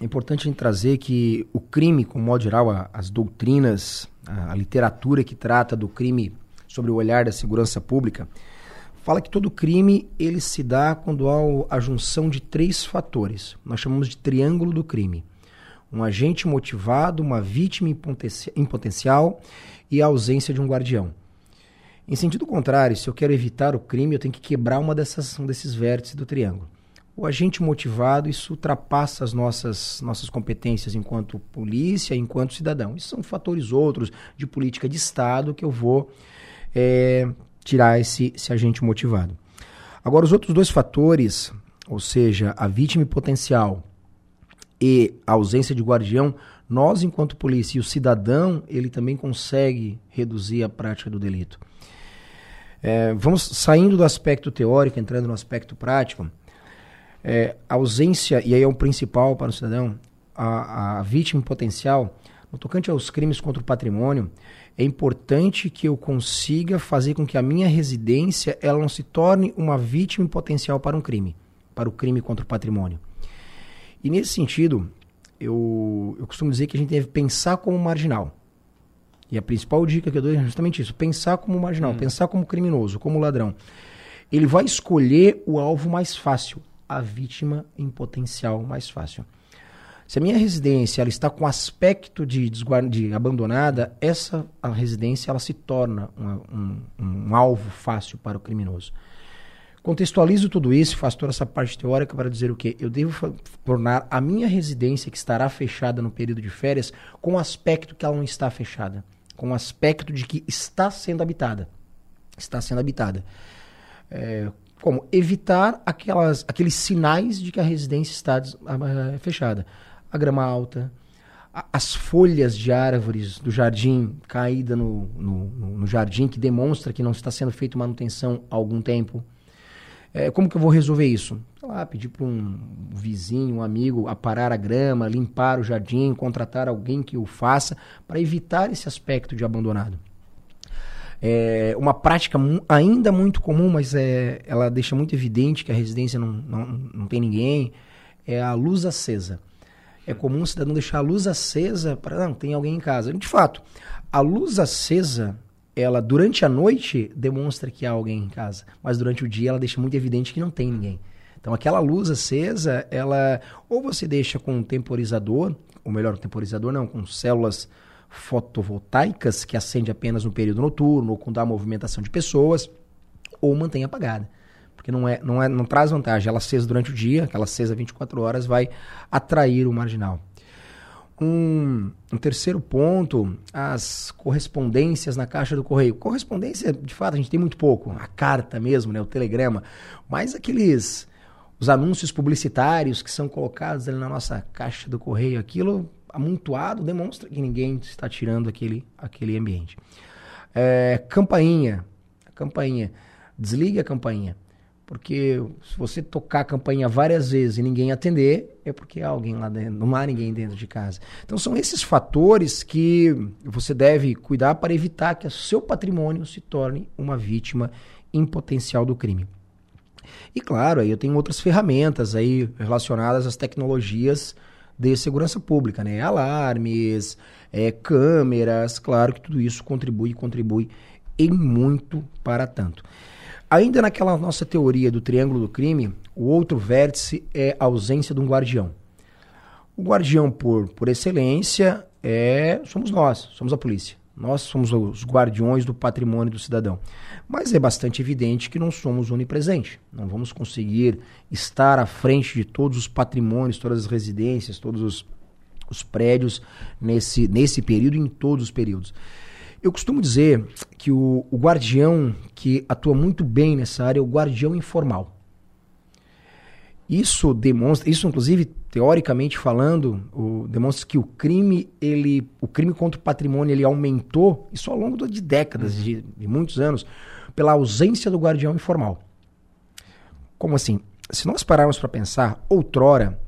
é importante a gente trazer que o crime, com modo geral, a, as doutrinas, a, a literatura que trata do crime sobre o olhar da segurança pública, fala que todo crime ele se dá quando há a junção de três fatores. Nós chamamos de triângulo do crime. Um agente motivado, uma vítima em potencial e a ausência de um guardião. Em sentido contrário, se eu quero evitar o crime, eu tenho que quebrar uma dessas, um desses vértices do triângulo. O agente motivado, isso ultrapassa as nossas, nossas competências enquanto polícia, enquanto cidadão. Isso são fatores outros de política de Estado que eu vou é, tirar esse, esse agente motivado. Agora, os outros dois fatores, ou seja, a vítima potencial e a ausência de guardião, nós, enquanto polícia e o cidadão, ele também consegue reduzir a prática do delito. É, vamos saindo do aspecto teórico, entrando no aspecto prático. É, a ausência, e aí é o principal para o cidadão, a, a vítima potencial, no tocante aos crimes contra o patrimônio, é importante que eu consiga fazer com que a minha residência ela não se torne uma vítima em potencial para um crime, para o crime contra o patrimônio. E nesse sentido, eu, eu costumo dizer que a gente deve pensar como marginal. E a principal dica que eu dou é justamente isso: pensar como marginal, hum. pensar como criminoso, como ladrão. Ele vai escolher o alvo mais fácil, a vítima em potencial mais fácil. Se a minha residência ela está com aspecto de, de abandonada, essa a residência ela se torna uma, um, um alvo fácil para o criminoso. Contextualizo tudo isso, faço toda essa parte teórica para dizer o quê? Eu devo tornar a minha residência, que estará fechada no período de férias, com o aspecto que ela não está fechada. Com o aspecto de que está sendo habitada. Está sendo habitada. É, como? Evitar aquelas, aqueles sinais de que a residência está uh, fechada a grama alta, a, as folhas de árvores do jardim caída no, no, no, jardim, que demonstra que não está sendo feita manutenção há algum tempo. É, como que eu vou resolver isso? Lá, pedir para um vizinho, um amigo, aparar a grama, limpar o jardim, contratar alguém que o faça, para evitar esse aspecto de abandonado. É uma prática ainda muito comum, mas é, ela deixa muito evidente que a residência não, não, não tem ninguém, é a luz acesa. É comum o cidadão deixar a luz acesa para não tem alguém em casa. De fato, a luz acesa, ela durante a noite demonstra que há alguém em casa, mas durante o dia ela deixa muito evidente que não tem ninguém. Então aquela luz acesa, ela ou você deixa com um temporizador, ou melhor, um temporizador não, com células fotovoltaicas que acende apenas no período noturno ou quando há movimentação de pessoas, ou mantém apagada. Porque não, é, não, é, não traz vantagem. Ela acesa durante o dia, aquela acesa 24 horas, vai atrair o marginal. Um, um, terceiro ponto, as correspondências na caixa do correio. Correspondência, de fato, a gente tem muito pouco. A carta mesmo, né, o telegrama. Mas aqueles os anúncios publicitários que são colocados ali na nossa caixa do correio, aquilo amontoado demonstra que ninguém está tirando aquele, aquele ambiente. É, campainha. Campainha. Desligue a campainha. Porque se você tocar a campainha várias vezes e ninguém atender, é porque há alguém lá dentro, não há ninguém dentro de casa. Então são esses fatores que você deve cuidar para evitar que o seu patrimônio se torne uma vítima em potencial do crime. E claro, aí eu tenho outras ferramentas aí relacionadas às tecnologias de segurança pública, né? Alarmes, é, câmeras, claro que tudo isso contribui contribui em muito para tanto. Ainda naquela nossa teoria do triângulo do crime, o outro vértice é a ausência de um guardião. O guardião, por, por excelência, é somos nós, somos a polícia. Nós somos os guardiões do patrimônio do cidadão. Mas é bastante evidente que não somos onipresentes. Não vamos conseguir estar à frente de todos os patrimônios, todas as residências, todos os, os prédios nesse, nesse período e em todos os períodos. Eu costumo dizer que o, o guardião que atua muito bem nessa área é o guardião informal. Isso demonstra, isso inclusive teoricamente falando, o, demonstra que o crime, ele, o crime contra o patrimônio, ele aumentou, isso ao longo de décadas, uhum. de, de muitos anos, pela ausência do guardião informal. Como assim? Se nós pararmos para pensar, outrora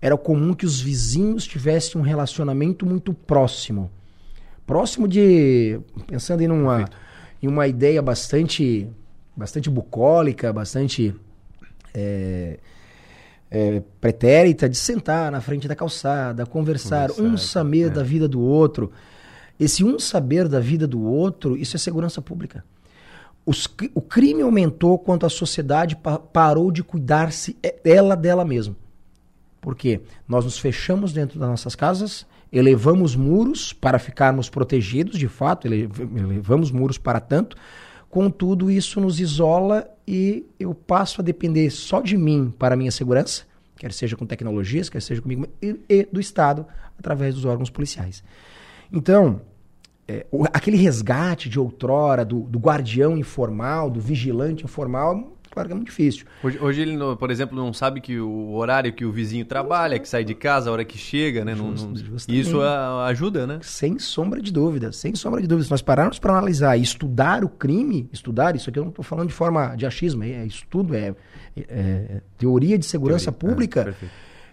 era comum que os vizinhos tivessem um relacionamento muito próximo. Próximo de. Pensando em uma, em uma ideia bastante, bastante bucólica, bastante. É, é, pretérita de sentar na frente da calçada, conversar, conversar um saber é. da vida do outro. Esse um saber da vida do outro, isso é segurança pública. Os, o crime aumentou quando a sociedade pa parou de cuidar-se é, ela dela mesma. Por quê? Nós nos fechamos dentro das nossas casas, elevamos muros para ficarmos protegidos, de fato, elevamos muros para tanto, Contudo, isso nos isola e eu passo a depender só de mim para a minha segurança, quer seja com tecnologias, quer seja comigo, e, e do Estado através dos órgãos policiais. Então, é, o, aquele resgate de outrora, do, do guardião informal, do vigilante informal, Claro que é muito difícil. Hoje, hoje ele, por exemplo, não sabe que o horário que o vizinho trabalha, que sai de casa, a hora que chega, né? Não, não... Isso ajuda, né? Sem sombra de dúvida, sem sombra de dúvida. Se nós pararmos para analisar e estudar o crime, estudar, isso aqui eu não estou falando de forma de achismo, é estudo, é, é, é teoria de segurança teoria. pública,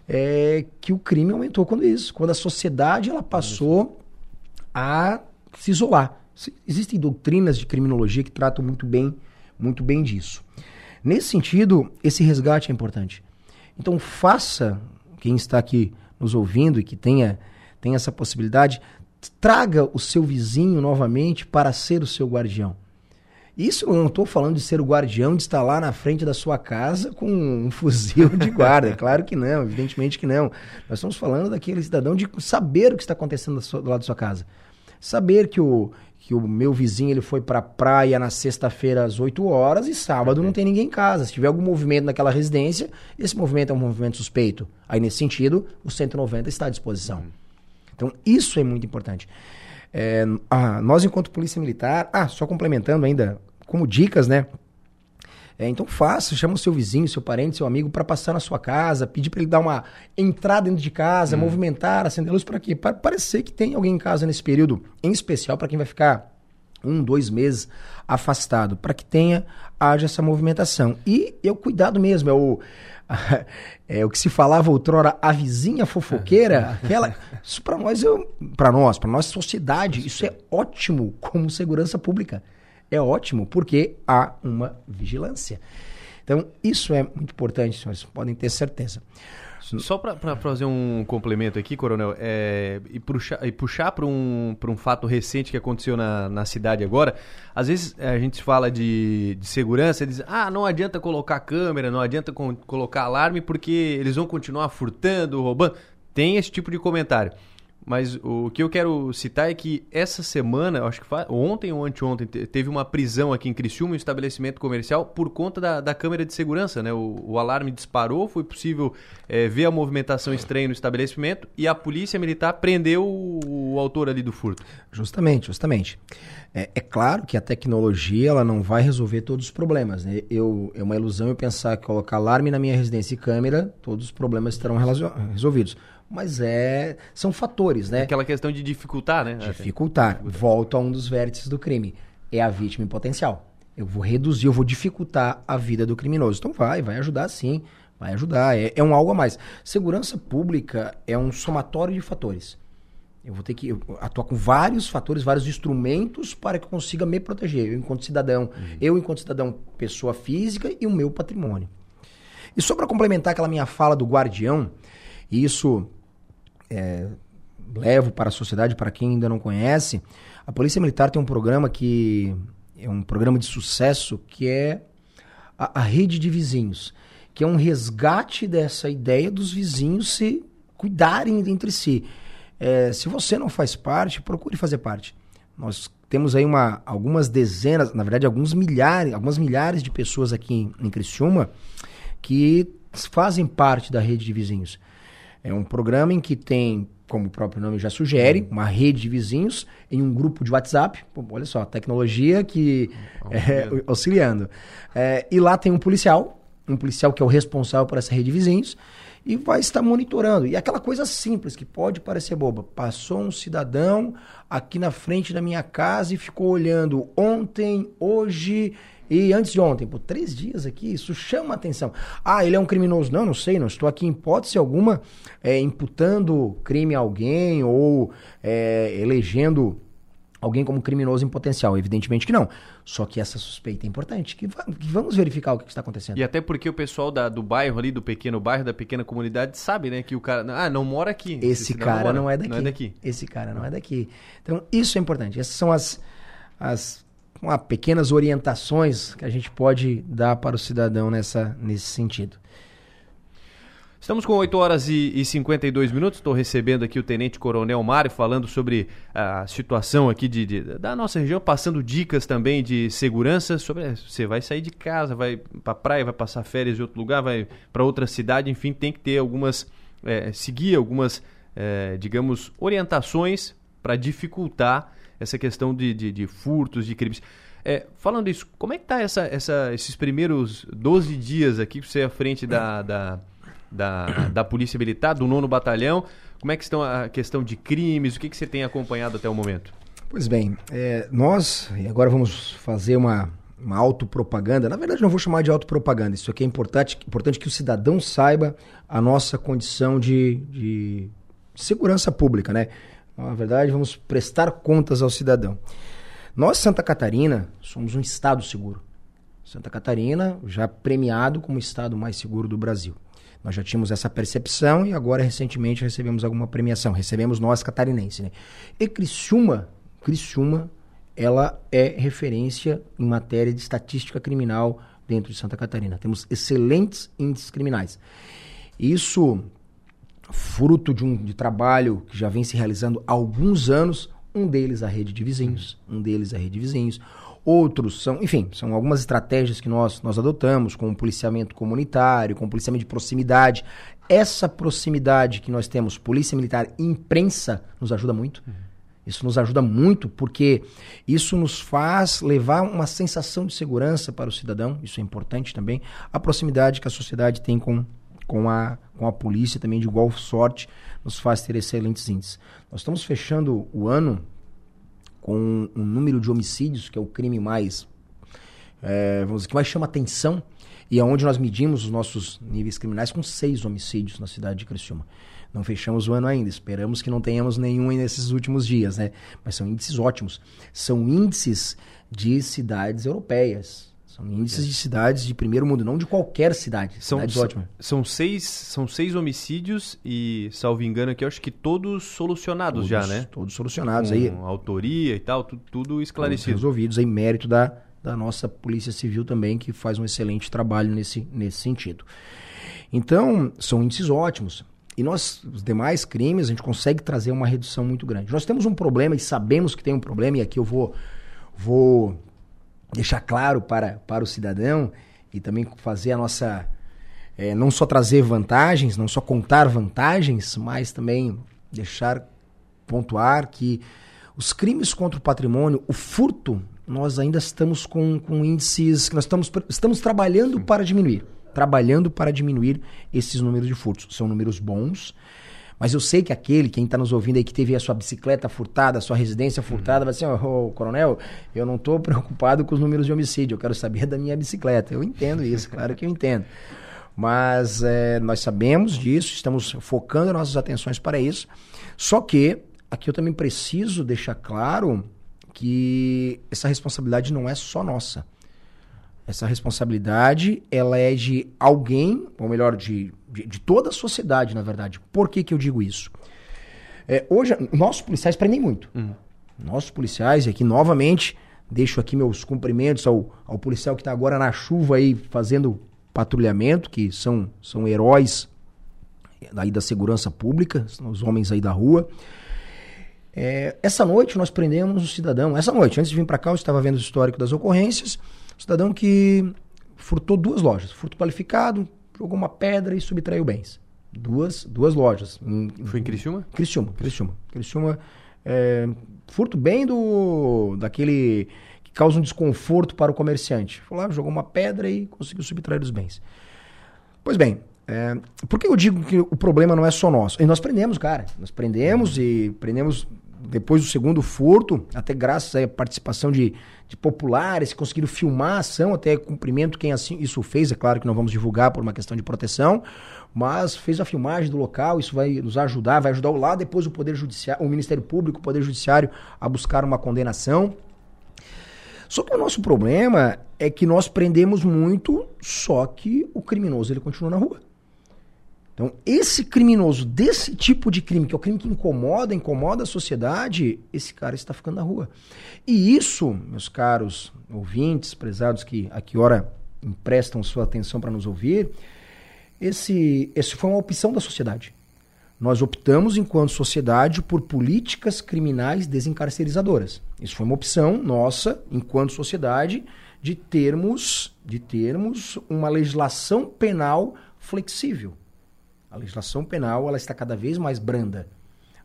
é, é que o crime aumentou quando isso, quando a sociedade ela passou a se isolar. Existem doutrinas de criminologia que tratam muito bem, muito bem disso. Nesse sentido, esse resgate é importante. Então, faça, quem está aqui nos ouvindo e que tenha, tenha essa possibilidade, traga o seu vizinho novamente para ser o seu guardião. Isso eu não estou falando de ser o guardião, de estar lá na frente da sua casa com um fuzil de guarda. claro que não, evidentemente que não. Nós estamos falando daquele cidadão de saber o que está acontecendo do lado da sua casa. Saber que o, que o meu vizinho ele foi para a praia na sexta-feira às 8 horas e sábado não tem ninguém em casa. Se tiver algum movimento naquela residência, esse movimento é um movimento suspeito. Aí, nesse sentido, o 190 está à disposição. Uhum. Então, isso é muito importante. É, ah, nós, enquanto Polícia Militar, ah, só complementando ainda, como dicas, né? É, então faça, chama o seu vizinho, seu parente, seu amigo para passar na sua casa, pedir para ele dar uma entrada dentro de casa, hum. movimentar, acender a luz para quê? Para parecer que tem alguém em casa nesse período, em especial para quem vai ficar um, dois meses afastado, para que tenha, haja essa movimentação. E é o cuidado mesmo, é o, é o que se falava outrora, a vizinha fofoqueira, aquela. Isso para nós, para nós, para nossa sociedade, isso é ótimo como segurança pública. É ótimo porque há uma vigilância. Então, isso é muito importante, senhores, podem ter certeza. Só para fazer um complemento aqui, Coronel, é, e puxar, para um, um fato recente que aconteceu na, na cidade agora, às vezes é, a gente fala de, de segurança diz, ah, não adianta colocar câmera, não adianta colocar alarme porque eles vão continuar furtando, roubando. Tem esse tipo de comentário. Mas o que eu quero citar é que essa semana, acho que ontem ou anteontem, teve uma prisão aqui em Criciúma, um estabelecimento comercial, por conta da, da câmera de segurança. Né? O, o alarme disparou, foi possível é, ver a movimentação estranha no estabelecimento e a polícia militar prendeu o, o autor ali do furto. Justamente, justamente. É, é, claro que a tecnologia ela não vai resolver todos os problemas. Né? Eu, é uma ilusão eu pensar que colocar alarme na minha residência e câmera, todos os problemas estarão resolvidos mas é são fatores, né? Aquela questão de dificultar, né? Dificultar. Volto a um dos vértices do crime. É a vítima em potencial. Eu vou reduzir, eu vou dificultar a vida do criminoso. Então vai, vai ajudar sim. Vai ajudar. É, é um algo a mais. Segurança pública é um somatório de fatores. Eu vou ter que atuar com vários fatores, vários instrumentos para que eu consiga me proteger. Eu, enquanto cidadão, uhum. eu, enquanto cidadão, pessoa física e o meu patrimônio. E só para complementar aquela minha fala do guardião, isso é, levo para a sociedade, para quem ainda não conhece, a Polícia Militar tem um programa que é um programa de sucesso que é a, a rede de vizinhos, que é um resgate dessa ideia dos vizinhos se cuidarem entre si. É, se você não faz parte, procure fazer parte. Nós temos aí uma, algumas dezenas, na verdade, alguns milhares, algumas milhares de pessoas aqui em, em Criciúma que fazem parte da rede de vizinhos. É um programa em que tem, como o próprio nome já sugere, uma rede de vizinhos em um grupo de WhatsApp. Pô, olha só, tecnologia que é, auxiliando. É, e lá tem um policial, um policial que é o responsável por essa rede de vizinhos e vai estar monitorando. E aquela coisa simples que pode parecer boba. Passou um cidadão aqui na frente da minha casa e ficou olhando ontem, hoje e antes de ontem, por três dias aqui, isso chama atenção. Ah, ele é um criminoso. Não, não sei, não estou aqui em hipótese alguma é, imputando crime a alguém ou é, elegendo alguém como criminoso em potencial. Evidentemente que não. Só que essa suspeita é importante, que, vamos verificar o que está acontecendo. E até porque o pessoal da, do bairro ali, do pequeno bairro, da pequena comunidade, sabe, né, que o cara, ah, não mora aqui. Esse cara não, não, é daqui. não é daqui. Esse cara não é daqui. Então, isso é importante. Essas são as, as uma, pequenas orientações que a gente pode dar para o cidadão nessa, nesse sentido. Estamos com 8 horas e, e 52 minutos. Estou recebendo aqui o Tenente Coronel Mário falando sobre a situação aqui de, de, da nossa região, passando dicas também de segurança. Sobre é, você vai sair de casa, vai para praia, vai passar férias em outro lugar, vai para outra cidade, enfim, tem que ter algumas é, seguir algumas, é, digamos, orientações para dificultar essa questão de, de, de furtos, de crimes. É, falando isso, como é que tá essa, essa, esses primeiros 12 dias aqui você à frente da, da, da, da Polícia Militar, do nono batalhão? Como é que estão a questão de crimes? O que, que você tem acompanhado até o momento? Pois bem, é, nós, e agora vamos fazer uma, uma autopropaganda. Na verdade, não vou chamar de autopropaganda. Isso aqui é importante, importante que o cidadão saiba a nossa condição de, de segurança pública, né? Na verdade, vamos prestar contas ao cidadão. Nós, Santa Catarina, somos um estado seguro. Santa Catarina já premiado como o estado mais seguro do Brasil. Nós já tínhamos essa percepção e agora recentemente recebemos alguma premiação. Recebemos nós catarinenses, né? E Criciúma, Criciúma, ela é referência em matéria de estatística criminal dentro de Santa Catarina. Temos excelentes índices criminais. Isso fruto de um de trabalho que já vem se realizando há alguns anos, um deles a rede de vizinhos, um deles a rede de vizinhos. Outros são, enfim, são algumas estratégias que nós, nós adotamos, com o policiamento comunitário, com policiamento de proximidade. Essa proximidade que nós temos, polícia militar e imprensa, nos ajuda muito. Isso nos ajuda muito porque isso nos faz levar uma sensação de segurança para o cidadão, isso é importante também. A proximidade que a sociedade tem com, com a, com a polícia também de igual sorte nos faz ter excelentes índices. Nós estamos fechando o ano com um número de homicídios, que é o crime mais, é, vamos dizer, que mais chama atenção, e aonde nós medimos os nossos níveis criminais com seis homicídios na cidade de Criciúma. Não fechamos o ano ainda, esperamos que não tenhamos nenhum nesses últimos dias, né? Mas são índices ótimos. São índices de cidades europeias. São índices de cidades de primeiro mundo, não de qualquer cidade. São, cidades ótimas. São seis, são seis homicídios e, salvo engano aqui, eu acho que todos solucionados todos, já, né? Todos solucionados. Com aí, autoria e tal, tudo, tudo esclarecido. Todos resolvidos aí, mérito da, da nossa Polícia Civil também, que faz um excelente trabalho nesse, nesse sentido. Então, são índices ótimos. E nós, os demais crimes, a gente consegue trazer uma redução muito grande. Nós temos um problema e sabemos que tem um problema, e aqui eu vou, vou deixar claro para, para o cidadão e também fazer a nossa. É, não só trazer vantagens, não só contar vantagens, mas também deixar pontuar que os crimes contra o patrimônio, o furto, nós ainda estamos com, com índices que nós estamos, estamos trabalhando para diminuir trabalhando para diminuir esses números de furtos. São números bons, mas eu sei que aquele, quem está nos ouvindo aí, que teve a sua bicicleta furtada, a sua residência furtada, vai dizer, oh, oh, coronel, eu não estou preocupado com os números de homicídio, eu quero saber da minha bicicleta. Eu entendo isso, claro que eu entendo. Mas é, nós sabemos disso, estamos focando nossas atenções para isso. Só que aqui eu também preciso deixar claro que essa responsabilidade não é só nossa. Essa responsabilidade, ela é de alguém, ou melhor, de, de, de toda a sociedade, na verdade. Por que, que eu digo isso? É, hoje, nossos policiais prendem muito. Uhum. Nossos policiais, e aqui novamente, deixo aqui meus cumprimentos ao, ao policial que está agora na chuva aí fazendo patrulhamento, que são, são heróis aí da segurança pública, são os homens aí da rua. É, essa noite nós prendemos um cidadão. Essa noite, antes de vir para cá, eu estava vendo o histórico das ocorrências. Cidadão que furtou duas lojas. Furto qualificado, jogou uma pedra e subtraiu bens. Duas, duas lojas. Em, Foi em Criciúma? Criciúma, Criciúma. Criciúma, é, furto bem do daquele que causa um desconforto para o comerciante. Foi lá, jogou uma pedra e conseguiu subtrair os bens. Pois bem, é, por que eu digo que o problema não é só nosso? E nós prendemos, cara. Nós prendemos e prendemos depois do segundo furto, até graças à participação de, de populares, conseguiram filmar a ação, até cumprimento quem assim isso fez, é claro que não vamos divulgar por uma questão de proteção, mas fez a filmagem do local, isso vai nos ajudar, vai ajudar lá depois o Poder Judiciário, o Ministério Público, o Poder Judiciário a buscar uma condenação. Só que o nosso problema é que nós prendemos muito, só que o criminoso ele continua na rua. Então, esse criminoso desse tipo de crime, que é o crime que incomoda, incomoda a sociedade, esse cara está ficando na rua. E isso, meus caros ouvintes, prezados que a que hora emprestam sua atenção para nos ouvir, esse, esse foi uma opção da sociedade. Nós optamos, enquanto sociedade, por políticas criminais desencarcerizadoras. Isso foi uma opção nossa, enquanto sociedade, de termos, de termos uma legislação penal flexível. A legislação penal ela está cada vez mais branda.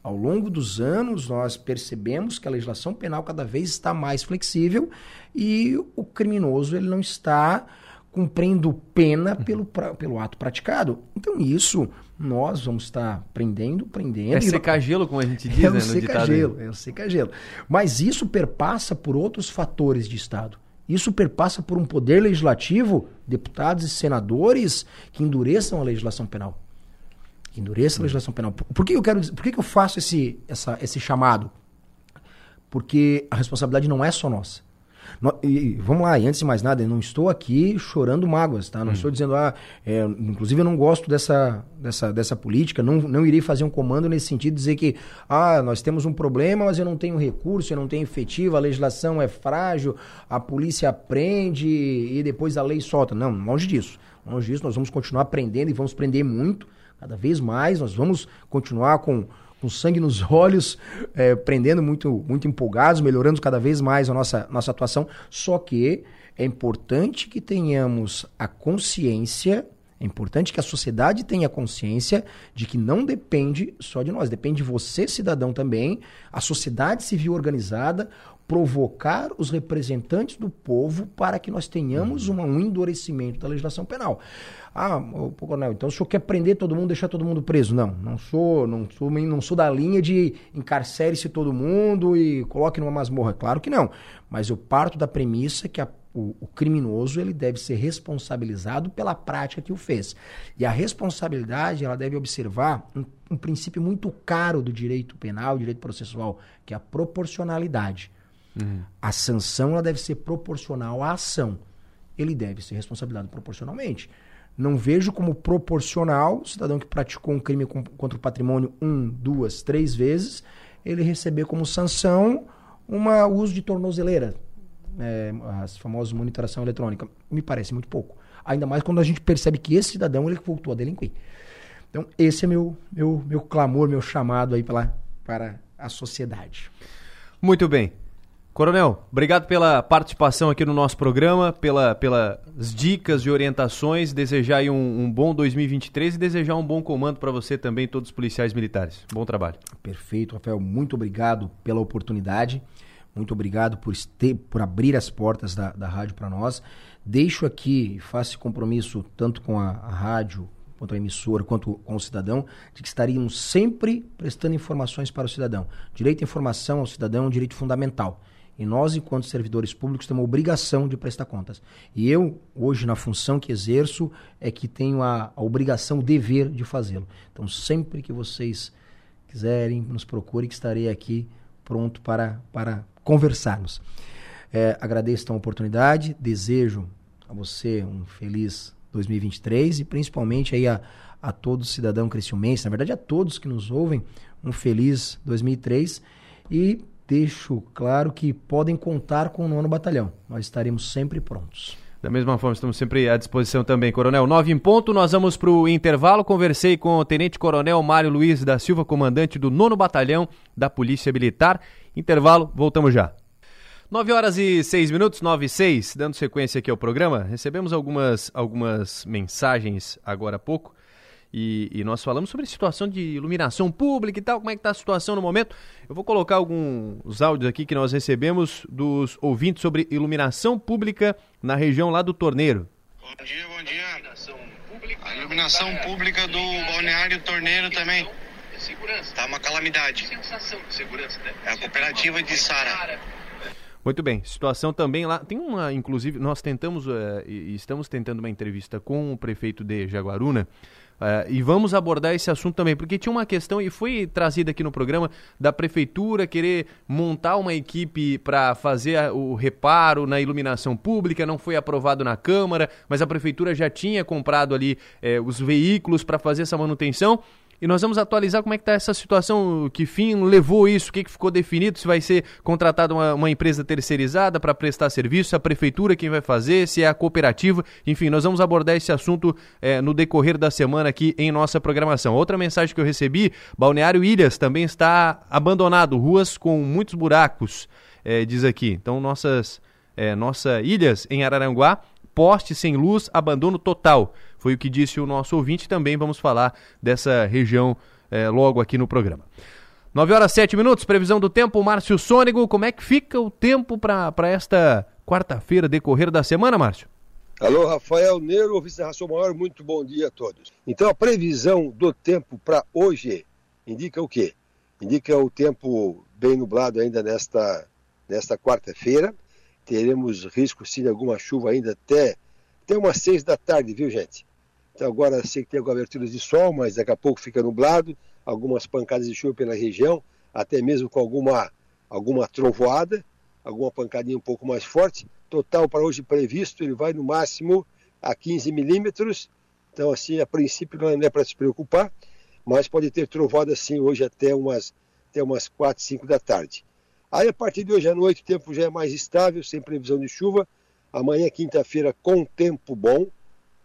Ao longo dos anos, nós percebemos que a legislação penal cada vez está mais flexível e o criminoso ele não está cumprindo pena uhum. pelo, pra, pelo ato praticado. Então, isso nós vamos estar prendendo, prendendo. É secar gelo, como a gente diz, é né, secar gelo, é secar gelo. Mas isso perpassa por outros fatores de Estado. Isso perpassa por um poder legislativo, deputados e senadores que endureçam a legislação penal que endureça a legislação penal. Por, que eu quero por que, eu faço esse, essa, esse chamado? Porque a responsabilidade não é só nossa. No, e, vamos lá, e antes de mais nada, eu não estou aqui chorando mágoas, tá? Não hum. estou dizendo, ah, é, inclusive eu não gosto dessa, dessa, dessa política, não, não irei fazer um comando nesse sentido, dizer que, ah, nós temos um problema, mas eu não tenho recurso, eu não tenho efetivo, a legislação é frágil, a polícia prende e depois a lei solta. Não, longe disso. Longe disso, nós vamos continuar aprendendo e vamos aprender muito, cada vez mais. Nós vamos continuar com, com sangue nos olhos, é, prendendo muito, muito empolgados, melhorando cada vez mais a nossa, nossa atuação. Só que é importante que tenhamos a consciência, é importante que a sociedade tenha consciência de que não depende só de nós, depende de você, cidadão, também, a sociedade civil organizada, provocar os representantes do povo para que nós tenhamos um, um endurecimento da legislação penal. Ah, o coronel, então o senhor quer prender todo mundo, deixar todo mundo preso? Não, não sou, não sou, não sou da linha de encarcere-se todo mundo e coloque numa masmorra. Claro que não. Mas eu parto da premissa que a o, o, criminoso ele deve ser responsabilizado pela prática que o fez. E a responsabilidade ela deve observar um, um princípio muito caro do direito penal, direito processual, que é a proporcionalidade. Uhum. A sanção ela deve ser proporcional à ação. Ele deve ser responsabilizado proporcionalmente. Não vejo como proporcional o cidadão que praticou um crime contra o patrimônio um, duas, três vezes, ele receber como sanção um uso de tornozeleira, é, as famosas monitoração eletrônica, me parece muito pouco. Ainda mais quando a gente percebe que esse cidadão ele voltou a delinquir. Então, esse é meu, meu, meu clamor, meu chamado aí pela, para a sociedade. Muito bem. Coronel, obrigado pela participação aqui no nosso programa, pela, pelas dicas e orientações. Desejar aí um, um bom 2023 e desejar um bom comando para você também, todos os policiais militares. Bom trabalho. Perfeito, Rafael. Muito obrigado pela oportunidade. Muito obrigado por, este, por abrir as portas da, da rádio para nós. Deixo aqui, faço esse compromisso tanto com a, a rádio, quanto a emissora, quanto com o cidadão, de que estaríamos sempre prestando informações para o cidadão. Direito à informação ao cidadão é um direito fundamental. E nós, enquanto servidores públicos, temos a obrigação de prestar contas. E eu, hoje, na função que exerço, é que tenho a, a obrigação, o dever de fazê-lo. Então, sempre que vocês quiserem, nos procurem, que estarei aqui pronto para, para conversarmos. É, agradeço então a oportunidade, desejo a você um feliz 2023 e principalmente aí a, a todo cidadão criciumense, na verdade a todos que nos ouvem, um feliz 2003 e deixo claro que podem contar com o nono batalhão. Nós estaremos sempre prontos. Da mesma forma, estamos sempre à disposição também, Coronel. Nove em ponto, nós vamos para o intervalo. Conversei com o Tenente Coronel Mário Luiz da Silva, comandante do nono batalhão da Polícia Militar. Intervalo, voltamos já. 9 horas e 6 minutos, 9 e 6, dando sequência aqui ao programa, recebemos algumas, algumas mensagens agora há pouco e, e, nós falamos sobre a situação de iluminação pública e tal, como é que está a situação no momento. Eu vou colocar alguns áudios aqui que nós recebemos dos ouvintes sobre iluminação pública na região lá do Torneiro. Bom dia, bom dia. A iluminação pública do Balneário Torneiro também segurança. Tá uma calamidade. É a cooperativa de Sara. Muito bem, situação também lá. Tem uma, inclusive, nós tentamos uh, e estamos tentando uma entrevista com o prefeito de Jaguaruna. Uh, e vamos abordar esse assunto também, porque tinha uma questão, e foi trazida aqui no programa, da prefeitura querer montar uma equipe para fazer o reparo na iluminação pública, não foi aprovado na Câmara, mas a prefeitura já tinha comprado ali eh, os veículos para fazer essa manutenção e nós vamos atualizar como é que está essa situação, que fim levou isso, o que, que ficou definido, se vai ser contratada uma, uma empresa terceirizada para prestar serviço, se a prefeitura quem vai fazer, se é a cooperativa, enfim, nós vamos abordar esse assunto é, no decorrer da semana aqui em nossa programação. Outra mensagem que eu recebi, Balneário Ilhas também está abandonado, ruas com muitos buracos, é, diz aqui. Então, nossas, é, nossa Ilhas em Araranguá, poste sem luz, abandono total. Foi o que disse o nosso ouvinte. Também vamos falar dessa região é, logo aqui no programa. 9 horas 7 minutos, previsão do tempo, Márcio Sônego. Como é que fica o tempo para esta quarta-feira, decorrer da semana, Márcio? Alô, Rafael Neiro, oficial Ração Maior, muito bom dia a todos. Então, a previsão do tempo para hoje indica o quê? Indica o tempo bem nublado ainda nesta, nesta quarta-feira. Teremos risco, sim, de alguma chuva ainda até, até umas seis da tarde, viu, gente? Então agora sei que tem aberturas de sol, mas daqui a pouco fica nublado, algumas pancadas de chuva pela região, até mesmo com alguma, alguma trovoada, alguma pancadinha um pouco mais forte. Total para hoje previsto, ele vai no máximo a 15 milímetros. Então assim, a princípio não é para se preocupar, mas pode ter trovoada sim hoje até umas, até umas 4, 5 da tarde. Aí a partir de hoje à noite o tempo já é mais estável, sem previsão de chuva. Amanhã, quinta-feira, com tempo bom.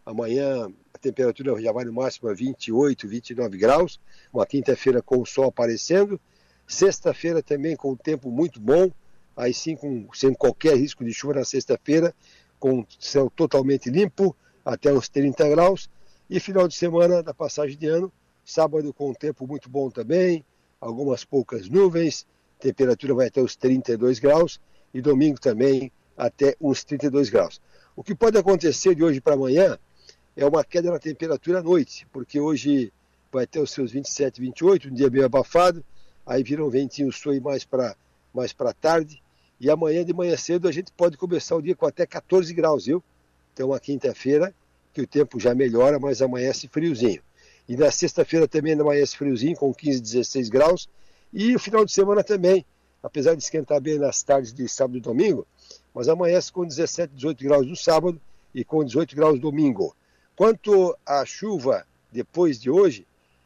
Amanhã a temperatura já vai no máximo a 28, 29 graus, uma quinta-feira com o sol aparecendo, sexta-feira também com um tempo muito bom, aí sim com, sem qualquer risco de chuva na sexta-feira, com céu totalmente limpo, até os 30 graus, e final de semana da passagem de ano, sábado com um tempo muito bom também, algumas poucas nuvens, temperatura vai até os 32 graus e domingo também até uns 32 graus. O que pode acontecer de hoje para amanhã é uma queda na temperatura à noite, porque hoje vai ter os seus 27, 28, um dia meio abafado, aí vira um ventinho sul mais para mais para tarde, e amanhã de manhã cedo a gente pode começar o dia com até 14 graus, viu? Então, a quinta-feira, que o tempo já melhora, mas amanhece friozinho. E na sexta-feira também amanhece friozinho, com 15, 16 graus. E o final de semana também, apesar de esquentar bem nas tardes de sábado e domingo, mas amanhece com 17, 18 graus no sábado e com 18 graus domingo. Quanto à chuva depois de hoje,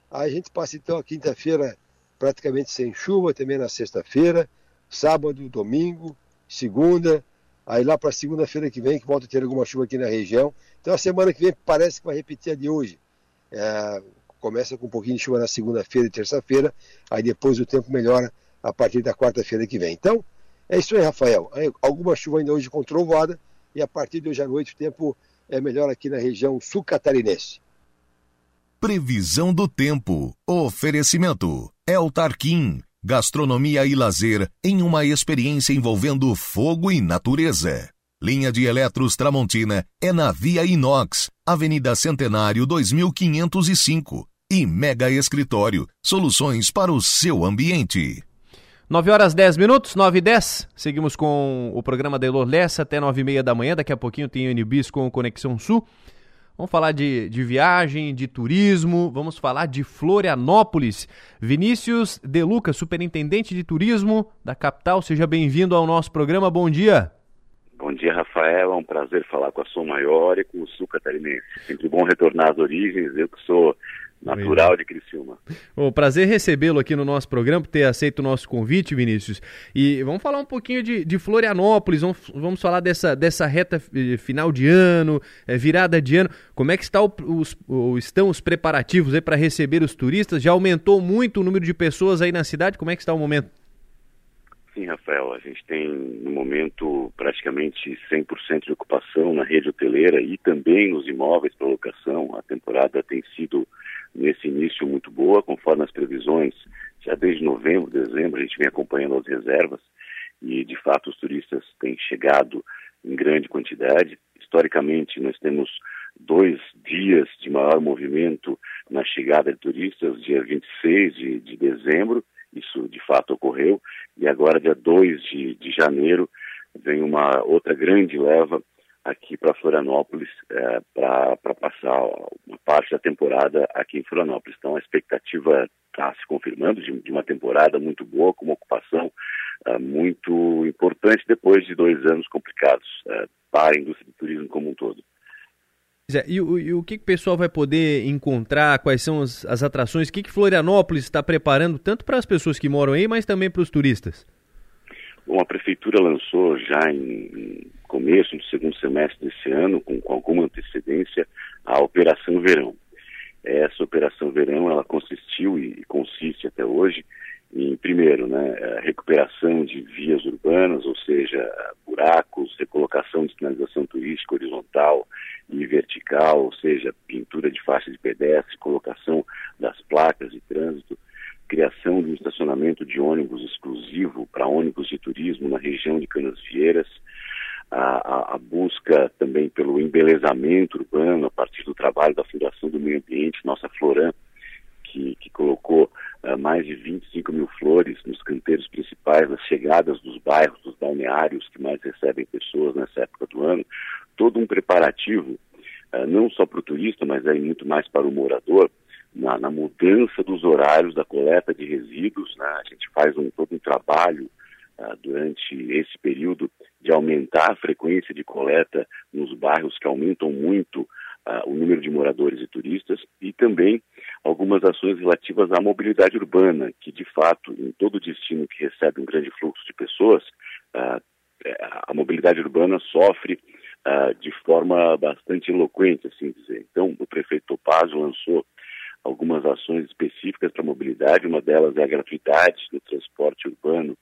a gente passa então a quinta-feira praticamente sem chuva, também na sexta-feira, sábado, domingo, segunda, aí lá para segunda-feira que vem, que volta a ter alguma chuva aqui na região. Então a semana que vem parece que vai repetir a de hoje. É, começa com um pouquinho de chuva na segunda-feira e terça-feira, aí depois o tempo melhora a partir da quarta-feira que vem. Então, é isso aí, Rafael. Alguma chuva ainda hoje com trovoada, e a partir de hoje à noite o tempo é melhor aqui na região sul catarinense. Previsão do tempo. Oferecimento. El Tarquim. Gastronomia e lazer em uma experiência envolvendo fogo e natureza. Linha de Eletros Tramontina é na Via Inox, Avenida Centenário 2505. E Mega Escritório, soluções para o seu ambiente. 9 horas 10 minutos, 9 e 10. Seguimos com o programa Delor Lessa até 9 e meia da manhã. Daqui a pouquinho tem o NBIS com Conexão Sul. Vamos falar de, de viagem, de turismo, vamos falar de Florianópolis. Vinícius De Luca, superintendente de turismo da capital, seja bem-vindo ao nosso programa. Bom dia. Bom dia, Rafael. É um prazer falar com a Som Maior e com o Sul Catarinense. Sempre bom retornar às origens. Eu que sou natural de Criciúma. O prazer recebê-lo aqui no nosso programa, por ter aceito o nosso convite, Vinícius. E vamos falar um pouquinho de, de Florianópolis, vamos, vamos falar dessa, dessa reta eh, final de ano, é, virada de ano. Como é que está o, os, o, estão os preparativos para receber os turistas? Já aumentou muito o número de pessoas aí na cidade? Como é que está o momento? Sim, Rafael, a gente tem no momento praticamente 100% de ocupação na rede hoteleira e também nos imóveis para locação. A temporada tem sido nesse início muito boa, conforme as previsões. Já desde novembro, dezembro, a gente vem acompanhando as reservas e, de fato, os turistas têm chegado em grande quantidade. Historicamente, nós temos dois dias de maior movimento na chegada de turistas, dia 26 de, de dezembro isso de fato ocorreu, e agora, dia 2 de, de janeiro, vem uma outra grande leva aqui para Florianópolis é, para passar uma parte da temporada aqui em Florianópolis. Então a expectativa está se confirmando de, de, uma temporada muito boa, com uma ocupação é, muito importante depois de dois anos complicados é, para a indústria do turismo como um todo. E, e, o que, que o pessoal vai poder encontrar? Quais são as, as atrações? O que, que Florianópolis está preparando, tanto para as pessoas que moram aí, mas também para os turistas? Bom, a prefeitura lançou já em começo do segundo semestre desse ano, com, com alguma antecedência, a Operação Verão. Essa Operação Verão, ela consistiu e consiste até hoje em, primeiro, né, recuperação de vias urbanas, ou seja, buracos, recolocação de sinalização turística horizontal e vertical, ou seja, pintura de faixa de pedestre, colocação das placas de trânsito, criação de um estacionamento de ônibus exclusivo para ônibus de turismo na região de Canasvieiras, a, a, a, busca também pelo embelezamento urbano a partir do trabalho da Fundação do Meio Ambiente, nossa Floran, que, que colocou uh, mais de 25 mil flores nos canteiros principais, nas chegadas dos bairros, dos balneários que mais recebem pessoas nessa época do ano. Todo um preparativo, uh, não só para o turista, mas aí muito mais para o morador, na, na, mudança dos horários da coleta de resíduos. Né? A gente faz um, todo um trabalho uh, durante esse período de aumentar a frequência de coleta nos bairros que aumentam muito uh, o número de moradores e turistas e também algumas ações relativas à mobilidade urbana, que de fato, em todo destino que recebe um grande fluxo de pessoas, uh, a mobilidade urbana sofre de forma bastante eloquente, assim dizer. Então, o prefeito Topazio lançou algumas ações específicas para a mobilidade, uma delas é a gratuidade do transporte urbano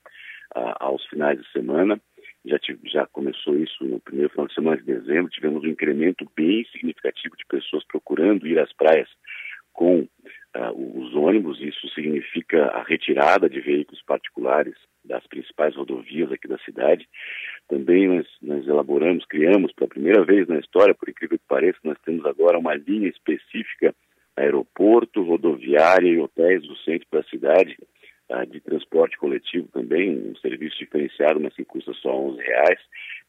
aos finais de semana, já, já começou isso no primeiro final de semana de dezembro, tivemos um incremento bem significativo de pessoas procurando ir às praias com uh, os ônibus. Isso significa a retirada de veículos particulares das principais rodovias aqui da cidade. Também nós, nós elaboramos, criamos pela primeira vez na história, por incrível que pareça, nós temos agora uma linha específica aeroporto, rodoviária e hotéis do centro da cidade, uh, de transporte coletivo também, um serviço diferenciado, mas que custa só 11 reais.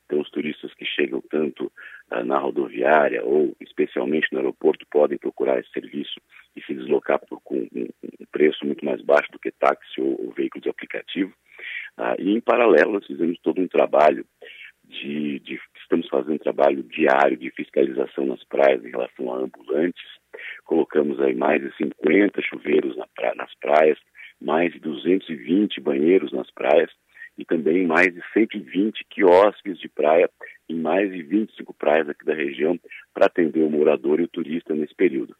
Então, os turistas que chegam tanto uh, na rodoviária ou especialmente no aeroporto podem procurar esse serviço e se deslocar por, com um, preço muito mais baixo do que táxi ou, ou veículo de aplicativo. Uh, e, em paralelo, nós fizemos todo um trabalho de, de, estamos fazendo um trabalho diário de fiscalização nas praias em relação a ambulantes. Colocamos aí mais de 50 chuveiros na pra, nas praias, mais de 220 banheiros nas praias e também mais de 120 quiosques de praia em mais de 25 praias aqui da região para atender o morador e o turista nesse período.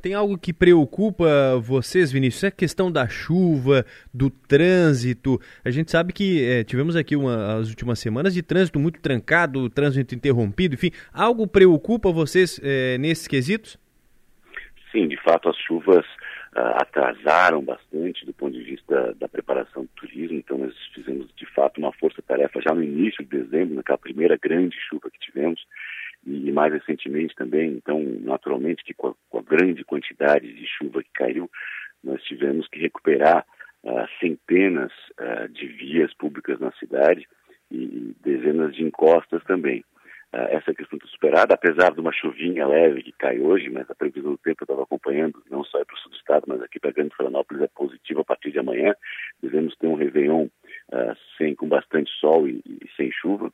Tem algo que preocupa vocês, Vinícius? É a questão da chuva, do trânsito. A gente sabe que é, tivemos aqui uma, as últimas semanas de trânsito muito trancado, trânsito interrompido, enfim. Algo preocupa vocês é, nesses quesitos? Sim, de fato as chuvas atrasaram bastante do ponto de vista da preparação do turismo, então nós fizemos de fato uma força-tarefa já no início de dezembro, naquela primeira grande chuva que tivemos, e mais recentemente também, então naturalmente que com a, com a grande quantidade de chuva que caiu, nós tivemos que recuperar uh, centenas uh, de vias públicas na cidade e dezenas de encostas também. Uh, essa questão está superada, apesar de uma chuvinha leve que cai hoje, mas a previsão do tempo eu estava acompanhando, não só para o sul do estado, mas aqui para Grande Florianópolis é positiva a partir de amanhã. Devemos ter um Réveillon uh, sem, com bastante sol e, e, sem chuva.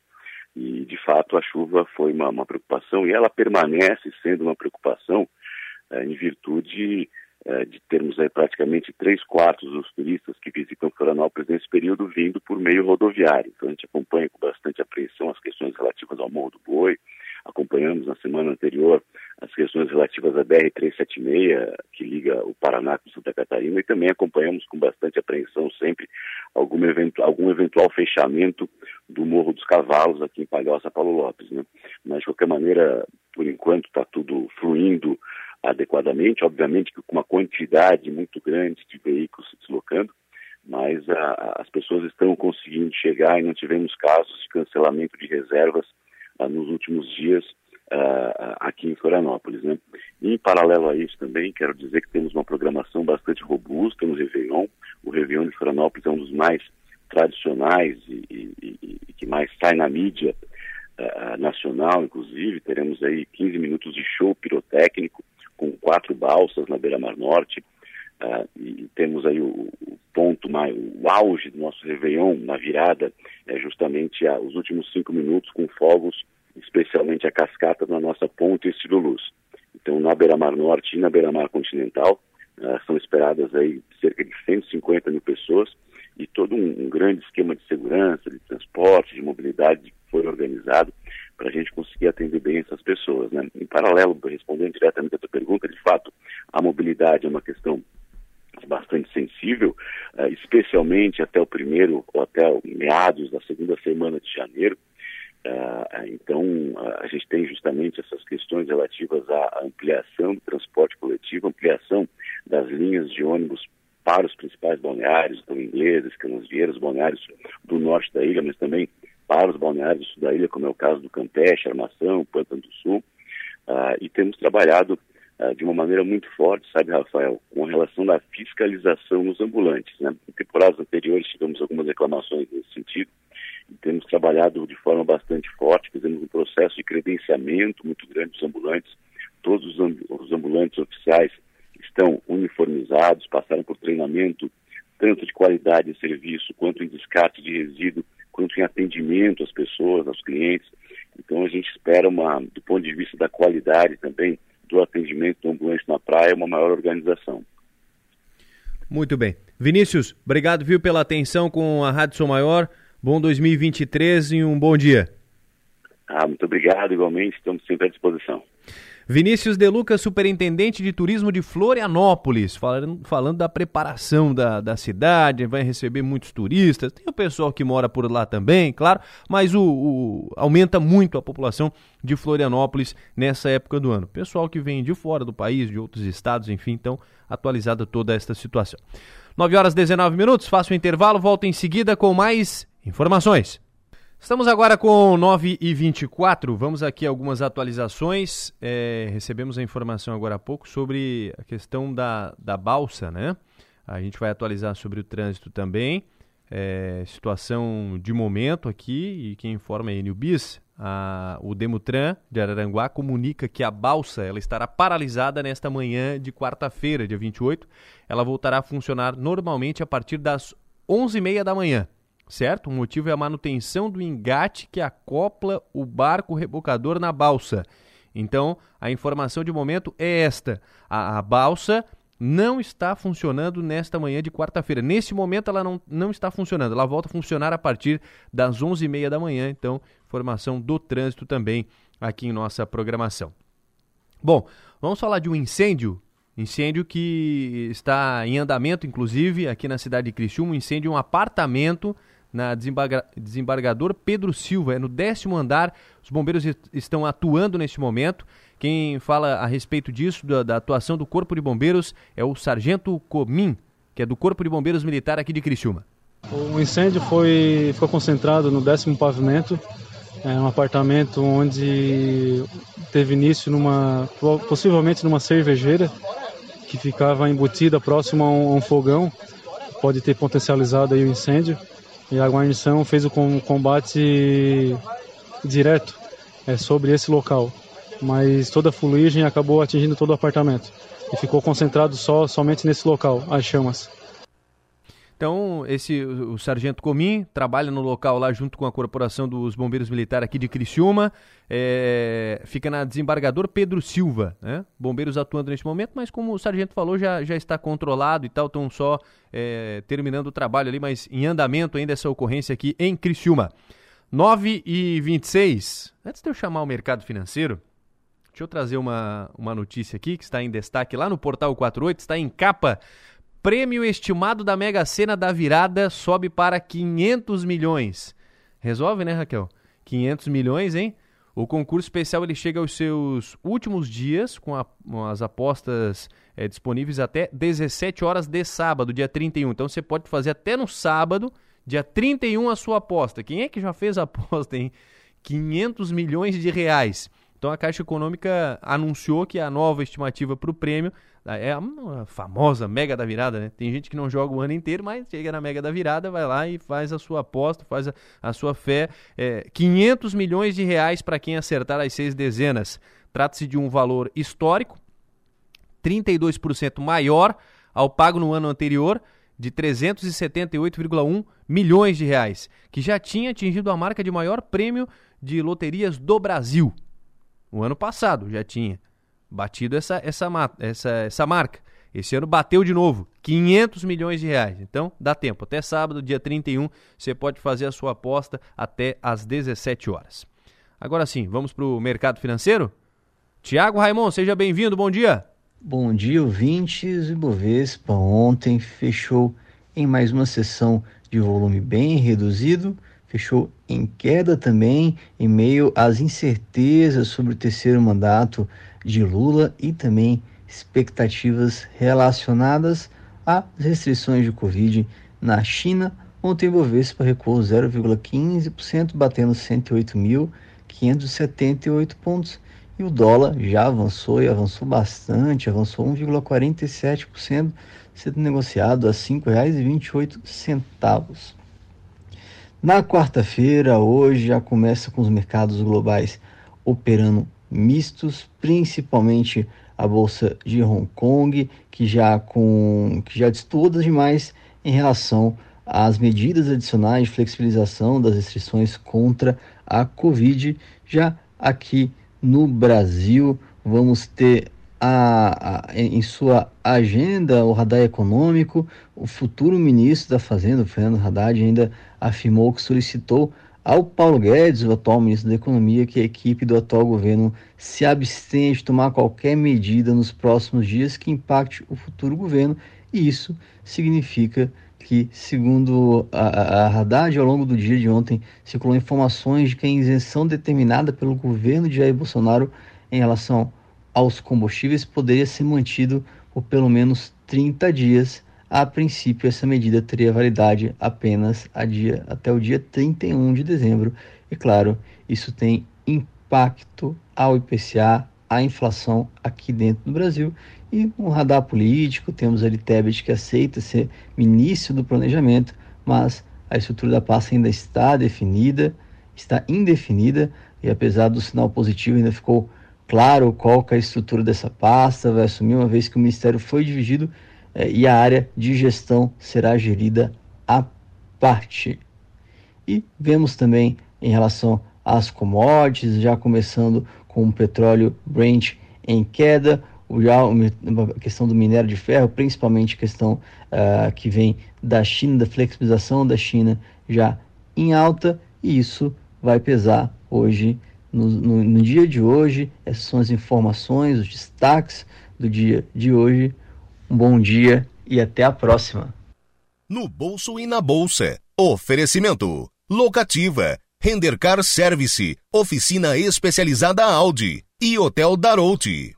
E, de fato, a chuva foi uma, uma preocupação e ela permanece sendo uma preocupação uh, em virtude é, de termos aí praticamente três quartos dos turistas que visitam Florianópolis nesse período vindo por meio rodoviário. Então a gente acompanha com bastante apreensão as questões relativas ao Morro do Boi, acompanhamos na semana anterior as questões relativas à BR-376, que liga o Paraná com Santa Catarina, e também acompanhamos com bastante apreensão sempre algum, evento, algum eventual fechamento do Morro dos Cavalos aqui em Palhoça, Paulo Lopes. Né? Mas, de qualquer maneira, por enquanto está tudo fluindo adequadamente, obviamente com uma quantidade muito grande de veículos se deslocando, mas a, as pessoas estão conseguindo chegar e não tivemos casos de cancelamento de reservas ah, nos últimos dias ah, aqui em Florianópolis. Né? E, em paralelo a isso também, quero dizer que temos uma programação bastante robusta no Réveillon. O Réveillon de Florianópolis é um dos mais tradicionais e, e, e que mais sai na mídia uh, nacional, inclusive. Teremos aí 15 minutos de show pirotécnico, com quatro balsas na beira-mar norte. Uh, e temos aí o, o, ponto, mais, o auge do nosso Réveillon, na virada, é justamente a, os últimos cinco minutos com fogos, especialmente a cascata na nossa ponte Estilo Luz. Então, na beira-mar norte e na beira-mar continental, uh, são esperadas aí cerca de 150 mil pessoas e todo um, um grande esquema de segurança, de transporte, de mobilidade foi organizado para a gente conseguir atender bem essas pessoas. Né? Em paralelo, respondendo diretamente a tua pergunta, de fato, a mobilidade é uma questão bastante sensível, uh, especialmente até o primeiro ou até meados da segunda semana de janeiro. Uh, então, a gente tem justamente essas questões relativas à ampliação do transporte coletivo, ampliação das linhas de ônibus para os principais balneários, então ingleses, canasvieiros, balneários do norte da ilha, mas também para os balneários da ilha, como é o caso do Campeche, Armação, Pântano do Sul, uh, e temos trabalhado uh, de uma maneira muito forte, sabe, Rafael, com relação da fiscalização nos ambulantes. Né? Em temporadas anteriores tivemos algumas reclamações nesse sentido, e temos trabalhado de forma bastante forte, fizemos um processo de credenciamento muito grande dos ambulantes, todos os ambulantes oficiais estão uniformizados, passaram por treinamento tanto de qualidade de serviço quanto em descarte de resíduo quanto em atendimento às pessoas, aos clientes. Então a gente espera uma, do ponto de vista da qualidade também do atendimento do ambulante na praia, uma maior organização. Muito bem. Vinícius, obrigado viu pela atenção com a Rádio Sou Maior. Bom 2023 e um bom dia. Ah, muito obrigado, igualmente, estamos sempre à disposição. Vinícius De Luca, superintendente de turismo de Florianópolis, falando, falando da preparação da, da cidade, vai receber muitos turistas, tem o pessoal que mora por lá também, claro, mas o, o, aumenta muito a população de Florianópolis nessa época do ano. Pessoal que vem de fora do país, de outros estados, enfim, então atualizada toda esta situação. 9 horas 19 minutos, faço o um intervalo, volto em seguida com mais informações. Estamos agora com 9 e 24 vamos aqui algumas atualizações. É, recebemos a informação agora há pouco sobre a questão da, da balsa, né? A gente vai atualizar sobre o trânsito também. É, situação de momento aqui, e quem informa é a Enilbis, a, o Demutran de Araranguá comunica que a balsa ela estará paralisada nesta manhã de quarta-feira, dia 28. Ela voltará a funcionar normalmente a partir das 11h30 da manhã certo? O motivo é a manutenção do engate que acopla o barco rebocador na balsa. Então, a informação de momento é esta: a, a balsa não está funcionando nesta manhã de quarta-feira. Nesse momento, ela não, não está funcionando. Ela volta a funcionar a partir das 11h30 da manhã. Então, informação do trânsito também aqui em nossa programação. Bom, vamos falar de um incêndio Incêndio que está em andamento, inclusive, aqui na cidade de Criciúma, um incêndio em um apartamento na desembargador Pedro Silva, é no décimo andar. Os bombeiros estão atuando neste momento. Quem fala a respeito disso, da, da, atuação do Corpo de Bombeiros, é o Sargento Comim, que é do Corpo de Bombeiros Militar aqui de Criciúma. O incêndio foi, ficou concentrado no décimo pavimento, é um apartamento onde teve início numa, possivelmente numa cervejeira que ficava embutida próximo a um, a um fogão, pode ter potencializado aí o incêndio e a guarnição fez o combate direto é, sobre esse local, mas toda a fuligem acabou atingindo todo o apartamento e ficou concentrado só somente nesse local, as chamas. Então, esse o sargento Comim trabalha no local lá junto com a corporação dos bombeiros militares aqui de Criciúma. É, fica na desembargador Pedro Silva, né? Bombeiros atuando neste momento, mas como o sargento falou, já, já está controlado e tal, estão só é, terminando o trabalho ali, mas em andamento ainda essa ocorrência aqui em Criciúma. 9 e 26. Antes de eu chamar o mercado financeiro, deixa eu trazer uma, uma notícia aqui que está em destaque lá no Portal 48, está em capa Prêmio estimado da Mega Sena da virada sobe para 500 milhões. Resolve, né, Raquel? 500 milhões, hein? O concurso especial ele chega aos seus últimos dias, com, a, com as apostas é, disponíveis até 17 horas de sábado, dia 31. Então você pode fazer até no sábado, dia 31, a sua aposta. Quem é que já fez a aposta, hein? 500 milhões de reais. Então a Caixa Econômica anunciou que a nova estimativa para o prêmio é a famosa mega da virada, né? Tem gente que não joga o ano inteiro, mas chega na mega da virada, vai lá e faz a sua aposta, faz a, a sua fé. É, 500 milhões de reais para quem acertar as seis dezenas. Trata-se de um valor histórico, 32% maior ao pago no ano anterior, de 378,1 milhões de reais, que já tinha atingido a marca de maior prêmio de loterias do Brasil. O ano passado já tinha batido essa, essa, essa, essa marca. Esse ano bateu de novo, 500 milhões de reais. Então, dá tempo. Até sábado, dia 31, você pode fazer a sua aposta até às 17 horas. Agora sim, vamos para o mercado financeiro? Tiago Raimon, seja bem-vindo, bom dia. Bom dia, ouvintes. O Ibovespa ontem fechou em mais uma sessão de volume bem reduzido, fechou em queda também, em meio às incertezas sobre o terceiro mandato de Lula e também expectativas relacionadas às restrições de Covid na China. Ontem o Bovespa recuou 0,15%, batendo 108.578 pontos. E o dólar já avançou e avançou bastante, avançou 1,47%, sendo negociado a R$ 5,28. Na quarta-feira, hoje, já começa com os mercados globais operando mistos, principalmente a bolsa de Hong Kong, que já com que já destoa demais em relação às medidas adicionais de flexibilização das restrições contra a Covid. Já aqui no Brasil, vamos ter a, a, em sua agenda o radar econômico, o futuro ministro da Fazenda, Fernando Haddad, ainda afirmou que solicitou ao Paulo Guedes, o atual ministro da Economia, que a equipe do atual governo se abstenha de tomar qualquer medida nos próximos dias que impacte o futuro governo, e isso significa que, segundo a, Haddad, ao longo do dia de ontem, circulou informações de que a isenção determinada pelo governo de Jair Bolsonaro em relação aos combustíveis poderia ser mantido por pelo menos 30 dias a princípio, essa medida teria validade apenas dia, até o dia 31 de dezembro. E claro, isso tem impacto ao IPCA, à inflação aqui dentro do Brasil. E um radar político, temos ali Tebet que aceita ser ministro do planejamento, mas a estrutura da pasta ainda está definida, está indefinida, e apesar do sinal positivo, ainda ficou claro qual é a estrutura dessa pasta, vai assumir uma vez que o ministério foi dividido e a área de gestão será gerida à parte. E vemos também em relação às commodities, já começando com o petróleo Brent em queda, já a questão do minério de ferro, principalmente a questão uh, que vem da China, da flexibilização da China já em alta, e isso vai pesar hoje, no, no, no dia de hoje. Essas são as informações, os destaques do dia de hoje. Um bom dia e até a próxima. No bolso e na bolsa. Oferecimento. Locativa. Rendercar Service. Oficina especializada Audi. E Hotel Darouti.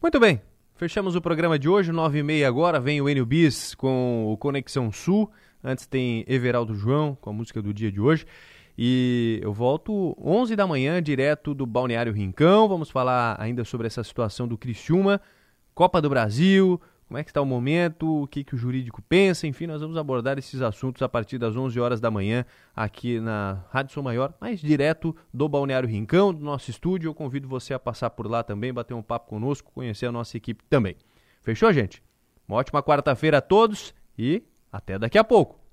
Muito bem. Fechamos o programa de hoje, nove e meia agora, vem o Enio Bis com o Conexão Sul. Antes tem Everaldo João com a música do dia de hoje. E eu volto 11 da manhã, direto do Balneário Rincão. Vamos falar ainda sobre essa situação do Criciúma Copa do Brasil, como é que está o momento, o que, que o jurídico pensa, enfim, nós vamos abordar esses assuntos a partir das 11 horas da manhã aqui na Rádio Sou Maior, mais direto do Balneário Rincão, do nosso estúdio. Eu convido você a passar por lá também, bater um papo conosco, conhecer a nossa equipe também. Fechou, gente? Uma ótima quarta-feira a todos e até daqui a pouco.